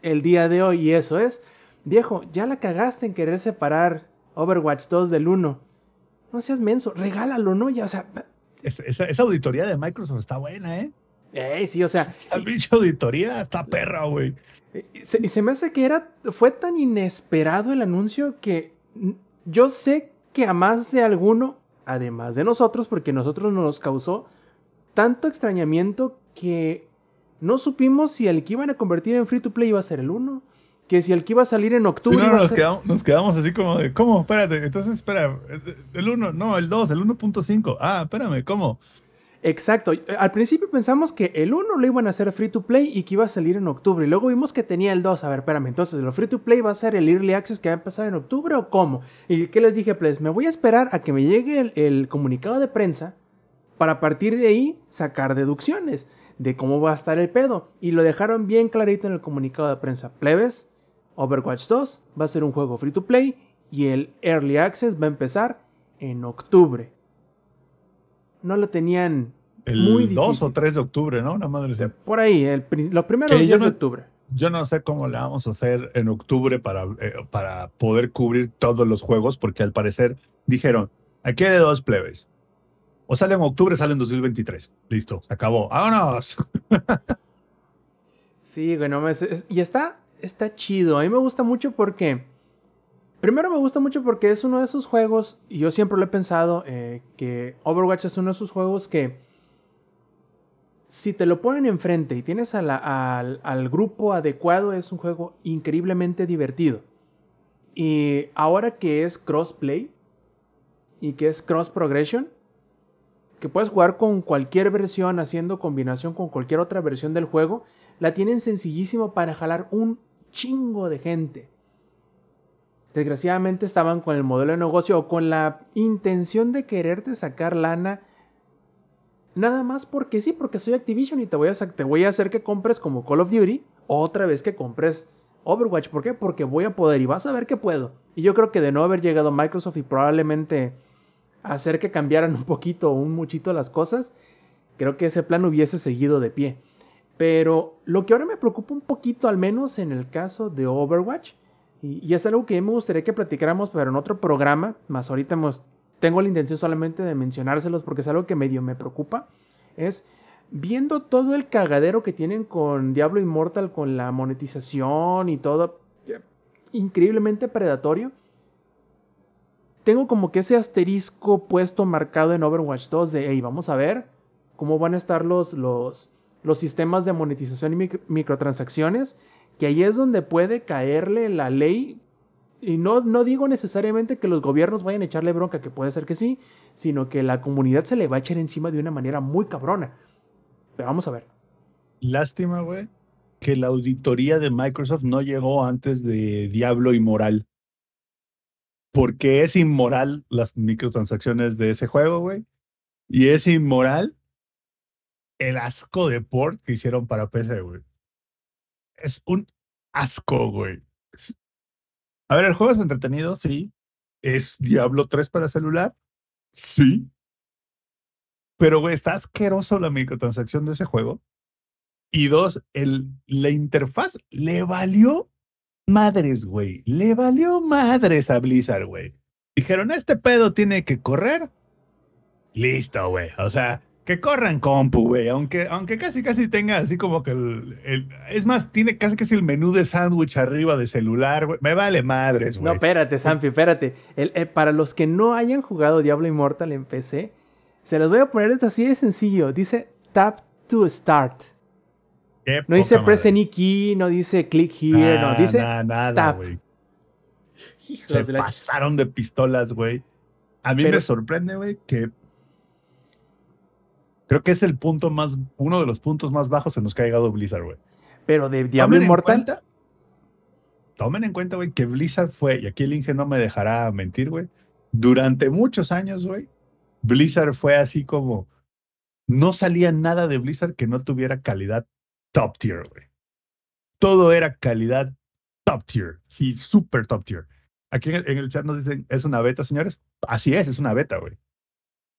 el día de hoy. Y eso es, viejo, ya la cagaste en querer separar Overwatch 2 del 1. No seas menso, regálalo, ¿no? Ya, o sea, Es- esa, esa auditoría de Microsoft está buena, ¿eh? eh, sí, o sea, [laughs] La pinche auditoría está perra, güey. Y se, y se me hace que era, fue tan inesperado el anuncio que yo sé que a más de alguno, además de nosotros, porque nosotros nos causó tanto extrañamiento que no supimos si el que iban a convertir en free to play iba a ser el 1, que si el que iba a salir en octubre no, iba a nos, ser... quedamos, nos quedamos así como de, ¿cómo? Espérate, entonces espera, el 1, no, el 2, el 1.5. Ah, espérame, ¿cómo? Exacto. Al principio pensamos que el 1 lo iban a hacer free to play y que iba a salir en octubre. Y luego vimos que tenía el 2. A ver, espérame. Entonces, ¿lo free to play va a ser el early access que va a empezar en octubre o cómo? ¿Y qué les dije? Pues me voy a esperar a que me llegue el, el comunicado de prensa para a partir de ahí sacar deducciones de cómo va a estar el pedo. Y lo dejaron bien clarito en el comunicado de prensa. Plebes, Overwatch 2 va a ser un juego free to play y el early access va a empezar en octubre. No lo tenían El muy 2 difícil. o 3 de octubre, ¿no? Una madre así. Por ahí, el los primeros días de octubre. Yo no sé cómo le vamos a hacer en octubre para, eh, para poder cubrir todos los juegos, porque al parecer dijeron, aquí hay de dos plebes. O sale en octubre, sale en 2023. Listo, se acabó. ¡Vámonos! [laughs] Sí, güey, no me... y está, está chido. A mí me gusta mucho porque... Primero me gusta mucho porque es uno de esos juegos, y yo siempre lo he pensado, eh, que Overwatch es uno de esos juegos que... Si te lo ponen enfrente y tienes al, al grupo adecuado, es un juego increíblemente divertido. Y ahora que es crossplay y que es cross progression, que puedes jugar con cualquier versión haciendo combinación con cualquier otra versión del juego, la tienen sencillísimo para jalar un chingo de gente. Desgraciadamente estaban con el modelo de negocio o con la intención de quererte sacar lana. Nada más porque sí, porque soy Activision y te voy a, te voy a hacer que compres como Call of Duty. Otra vez que compres Overwatch. ¿Por qué? Porque voy a poder y vas a ver que puedo. Y yo creo que de no haber llegado Microsoft y probablemente hacer que cambiaran un poquito o un muchito las cosas, creo que ese plan hubiese seguido de pie. Pero lo que ahora me preocupa un poquito, al menos en el caso de Overwatch, y, es algo que me gustaría que platicáramos, pero en otro programa, más ahorita hemos- tengo la intención solamente de mencionárselos porque es algo que medio me preocupa, es viendo todo el cagadero que tienen con Diablo Immortal, con la monetización y todo, increíblemente predatorio. Tengo como que ese asterisco puesto marcado en Overwatch 2 de, hey, vamos a ver cómo van a estar los, los, los sistemas de monetización y micro- microtransacciones, que ahí es donde puede caerle la ley. Y no, no digo necesariamente que los gobiernos vayan a echarle bronca, que puede ser que sí, sino que la comunidad se le va a echar encima de una manera muy cabrona. Pero vamos a ver. Lástima, güey, que la auditoría de Microsoft no llegó antes de Diablo Inmoral. Porque es inmoral las microtransacciones de ese juego, güey. Y es inmoral el asco de port que hicieron para PC, güey. Es un asco, güey. A ver, el juego es entretenido, sí. ¿Es Diablo 3 para celular? Sí. Pero, güey, está asqueroso la microtransacción de ese juego. Y dos, el, la interfaz le valió madres, güey. Le valió madres a Blizzard, güey. Dijeron, este pedo tiene que correr. Listo, güey. O sea, que corran compu, güey. Aunque, aunque casi casi tenga así como que el, el- Es más, tiene casi casi el menú de sándwich arriba de celular, güey. Me vale madres, No, güey. espérate, Sampi, espérate. El- el- para los que no hayan jugado Diablo Immortal en PC, se los voy a poner esto así de sencillo. Dice tap to start. Qué No dice press any key, no dice click here, no. Nah, Dice nah, nada, tap. güey. Hijos Se de la- pasaron de pistolas, güey. A mí Pero- me sorprende, güey, que creo que es el punto más, uno de los puntos más bajos en los que ha llegado Blizzard, güey. Pero de Diablo Tomen en Immortal, cuenta- Tomen en cuenta, güey, que Blizzard fue, y aquí el Inge no me dejará mentir, güey. Durante muchos años, güey, Blizzard fue así como. No salía nada de Blizzard que no tuviera calidad top tier, güey. Todo era calidad top tier, sí, super top tier. Aquí en el, en el chat nos dicen, ¿es una beta, señores? Así es, es una beta, güey.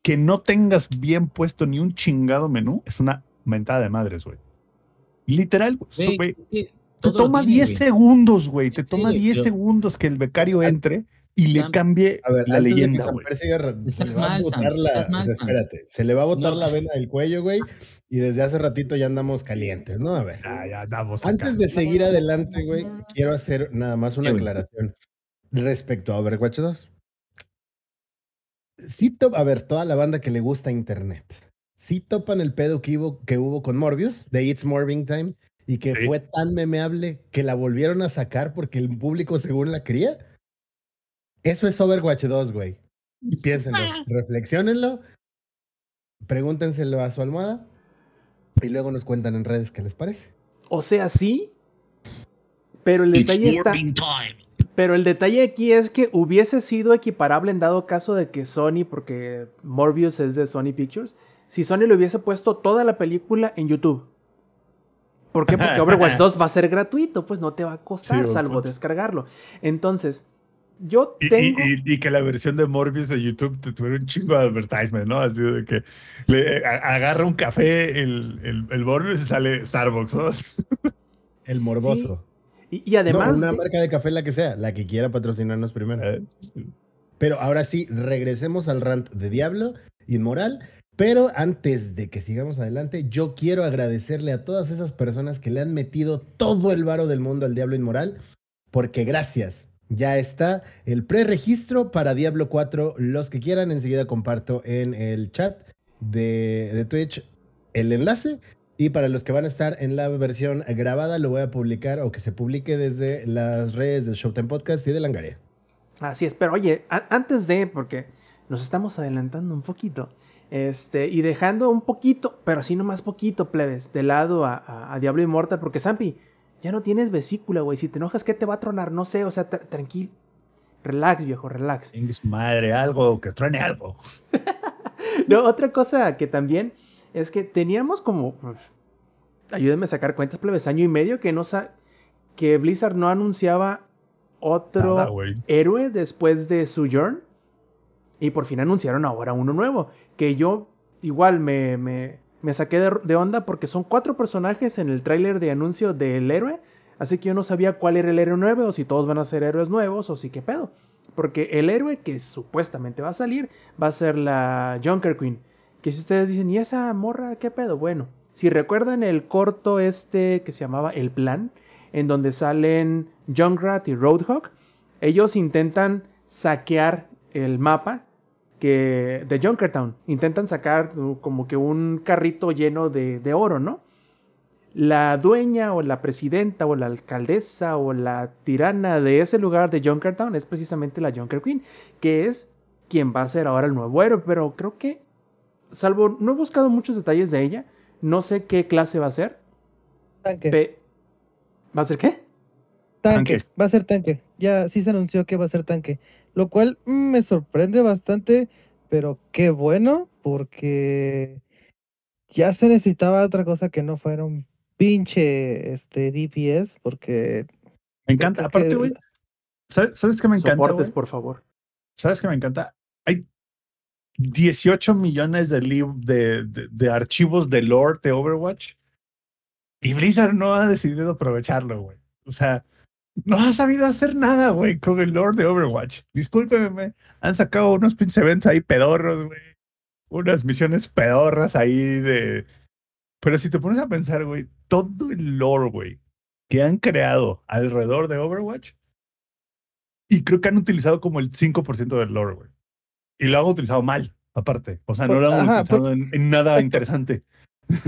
Que no tengas bien puesto ni un chingado menú es una mentada de madres, güey. Literal, güey. Te toma tiene, 10 güey. segundos, güey. Te toma serio, 10 pero- segundos que el becario entre y le Sam, cambie A ver, la leyenda, Estás mal, Sam, mal, espérate, se le va a botar No. la vena del cuello, güey, y desde hace ratito ya andamos calientes, ¿no? A ver. Ya, ya andamos acá. Antes de seguir adelante, güey, quiero hacer nada más una Sí, aclaración respecto a Overwatch 2. Sí, to- a ver, toda la banda que le gusta Internet, sí topan el pedo que hubo, que hubo con Morbius, de It's Morbing Time, y que Sí. fue tan memeable que la volvieron a sacar porque el público según la quería. Eso es Overwatch 2, güey. Piénsenlo, [laughs] reflexionenlo, pregúntenselo a su almohada y luego nos cuentan en redes qué les parece. o sea, sí. Pero el It's detalle está. time. Pero el detalle aquí es que hubiese sido equiparable en dado caso de que Sony, porque Morbius es de Sony Pictures, si Sony le hubiese puesto toda la película en YouTube. ¿Por qué? Porque [laughs] Overwatch 2 va a ser gratuito, pues no te va a costar, salvo punto. descargarlo. Entonces, yo Y, y- tengo... y- y que la versión de Morbius de YouTube te tuviera un chingo de advertisement, ¿no? Así de que le a- agarra un café el, el, el Morbius y sale Starbucks, ¿no? El morboso. Y, y además... no, una de- marca de café, la que sea, la que quiera patrocinarnos primero. Eh, Pero ahora sí, regresemos al rant de Diablo, inmoral. Pero antes de que sigamos adelante, yo quiero agradecerle a todas esas personas que le han metido todo el varo del mundo al Diablo Inmoral, porque gracias. Ya está el preregistro para Diablo 4. Los que quieran, enseguida comparto en el chat de, de Twitch el enlace. Y para los que van a estar en la versión grabada, lo voy a publicar o que se publique desde las redes de Showtime Podcast y de Langaria. Así es, pero oye, antes de, porque nos estamos adelantando un poquito, este, y dejando un poquito, pero así nomás poquito, plebes, de lado a, a- a Diablo Immortal, porque Zampi, ya no tienes vesícula, güey, si te enojas, ¿qué te va a tronar? No sé, o sea, tra- tranquilo, relax, viejo, relax. madre, algo, que truene algo. [laughs] No, otra cosa que también es que teníamos como, pues, ayúdenme a sacar cuentas, plebes, año y medio que no sa que Blizzard no anunciaba otro Nada, héroe después de Sojourn. Y por fin anunciaron ahora uno nuevo. Que yo igual me, me, me saqué de, de onda porque son cuatro personajes en el tráiler de anuncio del héroe. Así que yo no sabía cuál era el héroe nuevo, o si todos van a ser héroes nuevos, o si qué pedo. Porque el héroe que supuestamente va a salir va a ser la Junker Queen. Que si ustedes dicen, ¿y esa morra qué pedo? Bueno, si recuerdan el corto este que se llamaba El Plan, en donde salen Junkrat y Roadhog, ellos intentan saquear el mapa que, de Junkertown. Intentan sacar uh, como que un carrito lleno de, de oro, ¿no? La dueña o la presidenta o la alcaldesa o la tirana de ese lugar de Junkertown es precisamente la Junker Queen, que es quien va a ser ahora el nuevo héroe, pero creo que, salvo, no he buscado muchos detalles de ella, no sé qué clase va a ser. Tanque. Pe- ¿Va a ser qué? Tanque, Tanque. va a ser tanque. Ya sí se anunció que va a ser tanque. Lo cual mm, me sorprende bastante, pero qué bueno, porque ya se necesitaba otra cosa que no fuera un pinche este, DPS, porque Me encanta. Aparte, güey, ¿sabes, ¿sabes qué me encanta? Soportes, por favor. ¿Sabes qué me encanta? Hay 18 millones de, archivos de lore de Overwatch y Blizzard no ha decidido aprovecharlo, güey. O sea, no ha sabido hacer nada, güey, con el lore de Overwatch. Discúlpenme, han sacado unos pinches ahí pedorros, güey. unas misiones pedorras ahí de. Pero si te pones a pensar, güey, todo el lore, güey, que han creado alrededor de Overwatch, y creo que han utilizado como el 5% del lore, güey. Y lo han utilizado mal, aparte. O sea, no lo han Ajá, utilizado en, en nada [laughs] interesante.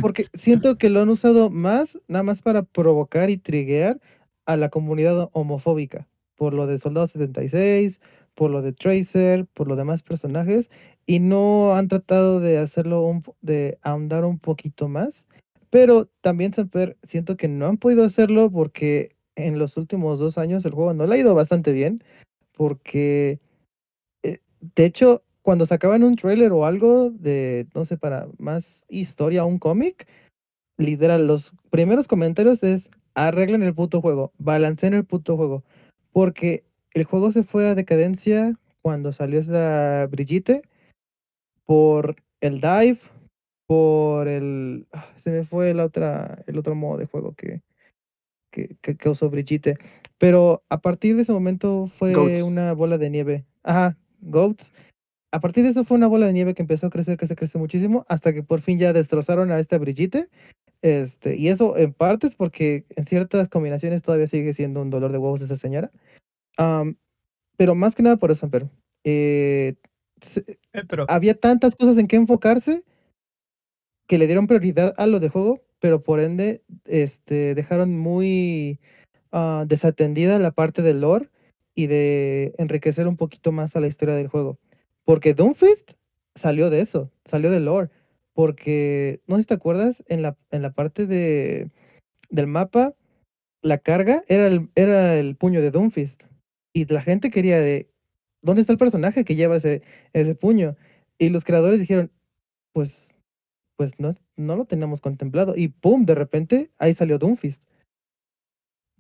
Porque siento que lo han usado más, nada más para provocar y triguear a la comunidad homofóbica. Por lo de Soldado 76, por lo de Tracer, por los demás personajes. Y no han tratado de hacerlo, un, de ahondar un poquito más. Pero también Samper, siento que no han podido hacerlo porque en los últimos dos años el juego no le ha ido bastante bien. Porque, de hecho, cuando sacaban un trailer o algo de, no sé, para más historia, un cómic, literal, los primeros comentarios es arreglen el puto juego, balanceen el puto juego. Porque el juego se fue a decadencia cuando salió esa Brigitte por el dive, por el. ah, Se me fue la otra, el otro modo de juego que, que, que, que usó Brigitte. Pero a partir de ese momento fue Goats. una bola de nieve. Ajá, Goats. A partir de eso fue una bola de nieve que empezó a crecer, crecer, crecer muchísimo, hasta que por fin ya destrozaron a esta Brigitte. Este, y eso en parte es porque en ciertas combinaciones todavía sigue siendo un dolor de huevos esa señora. Pero más que nada por eso, pero eh, se- Eh, pero había tantas cosas en que enfocarse que le dieron prioridad a lo de juego, pero por ende este, dejaron muy ah, desatendida la parte del lore y de enriquecer un poquito más a la historia del juego. Porque Doomfist salió de eso, salió del lore. Porque, no sé si te acuerdas, en la, en la parte de, del mapa, la carga era el, era el puño de Doomfist. Y la gente quería de, ¿dónde está el personaje que lleva ese, ese puño? Y los creadores dijeron, pues, pues no, no lo teníamos contemplado. Y ¡pum! De repente, ahí salió Doomfist.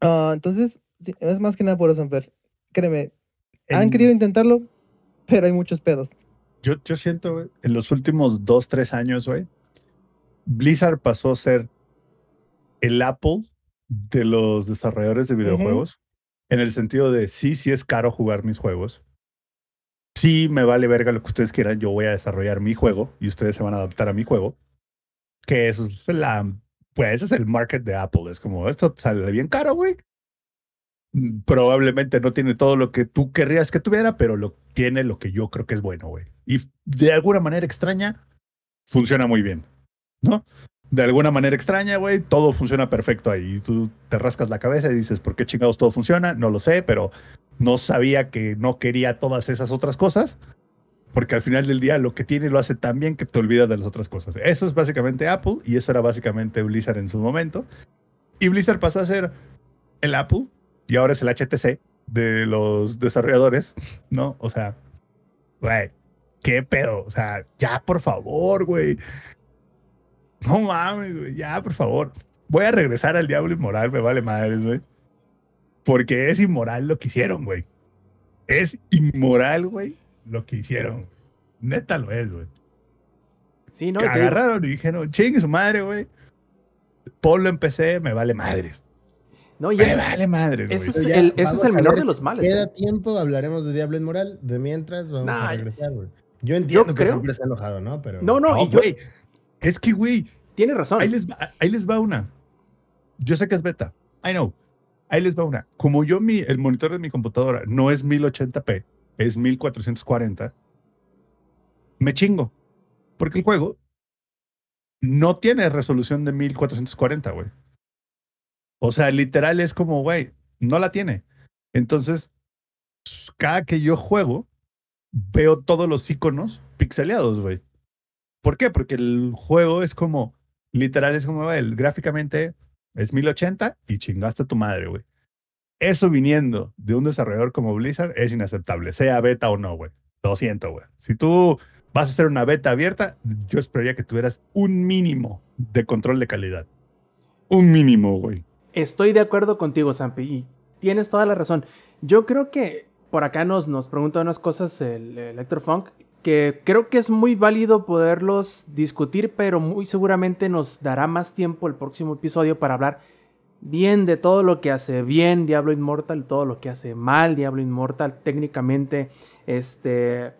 Ah, entonces, es más que nada por eso, Amper. Créeme, han en- querido intentarlo, pero hay muchos pedos. Yo, yo siento, güey, en los últimos dos, tres años, güey, Blizzard pasó a ser el Apple de los desarrolladores de videojuegos, en el sentido de sí, sí es caro jugar mis juegos. Sí, me vale verga lo que ustedes quieran, yo voy a desarrollar mi juego y ustedes se van a adaptar a mi juego. Que eso es la, pues ese es el market de Apple. Es como, esto sale bien caro, güey. Mm, Probablemente no tiene todo lo que tú querrías que tuviera, pero lo tiene lo que yo creo que es bueno, güey. Y de alguna manera extraña, funciona muy bien, ¿no? De alguna manera extraña, güey, todo funciona perfecto ahí. Tú te rascas la cabeza y dices, ¿por qué chingados todo funciona? No lo sé, pero no sabía que no quería todas esas otras cosas. Porque al final del día lo que tiene lo hace tan bien que te olvidas de las otras cosas. Eso es básicamente Apple y eso era básicamente Blizzard en su momento. Y Blizzard pasó a ser el Apple y ahora es el HTC de los desarrolladores, ¿no? O sea, güey, qué pedo. O sea, ya por favor, güey. No mames, güey, ya por favor. Voy a regresar al diablo inmoral, me vale madres, güey. Porque es inmoral lo que hicieron, güey. Es inmoral, güey, lo que hicieron. Neta lo es, güey. Sí, no, Que agarraron y dijeron, chingue su madre, güey. Ponlo en PC, me vale madres. No, y Me ese es- vale madres, güey. eso es ya el, vamos es el menor ver de los si males. Queda ¿eh? tiempo, hablaremos de Diablo Inmoral. De mientras, vamos Nah, a regresar, güey. Yo entiendo que creo- siempre está enojado, ¿no? Pero. No, no, No, y yo, güey. Es que, güey, tiene razón. ahí les, va, ahí les va una. Yo sé que es beta. I know. Ahí les va una. Como yo, mi, el monitor de mi computadora no es 1080p, es 1440, me chingo. Porque el juego no tiene resolución de 1440, güey. O sea, literal es como, güey, no la tiene. Entonces, cada que yo juego, veo todos los iconos pixeleados, güey. ¿Por qué? Porque el juego es como, literal es como, güey, gráficamente es 1080 y chingaste a tu madre, güey. Eso viniendo de un desarrollador como Blizzard es inaceptable, sea beta o no, güey. Lo siento, güey. Si tú vas a hacer una beta abierta, yo esperaría que tuvieras un mínimo de control de calidad. Un mínimo, güey. Estoy de acuerdo contigo, Sampi, y tienes toda la razón. Yo creo que por acá nos, nos pregunta unas cosas el Electrofunk, que creo que es muy válido poderlos discutir, pero muy seguramente nos dará más tiempo el próximo episodio para hablar bien de todo lo que hace bien Diablo Immortal, todo lo que hace mal Diablo Immortal técnicamente, este...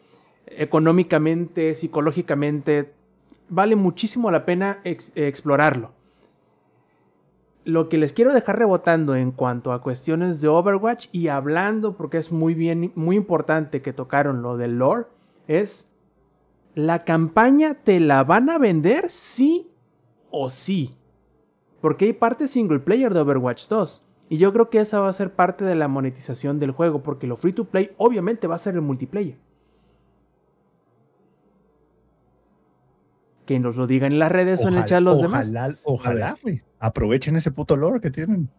económicamente, psicológicamente, vale muchísimo la pena ex- explorarlo. Lo que les quiero dejar rebotando en cuanto a cuestiones de Overwatch y hablando, porque es muy bien, muy importante que tocaron lo del lore, es la campaña te la van a vender sí o sí. Porque hay parte single player de Overwatch 2. Y yo creo que esa va a ser parte de la monetización del juego, porque lo free to play obviamente va a ser el multiplayer. Que nos lo digan en las redes o en el chat los demás. ojalá, Ojalá, güey. Aprovechen ese puto lore que tienen.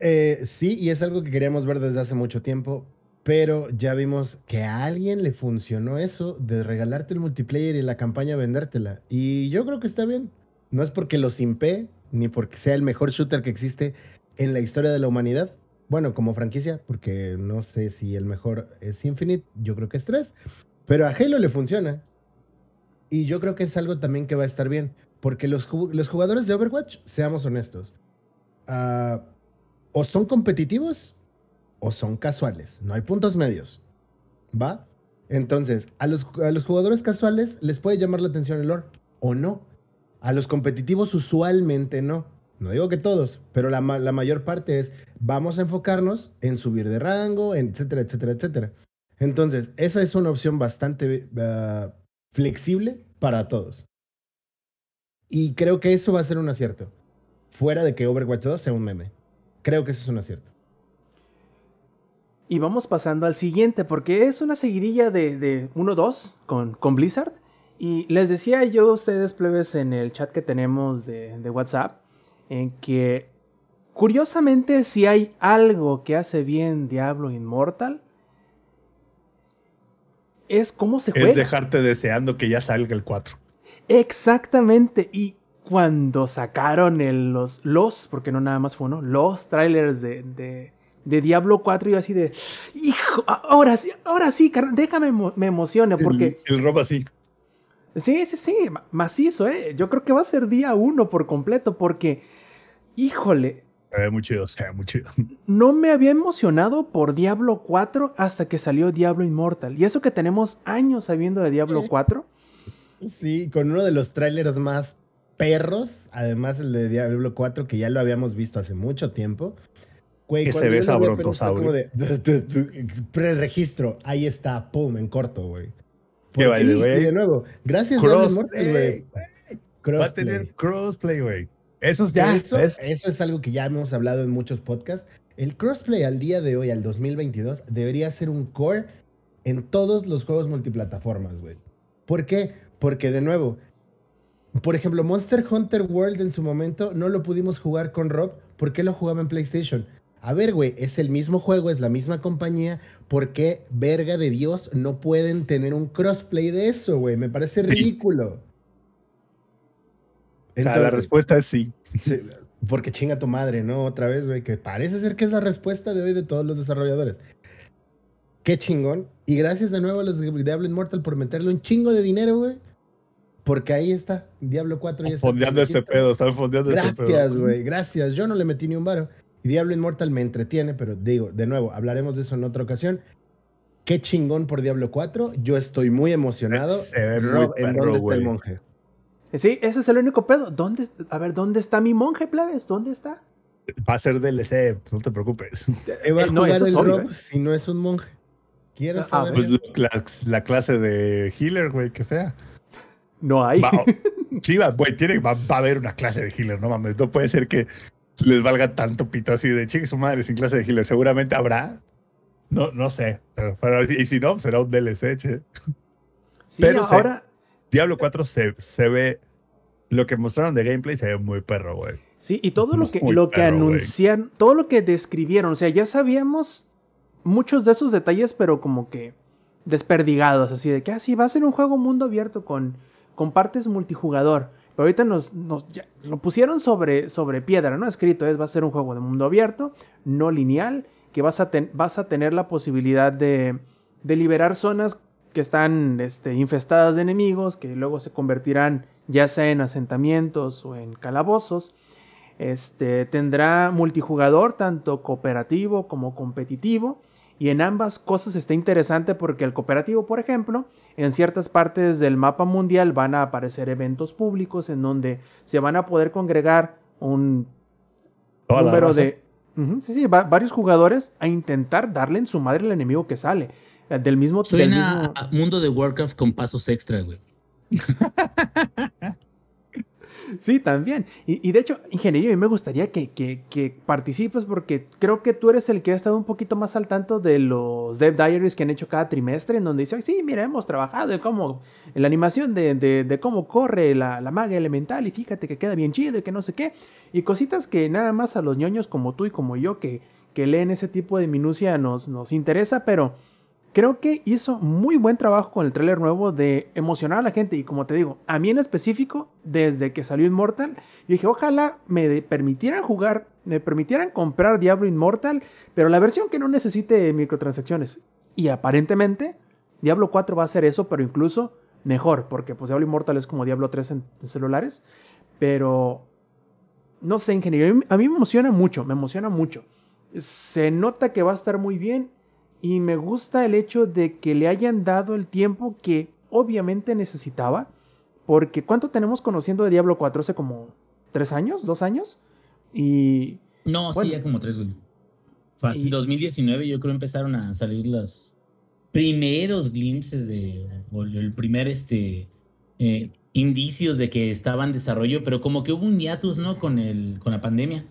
Eh, sí, y es algo que queríamos ver desde hace mucho tiempo, pero ya vimos que a alguien le funcionó eso de regalarte el multiplayer y la campaña vendértela. Y yo creo que está bien. No es porque lo simpé, ni porque sea el mejor shooter que existe en la historia de la humanidad. Bueno, como franquicia, porque no sé si el mejor es Infinite, yo creo que es 3, pero a Halo le funciona. Y yo creo que es algo también que va a estar bien, porque los, los jugadores de Overwatch, seamos honestos, ah, o son competitivos o son casuales. No hay puntos medios. ¿Va? Entonces, a los, a los jugadores casuales les puede llamar la atención el lore o no. A los competitivos usualmente no. No digo que todos, pero la, la mayor parte es vamos a enfocarnos en subir de rango, etcétera, etcétera, etcétera. Entonces, esa es una opción bastante ah, flexible para todos. Y creo que eso va a ser un acierto. Fuera de que Overwatch 2 sea un meme. Creo que eso es un acierto. Y vamos pasando al siguiente, porque es una seguidilla de, de 1-2 con, con Blizzard. Y les decía yo a ustedes, plebes, en el chat que tenemos de, de WhatsApp, en que curiosamente si hay algo que hace bien Diablo Immortal, es cómo se juega. Es dejarte deseando que ya salga el 4. Exactamente. Y cuando sacaron el- los, los, porque no nada más fue uno, los trailers de, de, de Diablo 4, yo así de, hijo, ahora sí, ahora sí, déjame me emocione, porque El, el robo así. sí, sí, sí, ma- macizo, ¿eh? Yo creo que va a ser día uno por completo, porque, híjole, Se ve muy chido, se ve muy chido. [laughs] no me había emocionado por Diablo 4 hasta que salió Diablo Immortal. Y eso que tenemos años sabiendo de Diablo 4. Sí, con uno de los trailers más perros, además el de Diablo 4, que ya lo habíamos visto hace mucho tiempo. Güey, Que se ve como de, [laughs] Preregistro, ahí está, pum, en corto, güey. Qué Por- baile, güey. de nuevo, gracias Diablo Immortal, güey. Va a tener crossplay, güey. Eso es ya. eso, es- eso es algo que ya hemos hablado en muchos podcasts. El crossplay al día de hoy, al 2022, debería ser un core en todos los juegos multiplataformas, güey. ¿Por qué? Porque, de nuevo, por ejemplo, Monster Hunter World en su momento no lo pudimos jugar con Rob. ¿Por qué lo jugaba en PlayStation? A ver, güey, es el mismo juego, es la misma compañía. ¿Por qué, verga de Dios, no pueden tener un crossplay de eso, güey? Me parece ridículo. La respuesta es sí. Sí, porque chinga tu madre, ¿no? Otra vez, güey, que parece ser que es la respuesta de hoy de todos los desarrolladores. Qué chingón. Y gracias de nuevo a los de Diablo Immortal por meterle un chingo de dinero, güey. Porque ahí está, Diablo 4 ya está. Fondeando este pedo, están fondeando este pedo. Gracias, güey, gracias. Yo no le metí ni un varo. Y Diablo Immortal me entretiene, pero digo, de nuevo, hablaremos de eso en otra ocasión. Qué chingón por Diablo 4. Yo estoy muy emocionado. Se ve muy Rob, ¿en dónde está el monje? Sí, ese es el único pedo. ¿Dónde, a ver, ¿dónde está mi monje, plebes? ¿Dónde está? Va a ser DLC, no te preocupes. ¿Qué va a Eh, no, eso es el obvio, Rob ¿eh? si no es un monje? Quiero Ah, saber. Pues la, la clase de healer, güey, que sea. No hay. Va, [laughs] sí, va, güey, tiene, va, va a haber una clase de healer, no mames. No puede ser que les valga tanto pito así de chique su madre sin clase de healer. Seguramente habrá. No, no sé. Pero, pero- y si no, será un DLC, che. sí, pero ahora. Diablo 4 se, se ve. Lo que mostraron de gameplay se ve muy perro, güey. Sí, y todo lo que, Muy lo que perro, anuncian, todo lo que describieron, o sea, ya sabíamos muchos de esos detalles, pero como que desperdigados, así de que, ah, sí, va a ser un juego mundo abierto con, con partes multijugador. Pero ahorita nos, nos ya, lo pusieron sobre, sobre piedra, ¿no? Escrito es, va a ser un juego de mundo abierto, no lineal, que vas a, ten- vas a tener la posibilidad de, de liberar zonas que están este, infestadas de enemigos, que luego se convertirán ya sea en asentamientos o en calabozos. Este, tendrá multijugador, tanto cooperativo como competitivo. Y en ambas cosas está interesante porque el cooperativo, por ejemplo, en ciertas partes del mapa mundial van a aparecer eventos públicos en donde se van a poder congregar un número de sí, sí, va- varios jugadores a intentar darle en su madre al enemigo que sale. Eh, Del mismo, del Suena mismo- a mundo de Warcraft con pasos extra, güey. [laughs] Sí, también. Y, y de hecho, ingeniero, a mí me gustaría que, que- que participes porque creo que tú eres el que ha estado un poquito más al tanto de los Dev Diaries que han hecho cada trimestre, en donde dice, "Ay, sí, mira, hemos trabajado en cómo, en la animación de, de- de cómo corre la, la maga elemental y fíjate que queda bien chido y que no sé qué. Y cositas que nada más a los ñoños como tú y como yo que, que leen ese tipo de minucia nos, nos interesa, pero creo que hizo muy buen trabajo con el tráiler nuevo de emocionar a la gente y como te digo, a mí en específico, desde que salió Immortal, yo dije, ojalá me permitieran jugar, me permitieran comprar Diablo Immortal, pero la versión que no necesite microtransacciones. Y aparentemente, Diablo 4 va a hacer eso, pero incluso mejor, porque pues Diablo Immortal es como Diablo 3 en, en celulares, pero no sé, ingeniero, a mí- a mí me emociona mucho, me emociona mucho. Se nota que va a estar muy bien y me gusta el hecho de que le hayan dado el tiempo que obviamente necesitaba. Porque ¿cuánto tenemos conociendo de Diablo 4? Hace como tres años, dos años. Y No, Bueno. sí, ya como tres, güey. Fácil. Y- 2019 yo creo empezaron a salir los primeros glimpses de, o el primer, este, eh, indicios de que estaba en desarrollo, pero como que hubo un hiatus, ¿no? Con el, con la pandemia.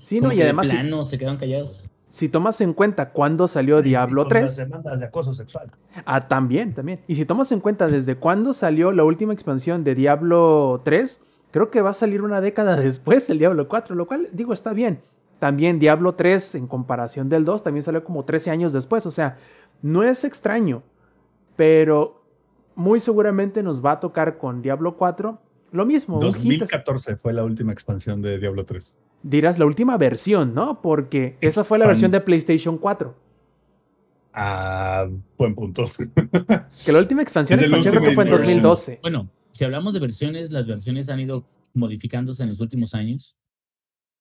sí, Como no, y además, si, plano se quedaron callados. Si tomas en cuenta cuándo salió Diablo Con Las 3, demandas de acoso sexual. ah, también, también. Y si tomas en cuenta desde cuándo salió la última expansión de Diablo 3, creo que va a salir una década [laughs] después el Diablo 4, lo cual, digo, está bien. También Diablo 3, en comparación del 2, también salió como 13 años después. O sea, no es extraño, pero muy seguramente nos va a tocar con Diablo 4 lo mismo. un hit así. 2014 fue la última expansión de Diablo 3. Dirás la última versión, ¿no? Porque esa fue la versión de PlayStation 4. Ah, buen punto. Que la última expansión, expansión creo que fue en Ultimate version. 2012. Bueno, si hablamos de versiones, las versiones han ido modificándose en los últimos años.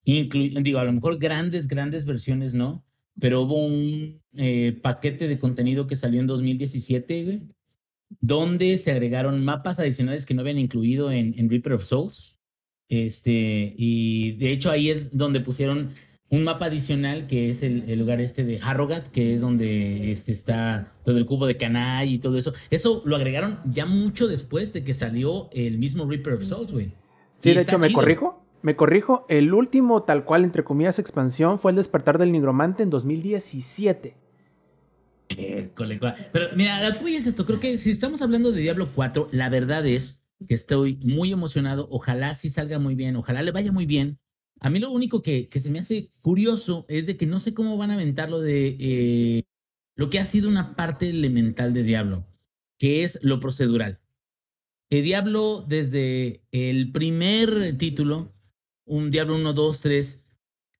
Inclu- digo, a lo mejor grandes, grandes versiones no, pero hubo un eh, paquete de contenido que salió en 2017, güey, donde se agregaron mapas adicionales que no habían incluido en, en Reaper of Souls. Este, y de hecho ahí es donde pusieron un mapa adicional que es el, el lugar este de Harrogath, que es donde este, está lo del cubo de Canai y todo eso. Eso lo agregaron ya mucho después de que salió el mismo Reaper of Souls, güey. Sí, Y de hecho, me chido. corrijo. Me corrijo. El último, tal cual, entre comillas, expansión fue el despertar del nigromante en 2017. Híjole, cua- Pero mira, voy es esto. Creo que si estamos hablando de Diablo 4, la verdad es que estoy muy emocionado. Ojalá sí salga muy bien. Ojalá le vaya muy bien. A mí lo único que, que se me hace curioso es de que no sé cómo van a aventar lo de eh, lo que ha sido una parte elemental de Diablo, que es lo procedural. El Diablo, desde el primer título, un Diablo 1, 2, 3,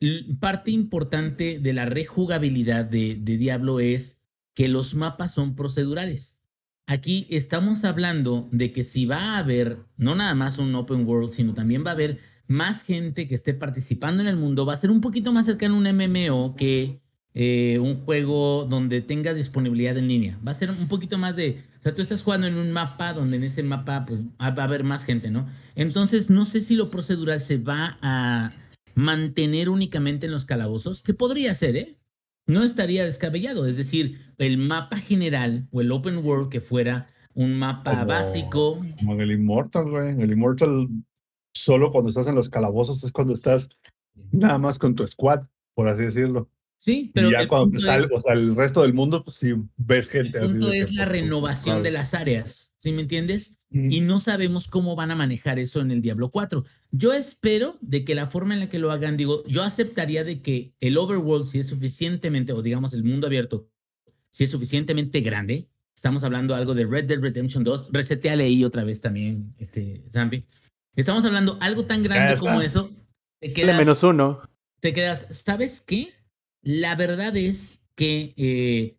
l- parte importante de la rejugabilidad de Diablo es que los mapas son procedurales. Aquí estamos hablando de que si va a haber no nada más un open world, sino también va a haber más gente que esté participando en el mundo, va a ser un poquito más cercano a un MMO que eh, un juego donde tengas disponibilidad en línea. Va a ser un poquito más de, o sea, tú estás jugando en un mapa donde en ese mapa pues, va a haber más gente, ¿no? Entonces, no sé si lo procedural se va a mantener únicamente en los calabozos, que podría ser, ¿eh? No estaría descabellado, es decir, el mapa general o el open world que fuera un mapa Como- básico. Como en el Immortal, güey. En el Immortal, solo cuando estás en los calabozos es cuando estás nada más con tu squad, por así decirlo. Sí, pero y ya el cuando sale, es- o sea, el resto del mundo, pues sí ves gente El así. punto que, es la pues, renovación de las áreas, ¿sí me entiendes? Mm. Y no sabemos cómo van a manejar eso en el Diablo 4. Yo espero de que la forma en la que lo hagan, digo, yo aceptaría de que el overworld, si es suficientemente, o digamos el mundo abierto, si es suficientemente grande, estamos hablando algo de Red Dead Redemption 2, reseteale ahí otra vez también, este, Zampi. Estamos hablando algo tan grande como eso, te quedas, menos uno. te quedas, ¿sabes qué? La verdad es que eh,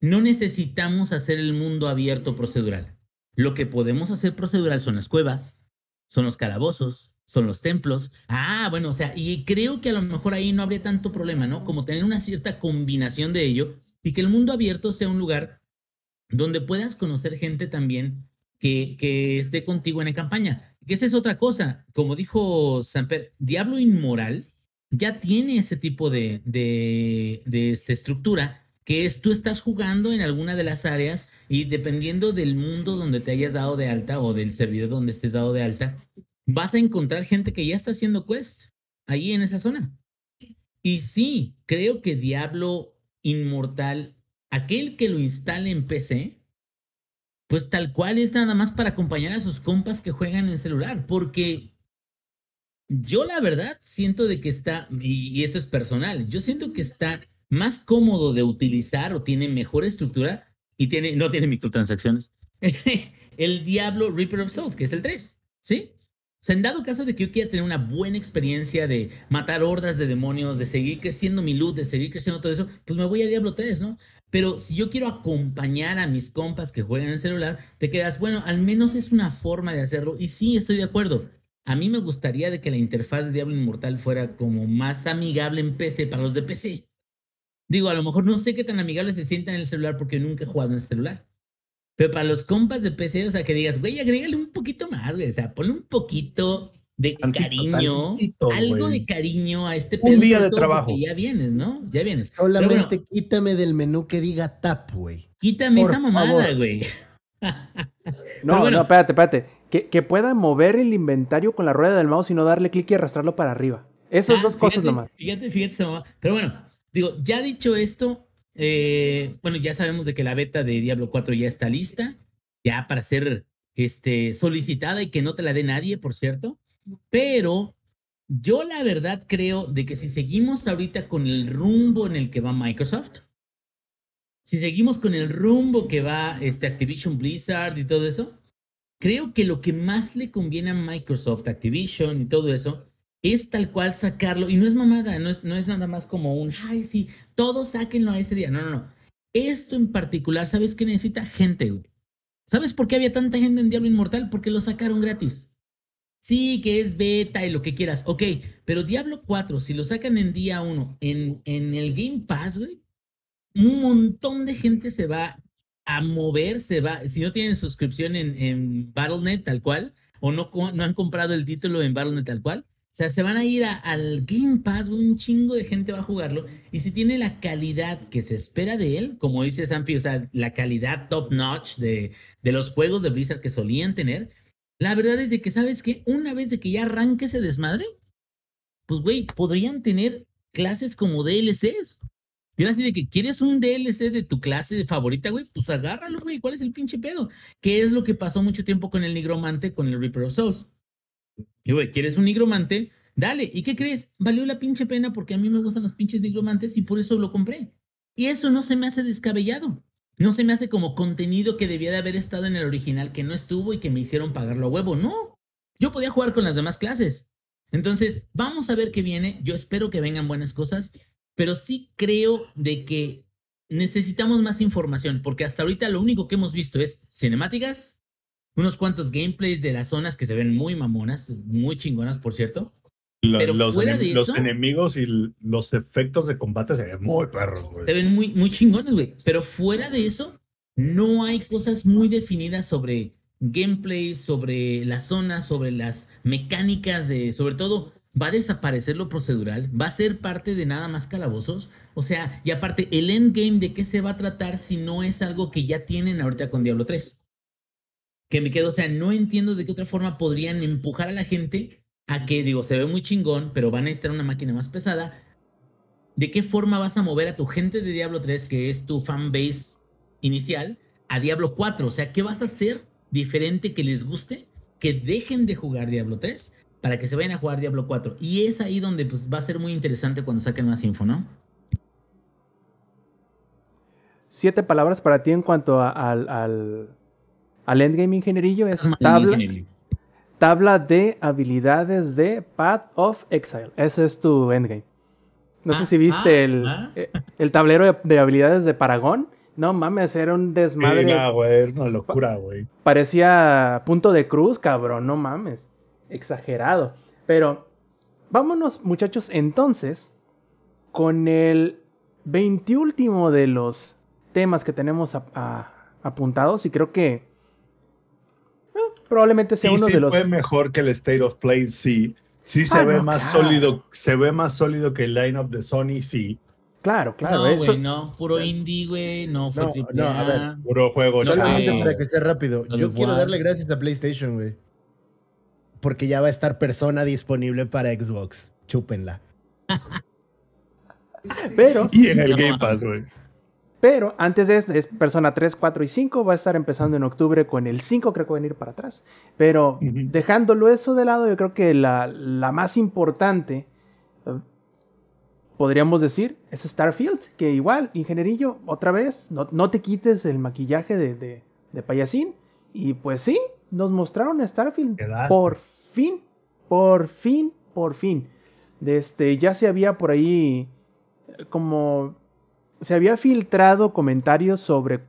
no necesitamos hacer el mundo abierto procedural. Lo que podemos hacer procedural son las cuevas, son los calabozos, son los templos. Ah, bueno, o sea, y creo que a lo mejor ahí no habría tanto problema, ¿no? Como tener una cierta combinación de ello y que el mundo abierto sea un lugar donde puedas conocer gente también que, que esté contigo en la campaña. Que esa es otra cosa. Como dijo Samper, Diablo Inmoral ya tiene ese tipo de, de, de esta estructura que es tú estás jugando en alguna de las áreas y dependiendo del mundo donde te hayas dado de alta o del servidor donde estés dado de alta, vas a encontrar gente que ya está haciendo quest ahí en esa zona. Y sí, creo que Diablo Inmortal, aquel que lo instale en PC, pues tal cual es nada más para acompañar a sus compas que juegan en celular, porque yo la verdad siento de que está, y, y esto es personal, yo siento que está más cómodo de utilizar o tiene mejor estructura y tiene, no tiene microtransacciones. [laughs] el Diablo Reaper of Souls, que es el 3, ¿sí? O sea, en dado caso de que yo quiera tener una buena experiencia de matar hordas de demonios, de seguir creciendo mi luz, de seguir creciendo todo eso, pues me voy a Diablo 3, ¿no? Pero si yo quiero acompañar a mis compas que juegan en el celular, te quedas, bueno, al menos es una forma de hacerlo. Y sí, estoy de acuerdo. A mí me gustaría de que la interfaz de Diablo Inmortal fuera como más amigable en PC para los de PC. Digo, a lo mejor no sé qué tan amigable se sienta en el celular porque nunca he jugado en el celular. Pero para los compas de PC, o sea, que digas, güey, agrégale un poquito más, güey. O sea, ponle un poquito de Tantito, cariño, tantito, algo güey. de cariño a este Un día de trabajo. Ya vienes, ¿no? Ya vienes. Solamente bueno, quítame del menú que diga tap, güey. quítame por esa mamada, favor. güey. No, bueno. no, espérate, espérate. Que, que pueda mover el inventario con la rueda del mouse y no darle clic y arrastrarlo para arriba. Esas Ah, dos cosas nomás. Fíjate, fíjate mamá. Pero bueno, digo, ya dicho esto, eh, bueno, ya sabemos de que la beta de Diablo 4 ya está lista, ya para ser este, solicitada y que no te la dé nadie, por cierto. Pero yo la verdad creo de que si seguimos ahorita con el rumbo en el que va Microsoft, si seguimos con el rumbo que va este Activision Blizzard y todo eso, creo que lo que más le conviene a Microsoft, Activision y todo eso, es tal cual sacarlo. Y no es mamada, no es, no es nada más como un, ay, sí, todos sáquenlo a ese día. No, no, no. Esto en particular, ¿sabes qué necesita? Gente, güey. ¿Sabes por qué había tanta gente en Diablo Inmortal? Porque lo sacaron gratis. Sí, que es beta y lo que quieras. Ok, pero Diablo 4, si lo sacan en día 1 en, en el Game Pass, güey, un montón de gente se va a mover, se va, si no tienen suscripción en, en Battle.net tal cual, o no, no han comprado el título en Battle.net tal cual, o sea, se van a ir a- al Game Pass, un chingo de gente va a jugarlo, y si tiene la calidad que se espera de él, como dice Zampi, o sea, la calidad top notch de, de los juegos de Blizzard que solían tener, la verdad es de que, ¿sabes qué? Una vez de que ya arranque ese desmadre, pues, güey, podrían tener clases como DLCs. Y ahora sí de que quieres un DLC de tu clase favorita, güey, pues agárralo, güey. ¿Cuál es el pinche pedo? ¿Qué es lo que pasó mucho tiempo con el nigromante, con el Reaper of Souls? Y, güey, ¿quieres un nigromante? Dale. ¿Y qué crees? Valió la pinche pena porque a mí me gustan los pinches nigromantes y por eso lo compré. Y eso no se me hace descabellado. No se me hace como contenido que debía de haber estado en el original que no estuvo y que me hicieron pagarlo a huevo. No. Yo podía jugar con las demás clases. Entonces, vamos a ver qué viene. Yo espero que vengan buenas cosas, pero sí creo de que necesitamos más información, porque hasta ahorita lo único que hemos visto es cinemáticas, unos cuantos gameplays de las zonas que se ven muy mamonas, muy chingonas, por cierto. Lo- Pero los, fuera de los eso- enemigos y los efectos de combate se ven muy perros, güey. Se ven muy, muy chingones, güey. Pero fuera de eso, no hay cosas muy definidas sobre gameplay, sobre las zonas, sobre las mecánicas de, sobre todo, va a desaparecer lo procedural, va a ser parte de nada más calabozos. O sea, y aparte, el endgame de qué se va a tratar si no es algo que ya tienen ahorita con Diablo 3. Que me quedo, o sea, no entiendo de qué otra forma podrían empujar a la gente a que, digo, se ve muy chingón, pero van a necesitar una máquina más pesada. ¿De qué forma vas a mover a tu gente de Diablo 3, que es tu fanbase inicial, a Diablo 4? O sea, ¿qué vas a hacer diferente que les guste? Que dejen de jugar Diablo 3 para que se vayan a jugar Diablo 4. Y es ahí donde pues, va a ser muy interesante cuando saquen más info, ¿no? Siete palabras para ti en cuanto a- al, al, al endgame ingenierillo es tabla, tabla de habilidades de Path of Exile. Ese es tu endgame. No sé Ah, si viste ah, el, ah. eh, el tablero de, de habilidades de Paragon. No mames, era un desmadre. No, güey, era una locura, güey. Parecía punto de cruz, cabrón, no mames. Exagerado. Pero vámonos, muchachos, entonces, con el veintiúltimo de los temas que tenemos a- a- apuntados y creo que eh, probablemente sea Sí, uno sí de los... fue mejor que el State of Play, sí. Sí se Ah, ve no, más claro. sólido, se ve más sólido que el lineup de Sony, sí. Claro, claro. no, eso- no. Puro indie, güey. No fue No, triple no, a A. ver. Puro juego. No, Solamente para que sea rápido. Yo quiero darle gracias a PlayStation, güey. Porque ya va a estar persona disponible para Xbox. Chúpenla. [laughs] Pero, Y en el Game Pass, güey. pero antes de este, es Persona 3, 4 y 5. Va a estar empezando en octubre con el 5, creo que va a venir para atrás. Pero dejándolo eso de lado, yo creo que la, la más importante, podríamos decir, es Starfield. Que igual, ingenierillo, otra vez, no, no te quites el maquillaje de, de, de payasín. Y pues sí, nos mostraron a Starfield. Quedaste. Por fin, por fin, por fin. De este, ya se había por ahí como se había filtrado comentarios sobre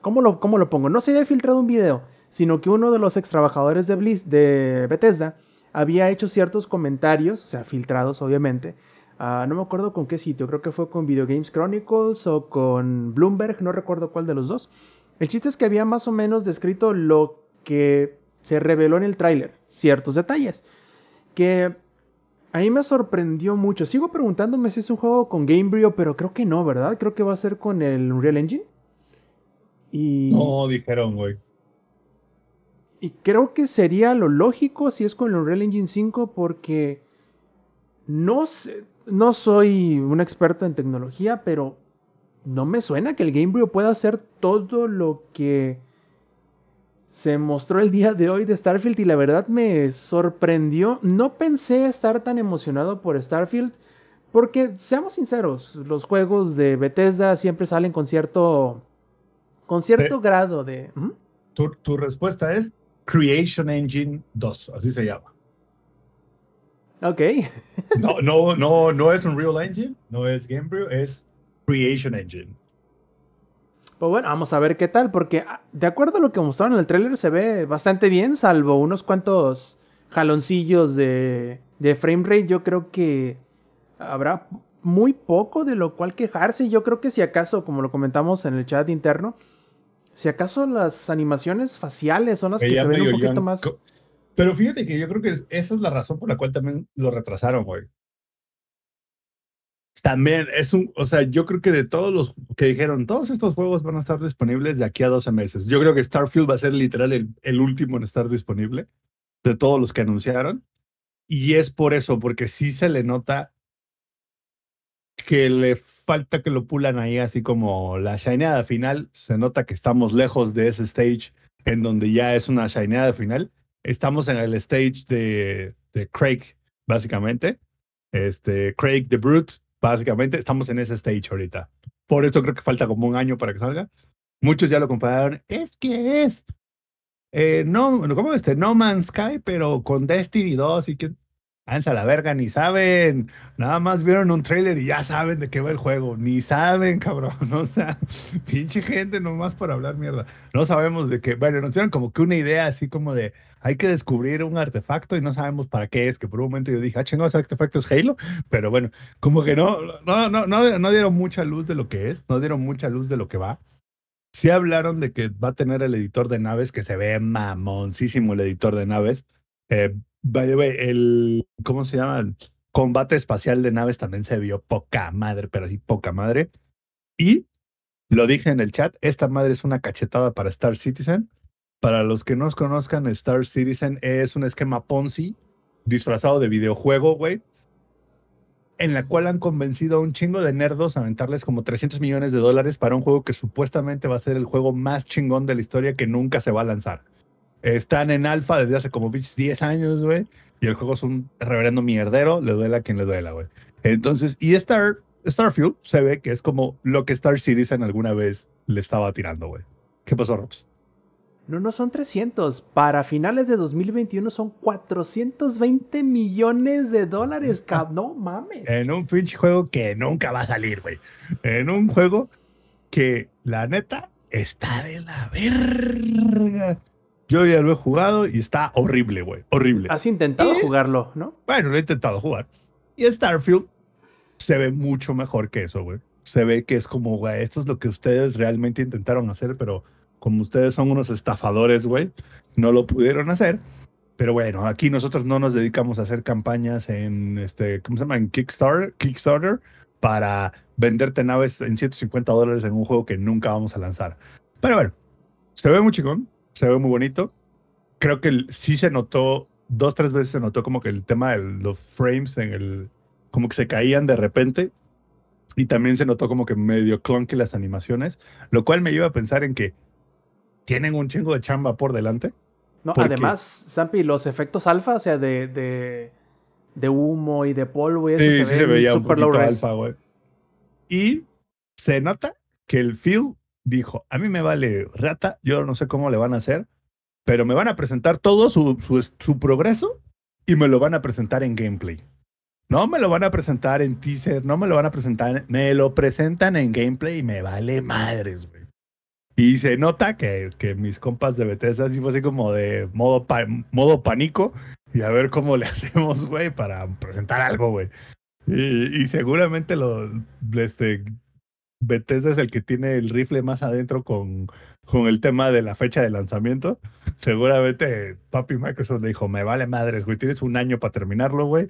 ¿cómo lo, cómo lo pongo? No se había filtrado un video, sino que uno de los ex trabajadores de Bliss, de Bethesda, había hecho ciertos comentarios, o sea, filtrados obviamente. ah, no me acuerdo con qué sitio, creo que fue con Video Games Chronicles o con Bloomberg, no recuerdo cuál de los dos. El chiste es que había más o menos descrito lo que se reveló en el tráiler, ciertos detalles. Que a mí me sorprendió mucho. Sigo preguntándome si es un juego con Gamebryo, pero creo que no, ¿verdad? Creo que va a ser con el Unreal Engine. Y, No, dijeron, güey. y creo que sería lo lógico si es con el Unreal Engine 5 porque no sé, no soy un experto en tecnología, pero no me suena que el Gamebryo pueda hacer todo lo que se mostró el día de hoy de Starfield y la verdad me sorprendió. No pensé estar tan emocionado por Starfield porque, seamos sinceros, los juegos de Bethesda siempre salen con cierto con cierto grado de ¿Mm? Tu, tu respuesta es Creation Engine 2, así se llama. Ok. No, no, no, no es un Real Engine, no es Gamebryo, es Creation Engine. Pues bueno, vamos a ver qué tal, porque ah, de acuerdo a lo que mostraron en el tráiler se ve bastante bien, salvo unos cuantos jaloncillos de, de frame rate. Yo creo que habrá muy poco de lo cual quejarse. Yo creo que si acaso, como lo comentamos en el chat interno, si acaso las animaciones faciales son las que se ven un poquito más... Pero fíjate que yo creo que esa es la razón por la cual también lo retrasaron, güey. También es un, o sea, yo creo que de todos los que dijeron, todos estos juegos van a estar disponibles de aquí a 12 meses. Yo creo que Starfield va a ser literal el, el último en estar disponible de todos los que anunciaron. Y es por eso, porque sí se le nota que le falta que lo pulan ahí, así como la shineada final. Se nota que estamos lejos de ese stage en donde ya es una shineada final. Estamos en el stage de, de Craig, básicamente. Este, Craig the Brute, básicamente. Estamos en ese stage ahorita. Por eso creo que falta como un año para que salga. Muchos ya lo compararon. Es que es. Eh, no, ¿cómo este? No Man's Sky, pero con Destiny 2 y que. Háganse a la verga, ni saben. Nada más vieron un trailer y ya saben de qué va el juego. Ni saben, cabrón. [laughs] O sea, pinche gente nomás para hablar mierda. No sabemos de qué. Bueno, nos dieron como que una idea así como de hay que descubrir un artefacto y no sabemos para qué es. Que por un momento yo dije, ah, chingados, ese artefacto es Halo. Pero bueno, como que no, no, no, no, no dieron mucha luz de lo que es. No dieron mucha luz de lo que va. Sí hablaron de que va a tener el editor de naves, que se ve mamoncísimo el editor de naves. Eh, by the way, el, ¿cómo se llama? Combate espacial de naves también se vio poca madre, pero así poca madre. Y lo dije en el chat, esta madre es una cachetada para Star Citizen. Para los que no conozcan, Star Citizen es un esquema Ponzi disfrazado de videojuego, güey, en la cual han convencido a un chingo de nerdos a aventarles como 300 millones de dólares para un juego que supuestamente va a ser el juego más chingón de la historia que nunca se va a lanzar. Están en alfa desde hace como pinches 10 años, güey. Y el juego es un reverendo mierdero, le duela a quien le duela, güey. Entonces, y Star, Starfield se ve que es como lo que Star Citizen alguna vez le estaba tirando, güey. ¿Qué pasó, Robs? No, no son 300. Para finales de 2021 son 420 millones de dólares, [laughs] cab. No mames. En un pinche juego que nunca va a salir, güey. En un juego que, la neta, está de la verga. Yo ya lo he jugado y está horrible, güey. Horrible. Has intentado ¿Y? jugarlo, ¿no? Bueno, lo he intentado jugar. Y Starfield se ve mucho mejor que eso, güey. Se ve que es como, güey, esto es lo que ustedes realmente intentaron hacer, pero como ustedes son unos estafadores, güey, no lo pudieron hacer. Pero bueno, aquí nosotros no nos dedicamos a hacer campañas en, este, ¿cómo se llama? En Kickstarter, Kickstarter para venderte naves en 150 dólares en un juego que nunca vamos a lanzar. Pero bueno, se ve muy chingón, se ve muy bonito. Creo que sí se notó, dos, tres veces se notó como que el tema de los frames en el, como que se caían de repente. Y también se notó como que medio clunky las animaciones, lo cual me lleva a pensar en que tienen un chingo de chamba por delante. No, además, Zampi, los efectos alfa, o sea, de, de, de humo y de polvo y eso Sí, se, sí se veía super low res. alfa. Y se nota que el Phil dijo, a mí me vale rata, yo no sé cómo le van a hacer, pero me van a presentar todo su, su, progreso y me lo van a presentar en gameplay. No me lo van a presentar en teaser, no me lo van a presentar, en- me lo presentan en gameplay y me vale madres, güey. Y se nota que, que mis compas de Bethesda sí fue así como de modo, modo pánico y a ver cómo le [laughs] hacemos, güey, para presentar algo, güey. Y, y seguramente lo, este, Bethesda es el que tiene el rifle más adentro con, con el tema de la fecha de lanzamiento. [laughs] Seguramente papi Microsoft le dijo, me vale madres, güey, tienes un año para terminarlo, güey.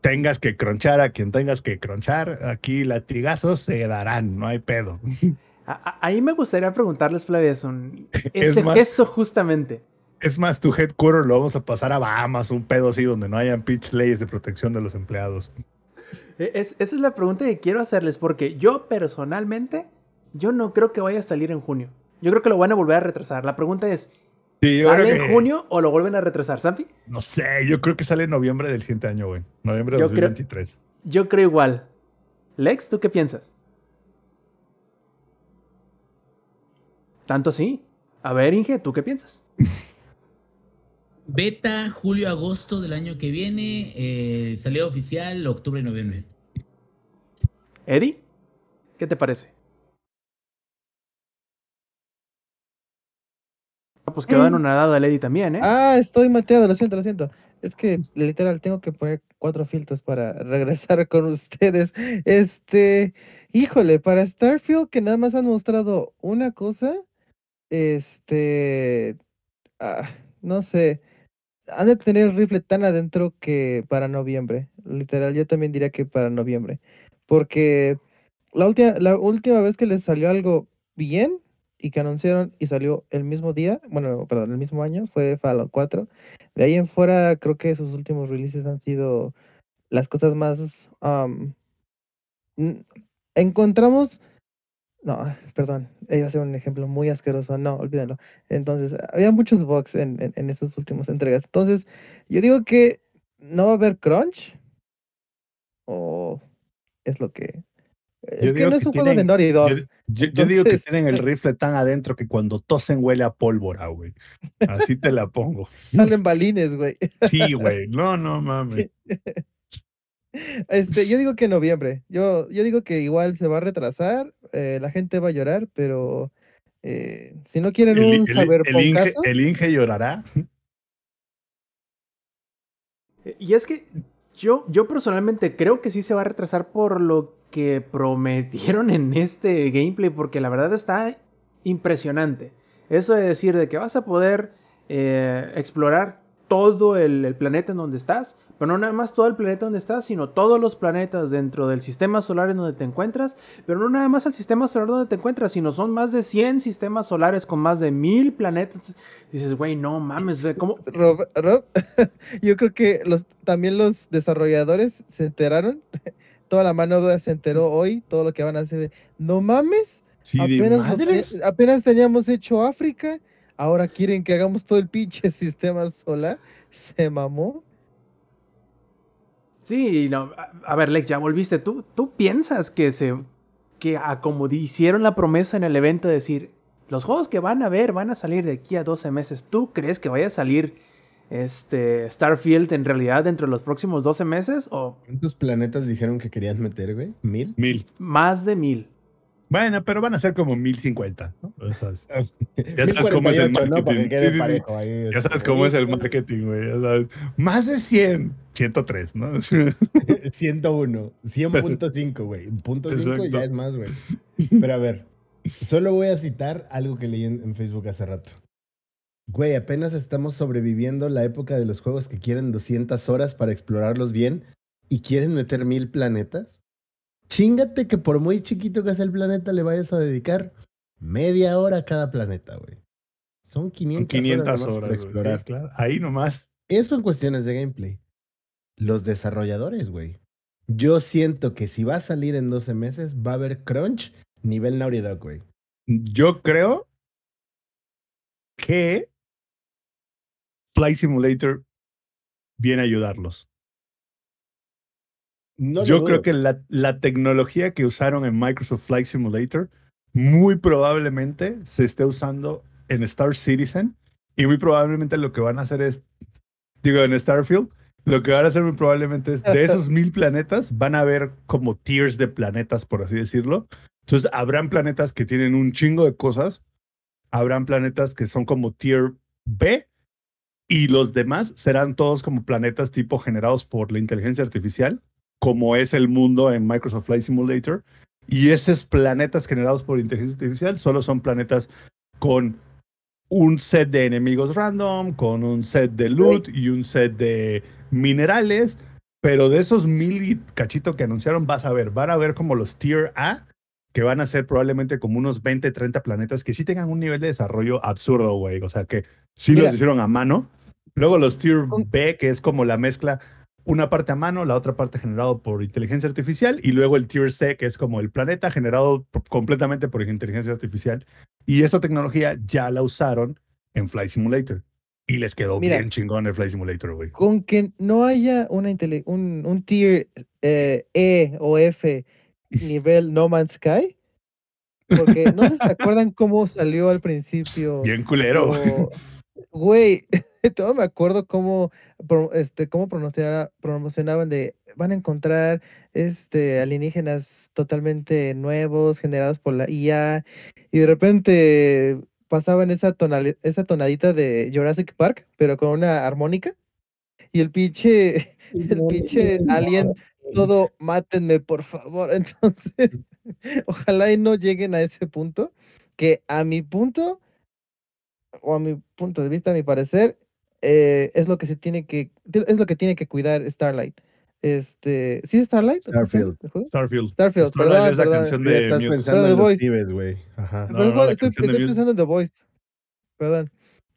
Tengas que cronchar a quien tengas que cronchar, aquí latigazos se darán, no hay pedo. [laughs] A- ahí me gustaría preguntarles, Flavieson, [laughs] Es eso justamente. Es más, tu headquarter lo vamos a pasar a Bahamas, un pedo así donde no hayan pitch leyes de protección de los empleados. E- Es, esa es la pregunta que quiero hacerles, porque yo personalmente, yo no creo que vaya a salir en junio. Yo creo que lo van a volver a retrasar. La pregunta es, Sí, ¿sale en junio o lo vuelven a retrasar, Zampi? No sé, yo creo que sale en noviembre del siguiente año, güey. Noviembre de Yo creo- 2023. Yo creo igual. Lex, ¿tú qué piensas? Tanto sí. A ver, Inge, ¿tú qué piensas? [laughs] Beta, julio, agosto del año que viene. eh, salida oficial, octubre y noviembre. Eddie, ¿qué te parece? Ah, Pues quedó Mm. anonadado el Eddie también, ¿eh? Ah, estoy mateado, lo siento, lo siento. Es que literal tengo que poner cuatro filtros para [laughs] regresar con ustedes. Este, híjole, para Starfield que nada más han mostrado una cosa, este, ah, no sé, han de tener el rifle tan adentro que para noviembre. Literal, yo también diría que para noviembre, porque la última, la última vez que les salió algo bien y que anunciaron y salió el mismo día, bueno, perdón, el mismo año, fue Fallout 4. De ahí en fuera, creo que sus últimos releases han sido las cosas más... encontramos... No, perdón, iba a ser un ejemplo muy asqueroso, no, olvídalo. Entonces, había muchos bugs en, en, en esas últimas entregas. Entonces, yo digo que no va a haber crunch. O es lo que... Es que no es un juego de tienen- Naughty Dog. Yo, yo- yo digo que tienen el rifle tan adentro que cuando tosen huele a pólvora, güey. Así te la pongo. [laughs] Salen balines, güey. Sí, güey. No, no mames. [laughs] Este, yo digo que en noviembre. Yo, yo digo que igual se va a retrasar, eh, la gente va a llorar, pero eh, si no quieren El, un el- saber el Inge, el Inge llorará. [laughs] Eh, Y es que yo, yo personalmente creo que sí se va a retrasar por lo que prometieron en este gameplay, porque la verdad está impresionante. Eso de decir de que vas a poder eh, explorar todo el, el planeta en donde estás, pero no nada más todo el planeta donde estás, sino todos los planetas dentro del sistema solar en donde te encuentras, pero no nada más el sistema solar donde te encuentras, sino son más de 100 sistemas solares con más de mil planetas. Dices, güey, no mames, o sea, ¿cómo, [laughs] Rob, Rob, [laughs] yo creo que los, también los desarrolladores se enteraron, [laughs] toda la mano de obra se enteró hoy, todo lo que van a hacer. No mames, Sí, apenas, apenas teníamos hecho África, ahora quieren que hagamos todo el pinche [laughs] sistema solar. Se mamó. Sí, no, a, a ver, Lex, ya volviste. ¿Tú, tú piensas que se. que a como hicieron la promesa en el evento de decir. Los juegos que van a ver van a salir de aquí a 12 meses. ¿Tú crees que vaya a salir este Starfield en realidad dentro de los próximos 12 meses? ¿O ¿Cuántos planetas dijeron que querían meter, güey? ¿Mil? Mil. más de mil? Bueno, pero van a ser como 1050. ¿no? O sea, ya sabes cómo es el 1048, ¿no? Para marketing. quede Sí, sí, sí. ahí, Ya sabes este, cómo es el marketing, güey. ya sabes. Más de 100, 103, ¿no? [laughs] 101, 100.5, güey. Punto 5 Exacto. ya es más, güey. Pero a ver, solo voy a citar algo que leí en, en Facebook hace rato. Güey, apenas estamos sobreviviendo la época de los juegos que quieren 200 horas para explorarlos bien y quieren meter mil planetas. Chingate que por muy chiquito que sea el planeta le vayas a dedicar media hora a cada planeta, güey. Son 500, Son 500 horas, horas. güey. Sí, explorar. claro. Ahí nomás. Eso en cuestiones de gameplay. Los desarrolladores, güey. Yo siento que si va a salir en 12 meses, va a haber crunch nivel Naughty Dog, güey. Yo creo que Flight Simulator viene a ayudarlos. No Yo creo que la, la tecnología que usaron en Microsoft Flight Simulator muy probablemente se esté usando en Star Citizen y muy probablemente lo que van a hacer es, digo, en Starfield, lo que van a hacer muy probablemente es de [laughs] esos mil planetas van a haber como tiers de planetas, por así decirlo. Entonces, habrán planetas que tienen un chingo de cosas, habrán planetas que son como tier B y los demás serán todos como planetas tipo generados por la inteligencia artificial como es el mundo en Microsoft Flight Simulator. Y esos planetas generados por inteligencia artificial solo son planetas con un set de enemigos random, con un set de loot y un set de minerales. Pero de esos mil y cachito que anunciaron, vas a ver, van a ver como los tier A, que van a ser probablemente como unos 20, 30 planetas que sí tengan un nivel de desarrollo absurdo, güey. O sea, que sí Mira. los hicieron a mano. Luego los tier B, que es como la mezcla una parte a mano, la otra parte generado por inteligencia artificial, y luego el Tier C, que es como el planeta generado por- completamente por inteligencia artificial. Y esta tecnología ya la usaron en Flight Simulator. Y les quedó Mira. bien chingón el Flight Simulator, güey. Con que no haya una un, un tier eh, E o F [laughs] nivel No Man's Sky, porque no se acuerdan cómo salió al principio. Bien culero. Güey, [laughs] todo me acuerdo cómo, este, cómo promocionaban de van a encontrar este alienígenas totalmente nuevos, generados por la IA, y de repente pasaban esa, tonali- esa tonadita de Jurassic Park, pero con una armónica, y el pinche, [laughs] el pinche alien todo, mátenme, por favor. [laughs] Entonces, ojalá y no lleguen a ese punto, que a mi punto, o a mi punto de vista, a mi parecer, eh, es lo que se tiene que, es lo que tiene que cuidar Starlight. Este, ¿sí es Starlight? ¿Cómo se llama Starfield. Starfield. Starfield, Starlight perdón, es la perdón. canción de estás Muse. pensando en The los Voice. güey. Ajá. No, estoy, estoy pensando en The Voice. Perdón.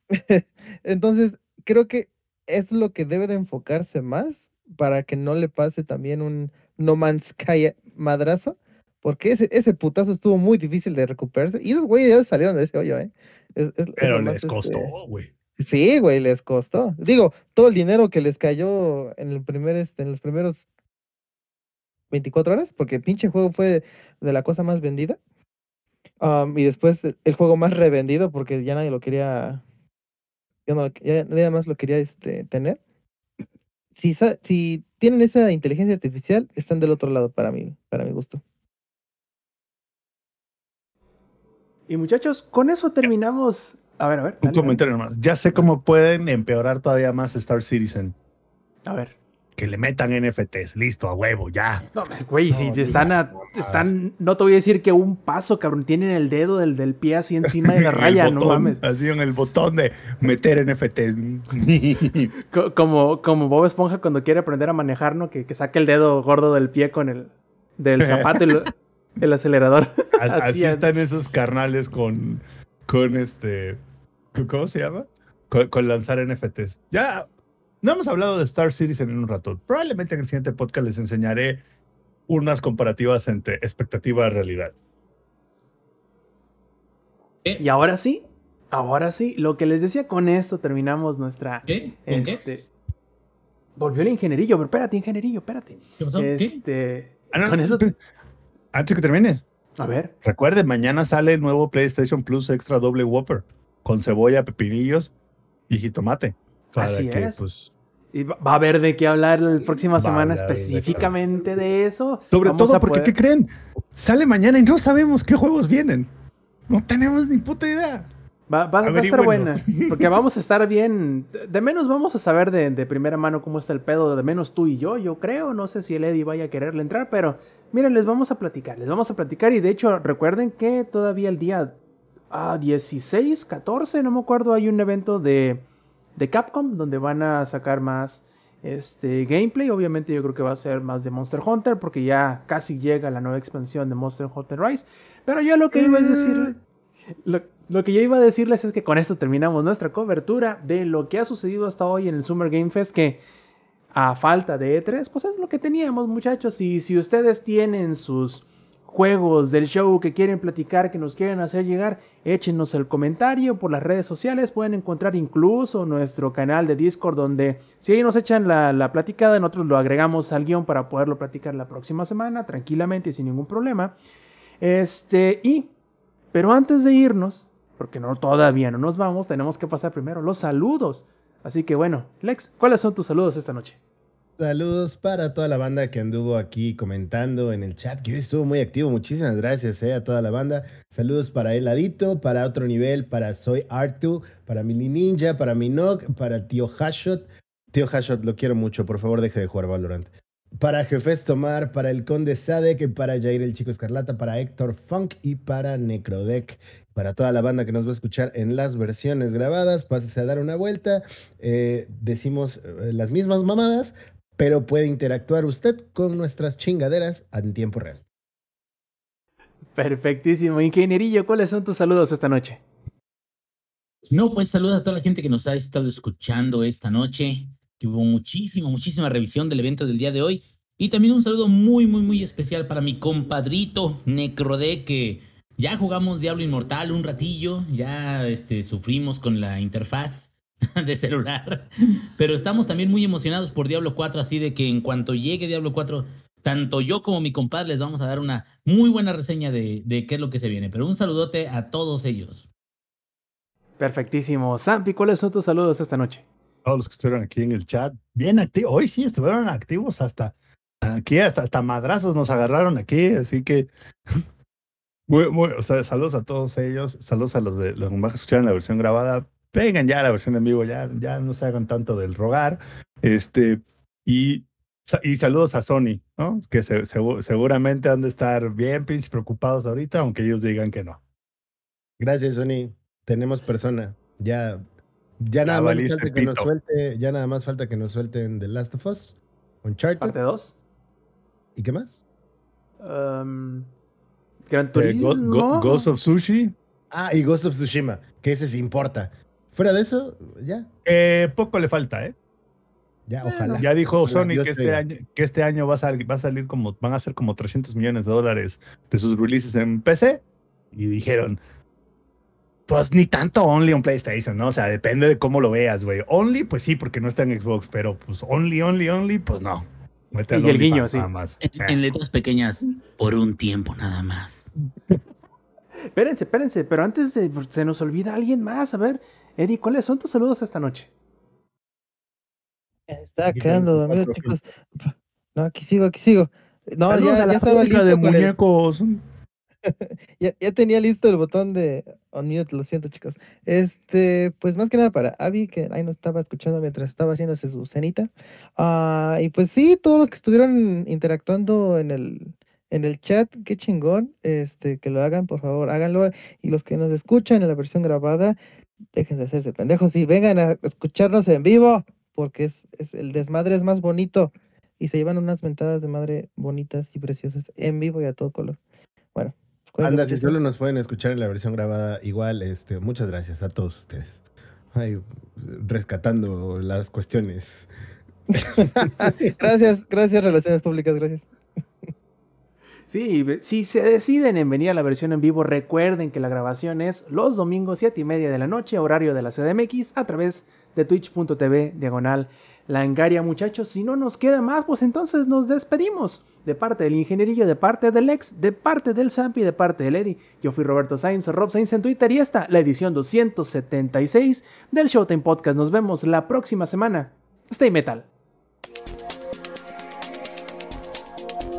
[laughs] Entonces, creo que es lo que debe de enfocarse más para que no le pase también un No Man's Sky madrazo. Porque ese, ese putazo estuvo muy difícil de recuperarse. Y esos güeyes ya salieron de ese hoyo, ¿eh? Es- es- es Pero les costó, este, güey. Sí, güey, les costó. Digo, todo el dinero que les cayó en el primer, este, en los primeros 24 horas, porque el pinche juego fue de la cosa más vendida. Y después el- juego más revendido, porque ya nadie lo quería, ya, no, ya nadie más lo quería este, tener. Si, si tienen esa inteligencia artificial, están del otro lado para mí, para mi gusto. Y muchachos, con eso terminamos. A ver, a ver. Un dale, comentario nomás. Ya sé cómo pueden empeorar todavía más Star Citizen. A ver. Que le metan NFTs. Listo, a huevo, ya. No, güey, si No, te están, a- están, no te voy a decir que un paso, cabrón, tienen el dedo del, del pie así encima de la [laughs] raya, no mames. Así en el botón de meter NFTs. [laughs] Co- Como, como Bob Esponja cuando quiere aprender a manejar, ¿no? Que, que saque el dedo gordo del pie con el del zapato y lo- [laughs] el acelerador. Así Así es. están esos carnales con, con este, ¿cómo se llama? Con, con lanzar NFTs. Ya, no hemos hablado de Star Citizen en un rato. Probablemente en el siguiente podcast les enseñaré unas comparativas entre expectativa y realidad. Y ahora sí, ahora sí, lo que les decía con esto terminamos nuestra. ¿Qué? ¿Con qué? Este. Volvió el ingenierillo, pero espérate, ingenierillo, espérate. ¿Qué pasó? ¿Qué? Este. Ah, no, con eso. Antes que termines, A ver. recuerden, mañana sale el nuevo PlayStation Plus Extra Doble Whopper con cebolla, pepinillos y jitomate. Así que, es. pues, Y va a haber de qué hablar la próxima semana de específicamente de eso. Sobre Vamos todo porque, poder- ¿qué creen? Sale mañana y no sabemos qué juegos vienen. No tenemos ni puta idea. Va, va- va a estar buena. Porque vamos a estar bien. de- menos vamos a saber de, de primera mano cómo está el pedo. De menos tú y yo, yo creo. No sé si el Eddie vaya a quererle entrar, pero miren, les vamos a platicar. Les vamos a platicar. Y de hecho, recuerden que todavía el día ah, 16, 14, no me acuerdo, hay un evento de, de Capcom donde van a sacar más este gameplay. Obviamente, yo creo que va a ser más de Monster Hunter, porque ya casi llega la nueva expansión de Monster Hunter Rise. Pero yo lo que iba es decir. Lo, lo que yo iba a decirles es que con esto terminamos nuestra cobertura de lo que ha sucedido hasta hoy en el Summer Game Fest, que a falta de E3, pues es lo que teníamos muchachos. Y si ustedes tienen sus juegos del show que quieren platicar, que nos quieren hacer llegar, échenos el comentario por las redes sociales. Pueden encontrar incluso nuestro canal de Discord donde si ahí nos echan la, la platicada, nosotros lo agregamos al guion para poderlo platicar la próxima semana tranquilamente y sin ningún problema. Este, y pero antes de irnos, porque no todavía no nos vamos, tenemos que pasar primero los saludos. Así que bueno, Lex, ¿cuáles son tus saludos esta noche? Saludos para toda la banda que anduvo aquí comentando en el chat, que hoy estuvo muy activo. Muchísimas gracias eh, a toda la banda. Saludos para Heladito, para otro nivel, para Soy Artu, para Mili Ninja, para Minok, para Tío Hashot. Tío Hashot, lo quiero mucho, por favor deje de jugar Valorant. Para Jefes Tomar, para el Conde Sadek, para Jair el Chico Escarlata, para Héctor Funk y para Necrodec. Para toda la banda que nos va a escuchar en las versiones grabadas, pásese a dar una vuelta. Eh, decimos eh, las mismas mamadas, pero puede interactuar usted con nuestras chingaderas en tiempo real. Perfectísimo. Ingenierillo, ¿cuáles son tus saludos esta noche? No, pues saludos a toda la gente que nos ha estado escuchando esta noche, hubo muchísimo, muchísima revisión del evento del día de hoy. Y también un saludo muy, muy, muy especial para mi compadrito Necrode, que ya jugamos Diablo Inmortal un ratillo, ya este, sufrimos con la interfaz [laughs] de celular, pero estamos también muy emocionados por Diablo 4, así de que en cuanto llegue Diablo 4, tanto yo como mi compadre les vamos a dar una muy buena reseña de, de qué es lo que se viene. Pero un saludote a todos ellos. Perfectísimo. Sampi, ¿cuáles son tus saludos esta noche? Todos los que estuvieron aquí en el chat, bien activos. Hoy sí estuvieron activos hasta aquí, hasta, hasta madrazos nos agarraron aquí, así que. [laughs] Muy, muy, o sea, saludos a todos ellos, saludos a los de los que más escucharon la versión grabada. Vengan ya a la versión en vivo, ya, ya no se hagan tanto del rogar. Este, y, y saludos a Sony, ¿no? Que se- segu- seguramente han de estar bien pinches preocupados ahorita, aunque ellos digan que no. Gracias, Sony. Tenemos persona. Ya, ya nada más falta que nos suelte, ya nada más falta que nos suelten The Last of Us, Uncharted Parte 2. y qué más. Um, Gran Eh, Turismo. Go- Go- Ghost of Sushi, Ah, y Ghost of Tsushima, que ese sí importa. Fuera de eso, ya, eh, poco le falta, ¿eh? ya, Bueno. ojalá. Ya dijo Ojalá, Sony que te este año, que este año va a, sal- va a salir como, van a ser como 300 millones de dólares de sus releases en PC. Y dijeron, pues ni tanto Only on PlayStation, ¿no? O sea, depende de cómo lo veas, güey. Only, pues sí, porque no está en Xbox, pero pues Only, Only, Only, pues no. Mete Y el guiño, sí. Nada más. En, en letras pequeñas, por un tiempo nada más. Espérense, espérense, pero antes de. Se nos olvida alguien más. A ver, Eddie, ¿cuáles son tus saludos esta noche? Está quedando dormido, chicos. No, aquí sigo, aquí sigo. No, Saludos ya, a la ya estaba listo de con el- muñecos. [laughs] ya, ya tenía listo el botón de unmute, lo siento, chicos. Este, pues más que nada para Abby, que ahí nos estaba escuchando mientras estaba haciéndose su cenita. Ah, y pues sí, todos los que estuvieron interactuando en el, en el chat, qué chingón. Este, que lo hagan, por favor, háganlo. Y los que nos escuchan en la versión grabada, dejen de hacerse pendejos y vengan a escucharnos en vivo, porque es, es el desmadre es más bonito. Y se llevan unas mentadas de madre bonitas y preciosas en vivo y a todo color. Bueno. Anda, si muchísimo. solo nos pueden escuchar en la versión grabada, igual, este, muchas gracias a todos ustedes. Ay, rescatando las cuestiones. [laughs] Gracias, gracias, Relaciones Públicas, gracias. Sí, si se deciden en venir a la versión en vivo, recuerden que la grabación es los domingos 7 y media de la noche, horario de la CDMX, a través de twitch.tv diagonal langaria, muchachos. Si no nos queda más, pues entonces nos despedimos. De parte del ingenierillo, de parte del ex, de parte del Zampi, de parte del Eddie. Yo fui Roberto Sainz, Rob Sainz en Twitter y esta, la edición 276 del Showtime Podcast. Nos vemos la próxima semana. Stay metal.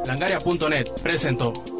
Langaria.net presentó.